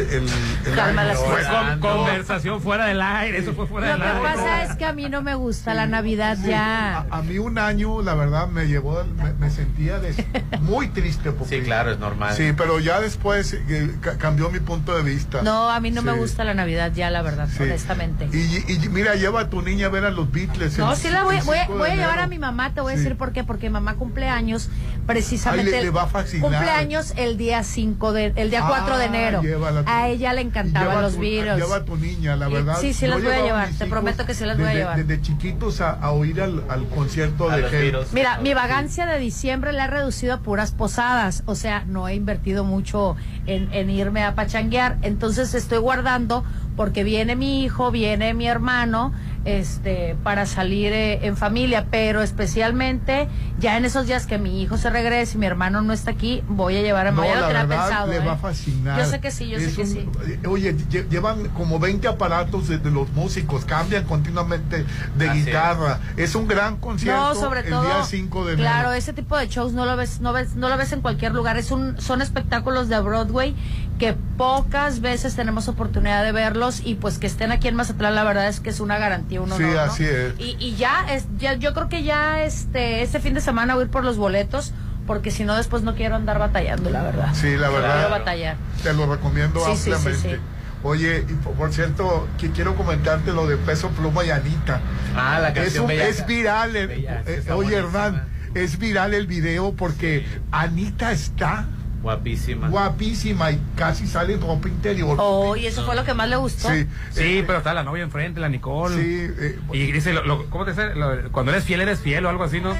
el- el Calma Fue cosas. con- conversación fuera del aire, eso fue fuera Lo del que aire. pasa es que a mí no me gusta la Navidad Sí, ya. A, a mí un año, la verdad, me llevó, me, me sentía des- muy triste. Porque, Sí, claro, es normal. Sí, pero ya después eh, ca- cambió mi punto de vista. No, a mí no me gusta la Navidad ya, la verdad, Sí. honestamente. Y, y mira, lleva a tu niña a ver a los Beatles. No, el- sí la voy, el voy, 5 de voy a llevar a mi mamá, te voy a decir por qué, porque mamá cumple años precisamente. Ay, le- le va a fascinar. Cumpleaños el día 5 de, el día Ah, 4 de enero. llévala. A ella le encantaban los virus. Lleva a tu niña, la Y- verdad. sí, sí las voy a llevar, te prometo que sí las voy a llevar. Desde chiquitos a, a oír al, al concierto A de. Beatles. Mira, mi vagancia de diciembre la he reducido a puras posadas, o sea, no he invertido mucho en, en irme a pachanguear, entonces estoy guardando porque viene mi hijo, viene mi hermano, este, para salir eh, en familia, pero especialmente ya en esos días que mi hijo se regrese y mi hermano no está aquí, voy a llevar a No, lo la verdad, pensado. le ¿eh? va a fascinar. Yo sé que sí, yo sé que un- sí. eh, Oye, lle- llevan como 20 aparatos de, de los músicos, cambian continuamente de Así guitarra. Es. un gran concierto No, sobre el todo. día 5 de enero. Claro, ese tipo de shows no lo ves, no ves, no lo ves en cualquier lugar. Es un, son espectáculos de Broadway que pocas veces tenemos oportunidad de verlos y pues que estén aquí en Mazatlán, la verdad es que es una garantía, uno Sí, así es. Y, y ya, es, ya, yo creo que ya este, este fin de semana voy a ir por los boletos porque si no después no quiero andar batallando, la verdad. Sí, la No verdad. quiero batallar. Te lo recomiendo Sí, sí, sí, ampliamente. sí. Oye, y por, cierto, que quiero comentarte lo de Peso Pluma y Anita. Ah, la es, canción un- Bellaca. es viral. el- Bellaca, eh, está oye, buenísima. Hernán, es viral el video porque Anita está Guapísima. guapísima y casi sale en ropa interior. Oh, y eso fue lo que más le gustó. Sí, Sí, pero está la novia enfrente, la Nicole. Sí, eh, y dice, lo- lo- ¿cómo te dice? Lo- cuando eres fiel, eres fiel o algo así, ¿no?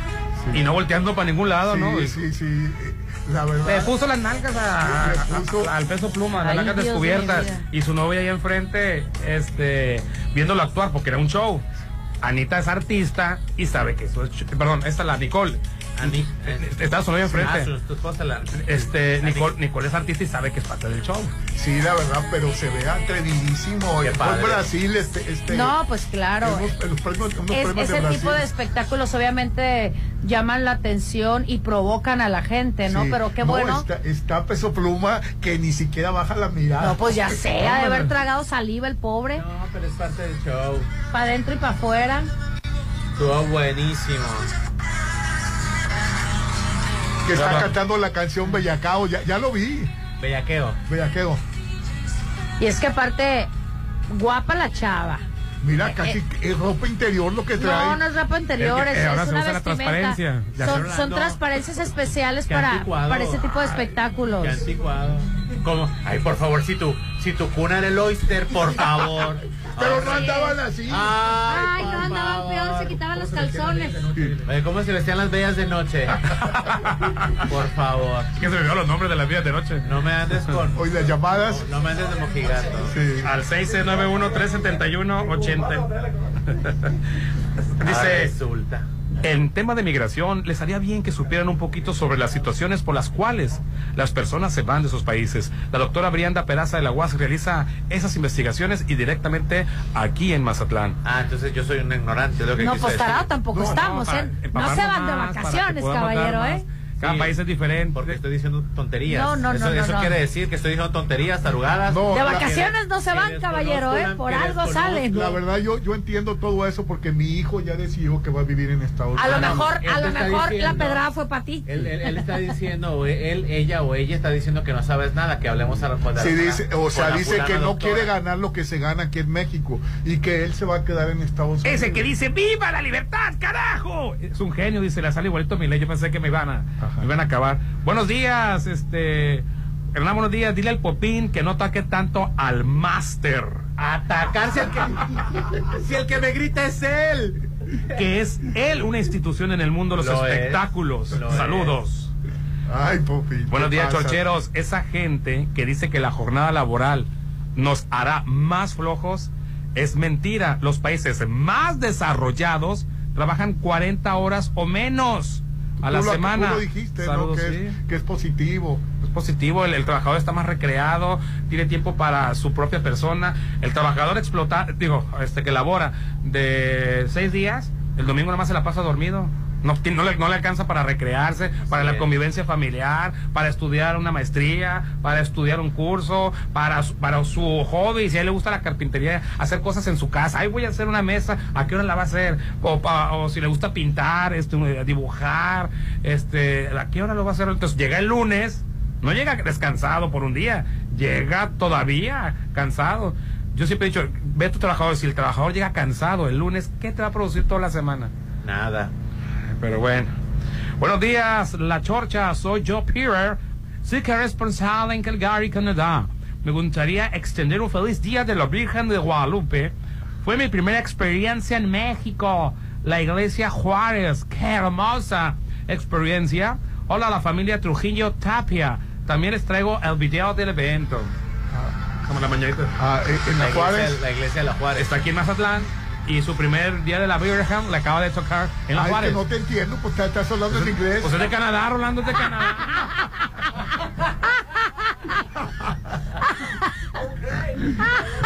Y no volteando para ningún lado, sí, ¿no? Y- sí, sí. Eh, La verdad. Le puso las nalgas a- a- al peso pluma, las nalgas Dios descubiertas. Y su novia ahí enfrente, este, viéndolo actuar, porque era un show. Anita es artista y sabe que eso es. Perdón, esta es la Nicole. Ani- Está su novia enfrente. Tu esposa la. Este, Nicole, Nicole es artista y sabe que es parte del show. Sí, la verdad, pero se ve atrevidísimo. Qué Y padre. fue Brasil, este, este. No, pues claro. unos- los premios- unos Es- premios de ese tipo de espectáculos obviamente llaman la atención y provocan a la gente, ¿no? Sí. Pero qué No, bueno. Está, está peso pluma que ni siquiera baja la mirada. No, pues ya sé, ha de haber tragado saliva el pobre. No, pero es parte del show. Para adentro y para afuera. Estuvo buenísimo. Que está cantando la canción Bellacao. Ya, ya lo vi. Bellaqueo. Bellaqueo. Y es que aparte, guapa la chava. Mira, casi es ropa interior lo que trae. No, no es ropa interior, Es es, que ahora es se una usa la vestimenta. transparencia. Son, transparencias especiales para, para ese tipo de espectáculos. Qué anticuado. ¿Cómo? Ay, por favor, si tu, si tu cuna era el oyster, por favor. Pero no andaban así. Ay, no andaban peor, se quitaban los calzones. Oye, ¿Cómo se vestían las bellas de noche? Por favor. Que se me olvidó los nombres de las vías de noche. No me andes con. Hoy las llamadas. No me andes de mojigato. Al 691-371-80. Ah, Dice, resulta. En tema de migración, les haría bien que supieran un poquito sobre las situaciones por las cuales las personas se van de sus países. La doctora Brianda Peraza de la UAS realiza esas investigaciones y directamente aquí en Mazatlán. Ah, entonces yo soy un ignorante, lo que No, pues tarado tampoco No, estamos, para ¿eh? No se van de vacaciones, caballero. ¿eh? Cada Sí. país es diferente. Porque estoy diciendo tonterías. No, no, eso, no, no, Eso no. quiere decir que estoy diciendo tonterías, tarugadas. No, De la- vacaciones no se van, caballero, ¿eh? Por algo salen. La verdad, yo, yo entiendo todo eso porque mi hijo ya decidió que va a vivir en Estados A lo Unidos. mejor, a lo mejor la pedrada fue para ti. Él, él- él está diciendo, él, ella o ella está diciendo que no sabes nada, que hablemos a pues, Sí, de la- dice, o sea, la dice que no doctora. quiere ganar lo que se gana aquí en México y que él se va a quedar en Estados Unidos. Ese que dice ¡Viva la libertad, carajo! Es un genio, dice, le sale igualito a mi ley. Yo pensé que me iban a, me iban a acabar. Buenos días, este. Hernán, buenos días. Dile al Popín que no ataque tanto al máster. Atacarse al que. si el que me grita es él. Que es él una institución en el mundo de los Lo es, espectáculos. lo Saludos. Ay, Popi. Buenos ¿qué días, pasa? chorcheros. Esa gente que dice que la jornada laboral nos hará más flojos es mentira. Los países más desarrollados trabajan 40 horas o menos a la Tú lo- semana. Tú lo dijiste, Saludos, ¿no? Que, sí. es, que es positivo. Es positivo, el, el trabajador está más recreado, tiene tiempo para su propia persona. El trabajador explota, digo, este que labora de seis días, el domingo nada más se la pasa dormido. No, no, le, no le alcanza para recrearse, para la convivencia familiar, para estudiar una maestría, para estudiar un curso, para, su- para su hobby. Si a él le gusta la carpintería, hacer cosas en su casa. Ay, voy a hacer una mesa, ¿a qué hora la va a hacer? O, pa- o si le gusta pintar, este, dibujar, este, ¿a qué hora lo va a hacer? Entonces llega el lunes, no llega descansado por un día, llega todavía cansado. Yo siempre he dicho, ve a tu trabajador, si el trabajador llega cansado el lunes, ¿qué te va a producir toda la semana? Nada. Pero bueno. Buenos días, La Chorcha, soy Joe Peter, soy responsable en Calgary, Canadá. Me gustaría extender un feliz día de la Virgen de Guadalupe. Fue mi primera experiencia en México, la iglesia Juárez, qué hermosa experiencia. Hola a la familia Trujillo Tapia. También les traigo el video del evento. Como la mañanita. Ah, en, en La la Juárez. iglesia, la iglesia de la Juárez. Está aquí en Mazatlán y su primer día de la Virgen le acaba de tocar en la Ay, Juárez. que no te entiendo, pues estás- estás hablando en inglés. Pues es de Canadá, Rolando es de Canadá.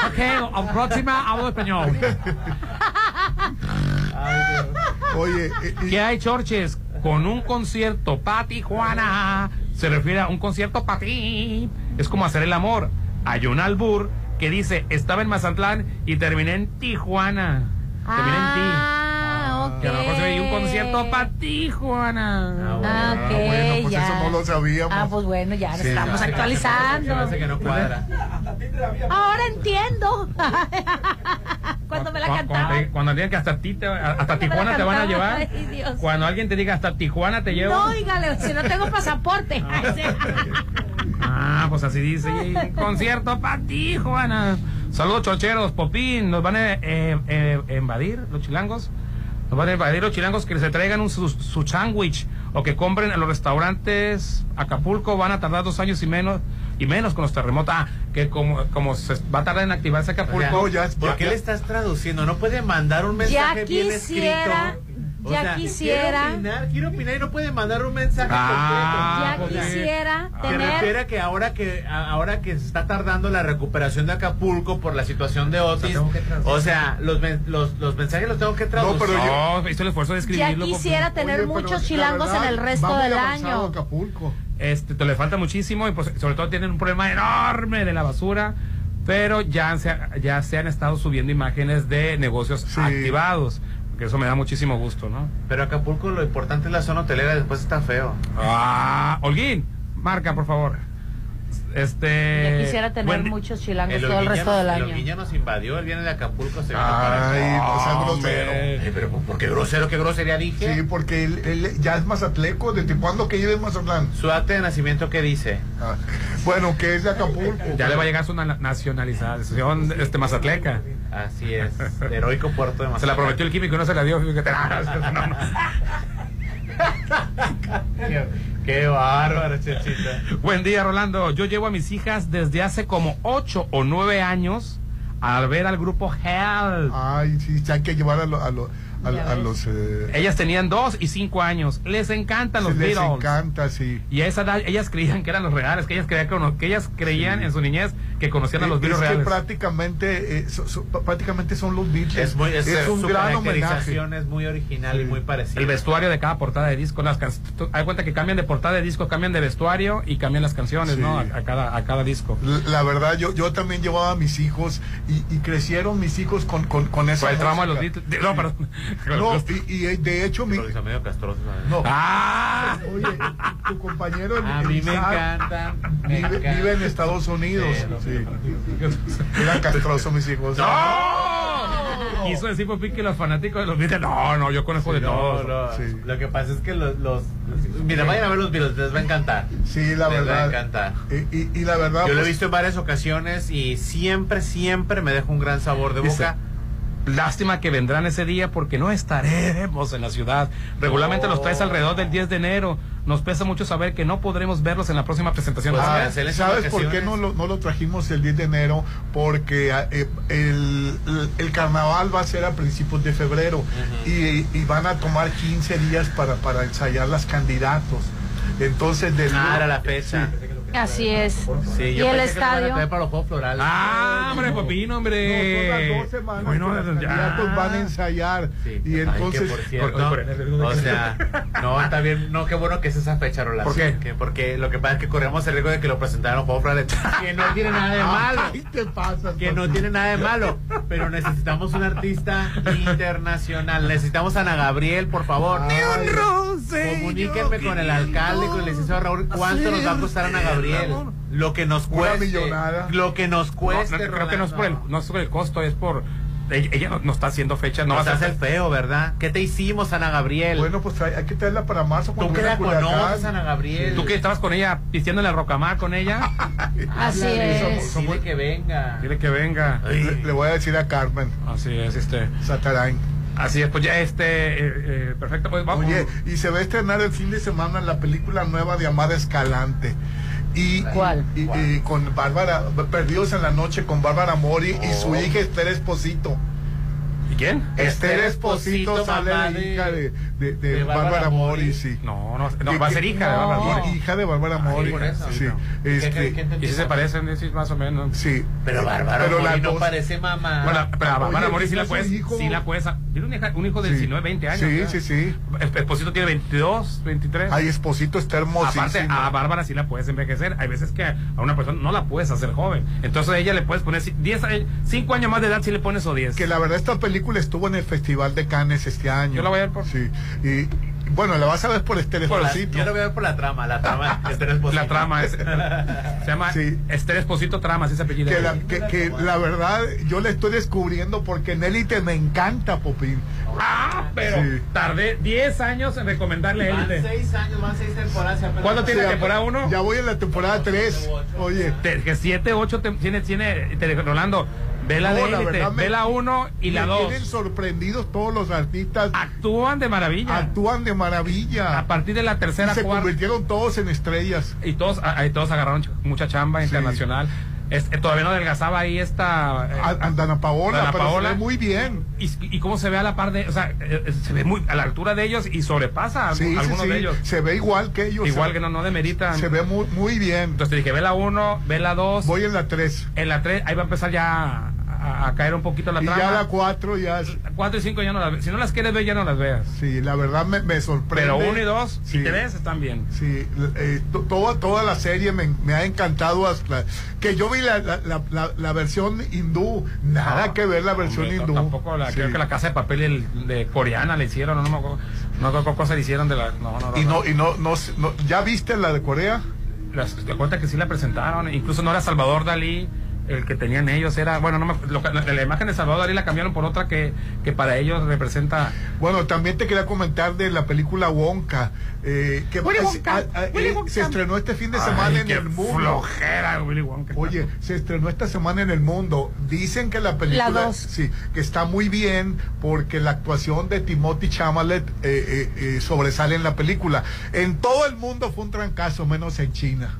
ok, la próxima hablo español. Oye, eh, ¿Qué hay, Chorches? Con un concierto pa' Tijuana. Se refiere a un concierto pa' ti. Es como hacer el amor. Hay un albur que dice, estaba en Mazatlán y terminé en Tijuana. Terminé en ti. Ah, ok. Que a lo mejor se ve un concierto pa' Tijuana. Ah, ok, bueno, pues ya. eso no lo sabíamos. Ah, pues bueno, ya Sí, estamos se- actualizando. Hace que no cuadra. Ahora entiendo. Cuando me la cantaba. Cuando, cuando digan que hasta, ti te- hasta Tijuana te van a llevar. Ay. Cuando alguien te diga hasta Tijuana te llevo. No, oígale, si no tengo pasaporte. Ah, pues así dice. concierto para Tijuana. Saludos, chorcheros. Popín, nos van a eh, eh, invadir los chilangos. Nos van a invadir los chilangos que se traigan un, su, su sándwich o que compren en los restaurantes Acapulco. Van a tardar dos años y menos y menos con los terremotos. Ah, que como, como se va a tardar en activarse Acapulco. Oiga, ¿Por qué le estás traduciendo? No puede mandar un mensaje Ya bien quisiera, ya quisiera. Quiero opinar, quiero opinar y no puede mandar un mensaje Ah, completo. Ya quisiera Se tener- refiere a que ahora que ahora que se está tardando la recuperación de Acapulco por la situación de Otis, o sea, los, los, los mensajes los tengo que traducir. pero yo- No, hizo el esfuerzo de Ya escribirlo. quisiera tener muchos chilangos en el resto del año. Acapulco. Este, te le falta muchísimo y pues, sobre todo tienen un problema enorme de la basura, pero ya se, ya se han estado subiendo imágenes de negocios activados, que eso me da muchísimo gusto, ¿no? Pero Acapulco lo importante es la zona hotelera, después está feo. Ah, Holguín, marca, por favor. Este. Ya quisiera tener buen- muchos chilangos El todo el resto del el año. Ya nos invadió, él viene de Acapulco, se Ay, para acá. no seas Hombre. grosero. Ay, pero ¿por qué grosero? ¿Qué grosería dije? Sí, porque él, él ya es mazatleco. ¿Desde cuándo que vive en Mazatlán? Su acta de nacimiento, ¿qué dice? Ah, bueno, que es de Acapulco. Ya le va a llegar su na- nacionalización este Mazatleca. Así es, heroico puerto de Se la prometió el químico y no se la dio. fíjate. No, no. Qué, bárbaro, chachita. Buen día, Rolando. Yo llevo a mis hijas desde hace como 8 o 9 años a ver al grupo Hell. Ay, sí, hay que llevar a, lo- a, lo- a- a los... eh, Ellas tenían 2 y 5 años. Les encantan los sí, les Beatles. encanta, sí. Y a esa edad ellas creían que eran los reales, que ellas creían que, ellas creían en su niñez que conocían a los Eh, Beatles es que reales. prácticamente, eh, so- so- prácticamente son los Beatles. Es, muy, es, un su gran homenaje. es muy original y muy parecida. El vestuario de cada portada de disco, las can- hay cuenta que cambian de portada de disco, cambian de vestuario y cambian las canciones, Sí. ¿no? A, a cada, a cada disco. La verdad, yo, yo también llevaba a mis hijos y, y crecieron mis hijos con, con, con esa el tramo de los. Beatles. No, perdón. No, y, y, eh, de hecho, mi, Lo hizo medio castroso. ¿sabes? no, ¡Ah! oye, tu compañero A mí me encanta. me vive, encanta. vive en Estados Unidos. Sí. Eran castrosos mis hijos. ¡No! Quiso decir Popín que los fanáticos de los Beatles. No, no, yo conozco de No, todos. no, Sí. Lo que pasa es que los, los- Mira, vayan a ver los Beatles, les va a encantar. Sí, la les va a verdad. encantar. Y, y- y la verdad. Yo lo he pues, visto en varias ocasiones y siempre, siempre me deja un gran sabor de Dice, boca. Lástima que vendrán ese día porque no estaremos en la ciudad. Regularmente los traes alrededor del 10 de enero. Nos pesa mucho saber que no podremos verlos en la próxima presentación. Pues, Ah, ¿Sabes por qué no lo, no lo trajimos el 10 de enero? Porque ah, eh, el, el- carnaval va a ser a principios de febrero y, y van a tomar 15 días para, para ensayar las candidatos. Entonces, del Ah, era la fecha. Así es. Sí, y yo el lo estadio. para los Juegos Florales. Ah, hombre, Popín, hombre. No, son las dos semanas Bueno, que los ya. van a ensayar. Sí. Y Ay, entonces. que por cierto, por- o sea, no, está bien, no, qué bueno que es esa fecha, Roland. ¿Por qué? Que- porque lo que pasa es que corremos el riesgo de que lo presentaran los Juegos Florales, que no tiene nada de malo. Ay, te pasas, que no tiene nada de malo, pero necesitamos un artista internacional. Necesitamos a Ana Gabriel, por favor. Ay, Comuníquenme con el alcalde, con el licenciado Raúl, cuánto nos va a costar Ana Gabriel. Lo que nos Una cueste. millonada. Lo que nos No, cueste. no, creo que no es por el, no es por el costo, es por. Ella, ella no, no está haciendo fechas, no Nos va a hace el hacer. feo, ¿verdad? ¿Qué te hicimos, Ana Gabriel? Bueno, pues hay, hay que traerla para marzo. Tú cuando que la conoces, Ana Gabriel. Tú que estabas con ella, pisteando en el rocamar con ella, Así es. Dile que venga. dile que venga. Le, le voy a decir a Carmen Así es, este. Satarain. Así es, pues ya este. eh, eh, perfecto, pues vamos. Oye, y se va a estrenar el fin de semana la película nueva de Amada Escalante. Y, ¿Cuál? y- y con Bárbara, Perdidos en la Noche con Bárbara Mori y su hija Esther Esposito. ¿Y quién? Esther Esposito sale hija de, de, de de Bárbara, Bárbara Mori, Mori. sí. No, no, no, va a ser hija de no. Bárbara Mori. Hija de Bárbara Mori. por eso. Sí. ¿Qué- Este, qué- qué entendí? Y si se parecen, sí, más o menos. sí. Pero Bárbara Pero Mori las no dos- parece mamá. Bueno, pero a Bárbara Oye, Mori sí la ¿está su puedes. hijo? Sí la puedes. Tiene un, hija- un hijo de Sí. 19, 20 años. Sí, sí, sí. Esposito tiene 22, 23. Ay, Esposito está hermosísimo. Aparte, a Bárbara sí la puedes envejecer. Hay veces que a una persona no la puedes hacer joven. Entonces a ella le puedes poner 10, 5 años más de edad si le pones o 10. que la verdad esta película estuvo en el Festival de Cannes este año. Yo la voy a ver por- Sí. Y, bueno, la vas a ver por Esther Por la- Esposito. yo lo voy a ver por la trama, la trama. Esther Esposito. La trama es. se llama Sí. Esther Esposito Trama, así se apellida. Que la, que, que la verdad yo la estoy descubriendo porque Nelly te me encanta, Popín. Ah, pero Sí. tardé 10 años en recomendarle Van Élite. seis años, van seis temporadas. y apenas- ¿Cuándo tiene O sea, temporada 1? Ya voy en la temporada 3. Oye, Te- que 7, 8 tiene, tiene Rolando. Ve la No, de la élite, verdad me- ve la uno y la me dos. tienen sorprendidos todos los artistas. Actúan de maravilla. Actúan de maravilla. A partir de la tercera, Y se cuarta. convirtieron todos en estrellas. Y todos, ahí todos agarraron ch- mucha chamba internacional. Es- eh, todavía no adelgazaba ahí esta. eh, A- a Dana Paola, Dana pero se Paola. ve muy bien. Y, y cómo se ve a la par de. O sea, eh, eh, se ve muy a la altura de ellos y sobrepasa a Sí, sí, algunos sí. de ellos. Se ve igual que ellos. Igual se- que no, no demeritan. Se ve muy, muy bien. Entonces te dije, ve la 1, ve la 2. Voy en la 3. En la 3, ahí va a empezar ya a, a caer un poquito la Y trama. ya la 4 ya es... 4 y 5 ya no las. Si no las quieres ver, ya no las veas. Sí, la verdad me, me sorprende. Pero 1 y 2 Sí. y 3 están bien. Sí, eh, to- toda, toda la serie me, me ha encantado hasta que yo vi la, la, la, la- versión hindú, nada No, que ver la versión hombre, hindú. Tampoco la, Sí. creo que la casa de papel el- de coreana le hicieron, no, me acuerdo, no me acuerdo le hicieron de la. No, no, no. Y no, y no, no, no- ¿ya viste la de Corea? Las- te cuenta que sí la presentaron, incluso no era Salvador Dalí el que tenían ellos, era, bueno, no me- lo la, imagen de Salvador Dalí la cambiaron por otra que, que para ellos representa. Bueno, también te quería comentar de la película Wonka, eh, que Willy es- ah, ah, Willy eh, Wonka. se estrenó este fin de Ay, semana en qué el mundo. flojera, Willy Wonka. Oye, se estrenó esta semana en el mundo. Dicen que la película La dos. sí, que está muy bien porque la actuación de Timothy Chalamet eh, eh, eh, sobresale en la película. En todo el mundo fue un trancazo, menos en China.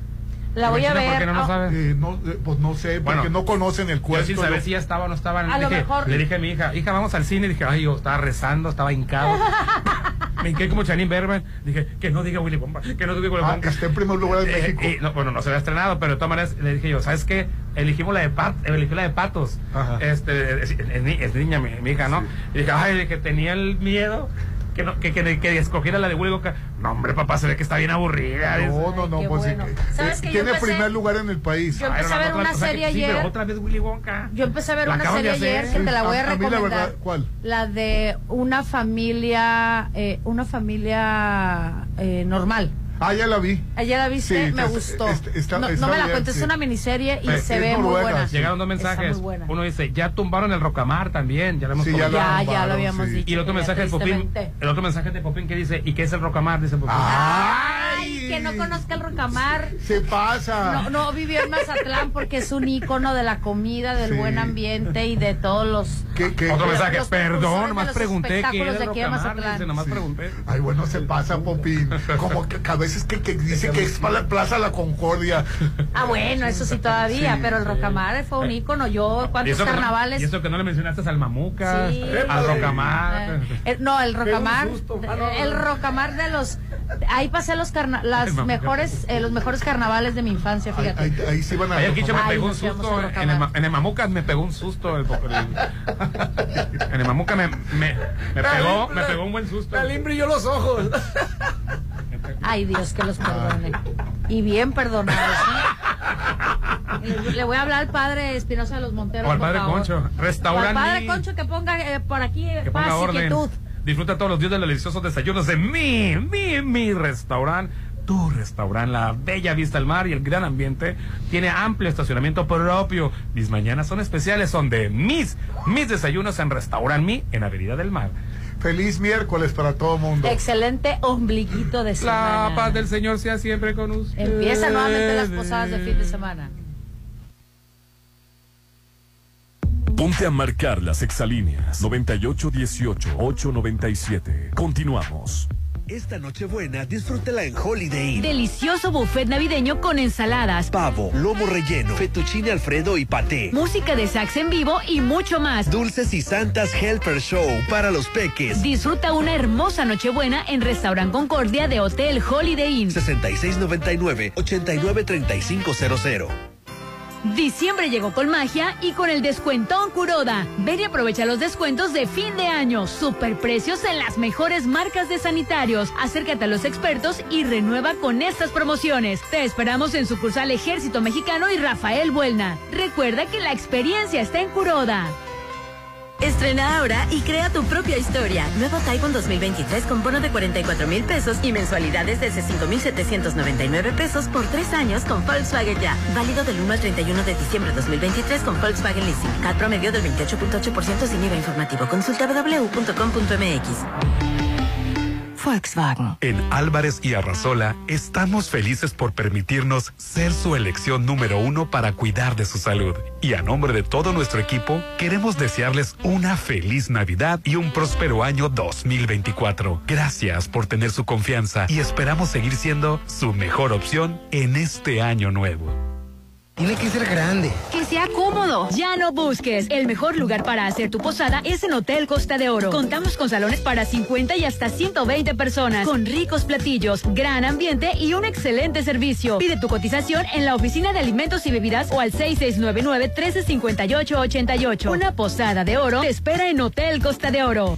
La voy a China, ¿por ver. qué no lo Ah, sabes? Eh, no, eh, pues no sé, porque Bueno, no conocen el Yo cuento. sin saber ¿no? si ya estaba o no estaba. A lo dije- mejor- Le dije a mi hija, hija, vamos al cine. Y dije, ay, yo estaba rezando, estaba hincado. Me hinqué como Chanin Berman. Dije, que no diga Willy Wonka, que no diga Willy Ah, Wonka. está en primer lugar en Eh, México. y no, bueno, no se había estrenado, pero de todas maneras le dije yo, ¿sabes qué? Elegimos la de pat, elegí la de patos. Ajá. Este, es, es es niña mi, mi hija, ¿no? Y dije, ay, que tenía el miedo que, no, que, que, que escogiera la de Willy Wonka. No, hombre, papá, se ve que está bien aburrida. No, no, no, pues sí, bueno. que- ¿Sabes que yo tiene empecé- primer lugar en el país. Yo empecé a ver una serie sí, pero ayer. otra vez Willy Wonka. Yo empecé a ver La una serie ayer que te la voy a, A- a mí la recomendar. verdad, ¿cuál? La de una familia, eh, una familia eh, normal. Ah, ya la vi. Ayer la viste, Sí, me es- gustó. es- está- no, está no me la bien, cuentes, sí. es una miniserie y Eh, se es ve muy noruega, buena. sí. Llegaron dos Está mensajes. muy buena. Uno dice, ya tumbaron el Rocamar también. Ya lo hemos Sí, ya comentado. Ya, ya tumbaron, lo habíamos sí. dicho. Y el otro que mensaje de Popín, tristemente. el otro mensaje de Popín que dice, ¿y qué es el Rocamar? Dice Popín. Ay, que no conozca el Rocamar. Se pasa. No, no vivió en Mazatlán porque es un ícono de la comida, del Sí. buen ambiente y de todos los. ¿Qué- qué- Otro mensaje, los perdón, nomás pregunté qué espectáculos era de el aquí de Rocamar. Mazatlán. Dice, nomás Sí. pregunté. Ay, bueno, se pasa, Popín. Como que, que a veces que, que dice que es para la Plaza La Concordia. Ah, bueno, eso sí todavía, Sí, pero el Rocamar fue un ícono. Yo, ¿cuántos que no- carnavales? y eso que no le mencionaste al Mamucas, Sí. al Rocamar. Eh, no, el Rocamar, susto, mano. el Rocamar de los, ahí pasé los carna- las Mamucas. mejores, eh, los mejores carnavales de mi infancia, fíjate. ahí, ahí sí van a. Ayer me pegó un susto. a En el, en el Mamucas me pegó un susto. El, el- en el Mamuca me, me, me pegó, me pegó un buen susto. Talín brilló los ojos. Ay, Dios que los perdone. Y bien perdonados. ¿eh? Le- voy a hablar al padre Espinosa de los Monteros. O al padre. Concho. O al Restaurante. padre Concho que ponga eh, por aquí eh, que paz ponga y orden. quietud. Disfruta todos los días de los deliciosos desayunos de mi, mi, mi restaurante. Tu restaurante, la bella vista al mar y el gran ambiente. Tiene amplio estacionamiento propio. Mis mañanas son especiales, son de mis, mis desayunos en Restaurant Mi, en Avenida del Mar. Feliz miércoles para todo el mundo. Excelente ombliguito de semana. La paz del Señor sea siempre con usted. Empiezan nuevamente las posadas de fin de semana. Ponte a marcar las exalíneas 9818-897. Continuamos. Esta Nochebuena disfrútela en Holiday Inn. Delicioso buffet navideño con ensaladas, Pavo, lomo relleno, fettuccine alfredo y paté. música de sax en vivo y mucho más. Dulces y Santas Helper Show para los peques. Disfruta una hermosa Nochebuena en Restaurant Concordia de Hotel Holiday Inn. 6699-893500. Diciembre llegó con magia y con el descuentón Curoda. Ven y aprovecha los descuentos de fin de año. Superprecios en las mejores marcas de sanitarios. Acércate a los expertos y renueva con estas promociones. Te esperamos en sucursal Ejército Mexicano y Rafael Buelna. Recuerda que la experiencia está en Curoda. Estrena ahora y crea tu propia historia. Nuevo Taiwan 2023 con bono de 44 mil pesos y mensualidades desde 5,799 pesos por tres años con Volkswagen Ya. Válido del 1 al 31 de diciembre de 2023 con Volkswagen Leasing. CAT promedio del 28.8% sin IVA informativo. Consulta www.com.mx. Volkswagen. En Álvarez y Arrasola estamos felices por permitirnos ser su elección número uno para cuidar de su salud. Y a nombre de todo nuestro equipo, queremos desearles una feliz Navidad y un próspero año 2024. Gracias por tener su confianza y esperamos seguir siendo su mejor opción en este año nuevo. Tiene que ser grande. Que sea cómodo. Ya no busques. El mejor lugar para hacer tu posada es en Hotel Costa de Oro. Contamos con salones para 50 y hasta 120 personas, con ricos platillos, gran ambiente y un excelente servicio. Pide tu cotización en la oficina de alimentos y bebidas o al 6699-1358-88. Una posada de oro te espera en Hotel Costa de Oro.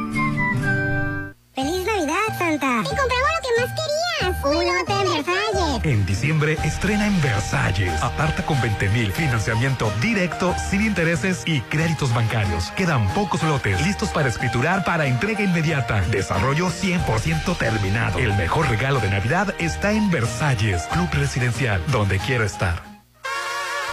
¡Feliz Navidad, Santa! ¡Y compramos lo que más querías! ¡Un lote en Versalles! En diciembre estrena en Versalles. Aparta con 20 mil. Financiamiento directo, sin intereses y créditos bancarios. Quedan pocos lotes listos para escriturar para entrega inmediata. Desarrollo 100% terminado. El mejor regalo de Navidad está en Versalles, Club Residencial, donde quiero estar.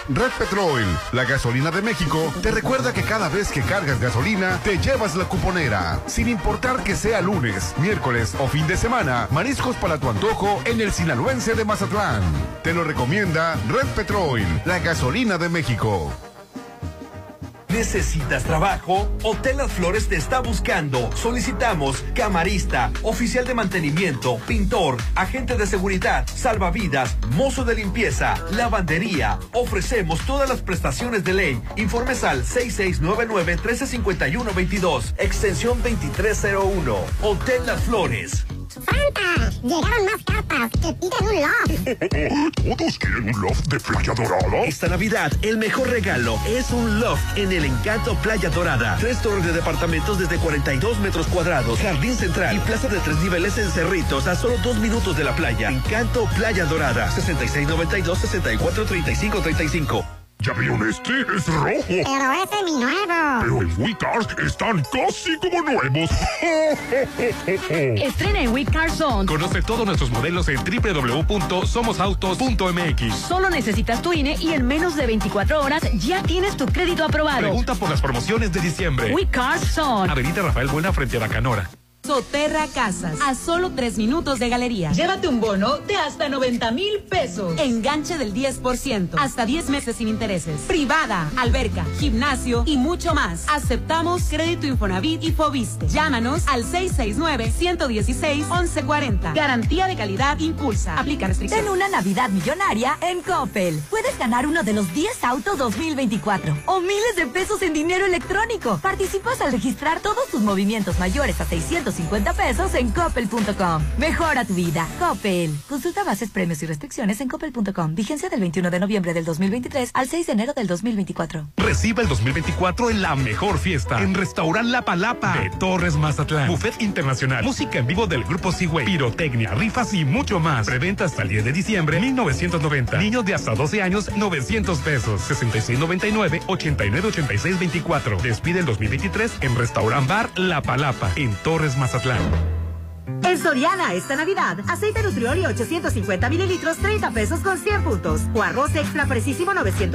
Red Petrol, la gasolina de México, te recuerda que cada vez que cargas gasolina, te llevas la cuponera. Sin importar que sea lunes, miércoles o fin de semana, mariscos para tu antojo en el sinaloense de Mazatlán. Te lo recomienda Red Petrol, la gasolina de México. ¿Necesitas trabajo? Hotel Las Flores te está buscando. Solicitamos camarista, oficial de mantenimiento, pintor, agente de seguridad, salvavidas, mozo de limpieza, lavandería. Ofrecemos todas las prestaciones de ley. Informes al 6699-1351-22, extensión 2301. Hotel Las Flores. ¡Santa! ¡Llegaron más cartas que piden un loft! ¿Todos quieren un loft de Playa Dorada? Esta Navidad, el mejor regalo es un loft en el Encanto Playa Dorada. Tres torres de departamentos desde 42 metros cuadrados, jardín central y plaza de tres niveles en Cerritos a solo dos minutos de la playa. Encanto Playa Dorada. 6692-643535. ¿Ya vieron este? Es rojo. Pero ese es mi nuevo. Pero en WeCars están casi como nuevos. Estrena en We Car Zone. Conoce todos nuestros modelos en www.somosautos.mx. Solo necesitas tu INE y en menos de 24 horas ya tienes tu crédito aprobado. Pregunta por las promociones de diciembre. We Car Zone. Avenida Rafael Buena frente a la Canora. Soterra Casas, a solo tres minutos de galería. Llévate un bono de hasta 90 mil pesos. Enganche del 10%, hasta 10 meses sin intereses. Privada, alberca, gimnasio y mucho más. Aceptamos crédito Infonavit y Fobiste. Llámanos al 669-116-1140. Garantía de calidad impulsa. Aplica restricciones. Ten una Navidad millonaria en Coppel. Puedes ganar uno de los 10 autos 2024 o miles de pesos en dinero electrónico. Participas al registrar todos tus movimientos mayores a 650 pesos en coppel.com. Mejora tu vida. Coppel. Consulta bases, premios y restricciones en coppel.com. Vigencia del 21 de noviembre del 2023 al 6 de enero del 2024. Reciba el 2024 en la mejor fiesta en Restaurant La Palapa de Torres Mazatlán. Buffet internacional, música en vivo del grupo Seaway, pirotecnia, rifas y mucho más. Preventa hasta el 10 de diciembre 1990. Niños de hasta 12 años 900 pesos. 6699 898624. Despide el 2023 en Restaurant Bar La Palapa en Torres Mazatlán. En Soriana esta Navidad, aceite Nutrioli 850 mililitros, 30 pesos con 100 puntos. O arroz extra precisísimo 900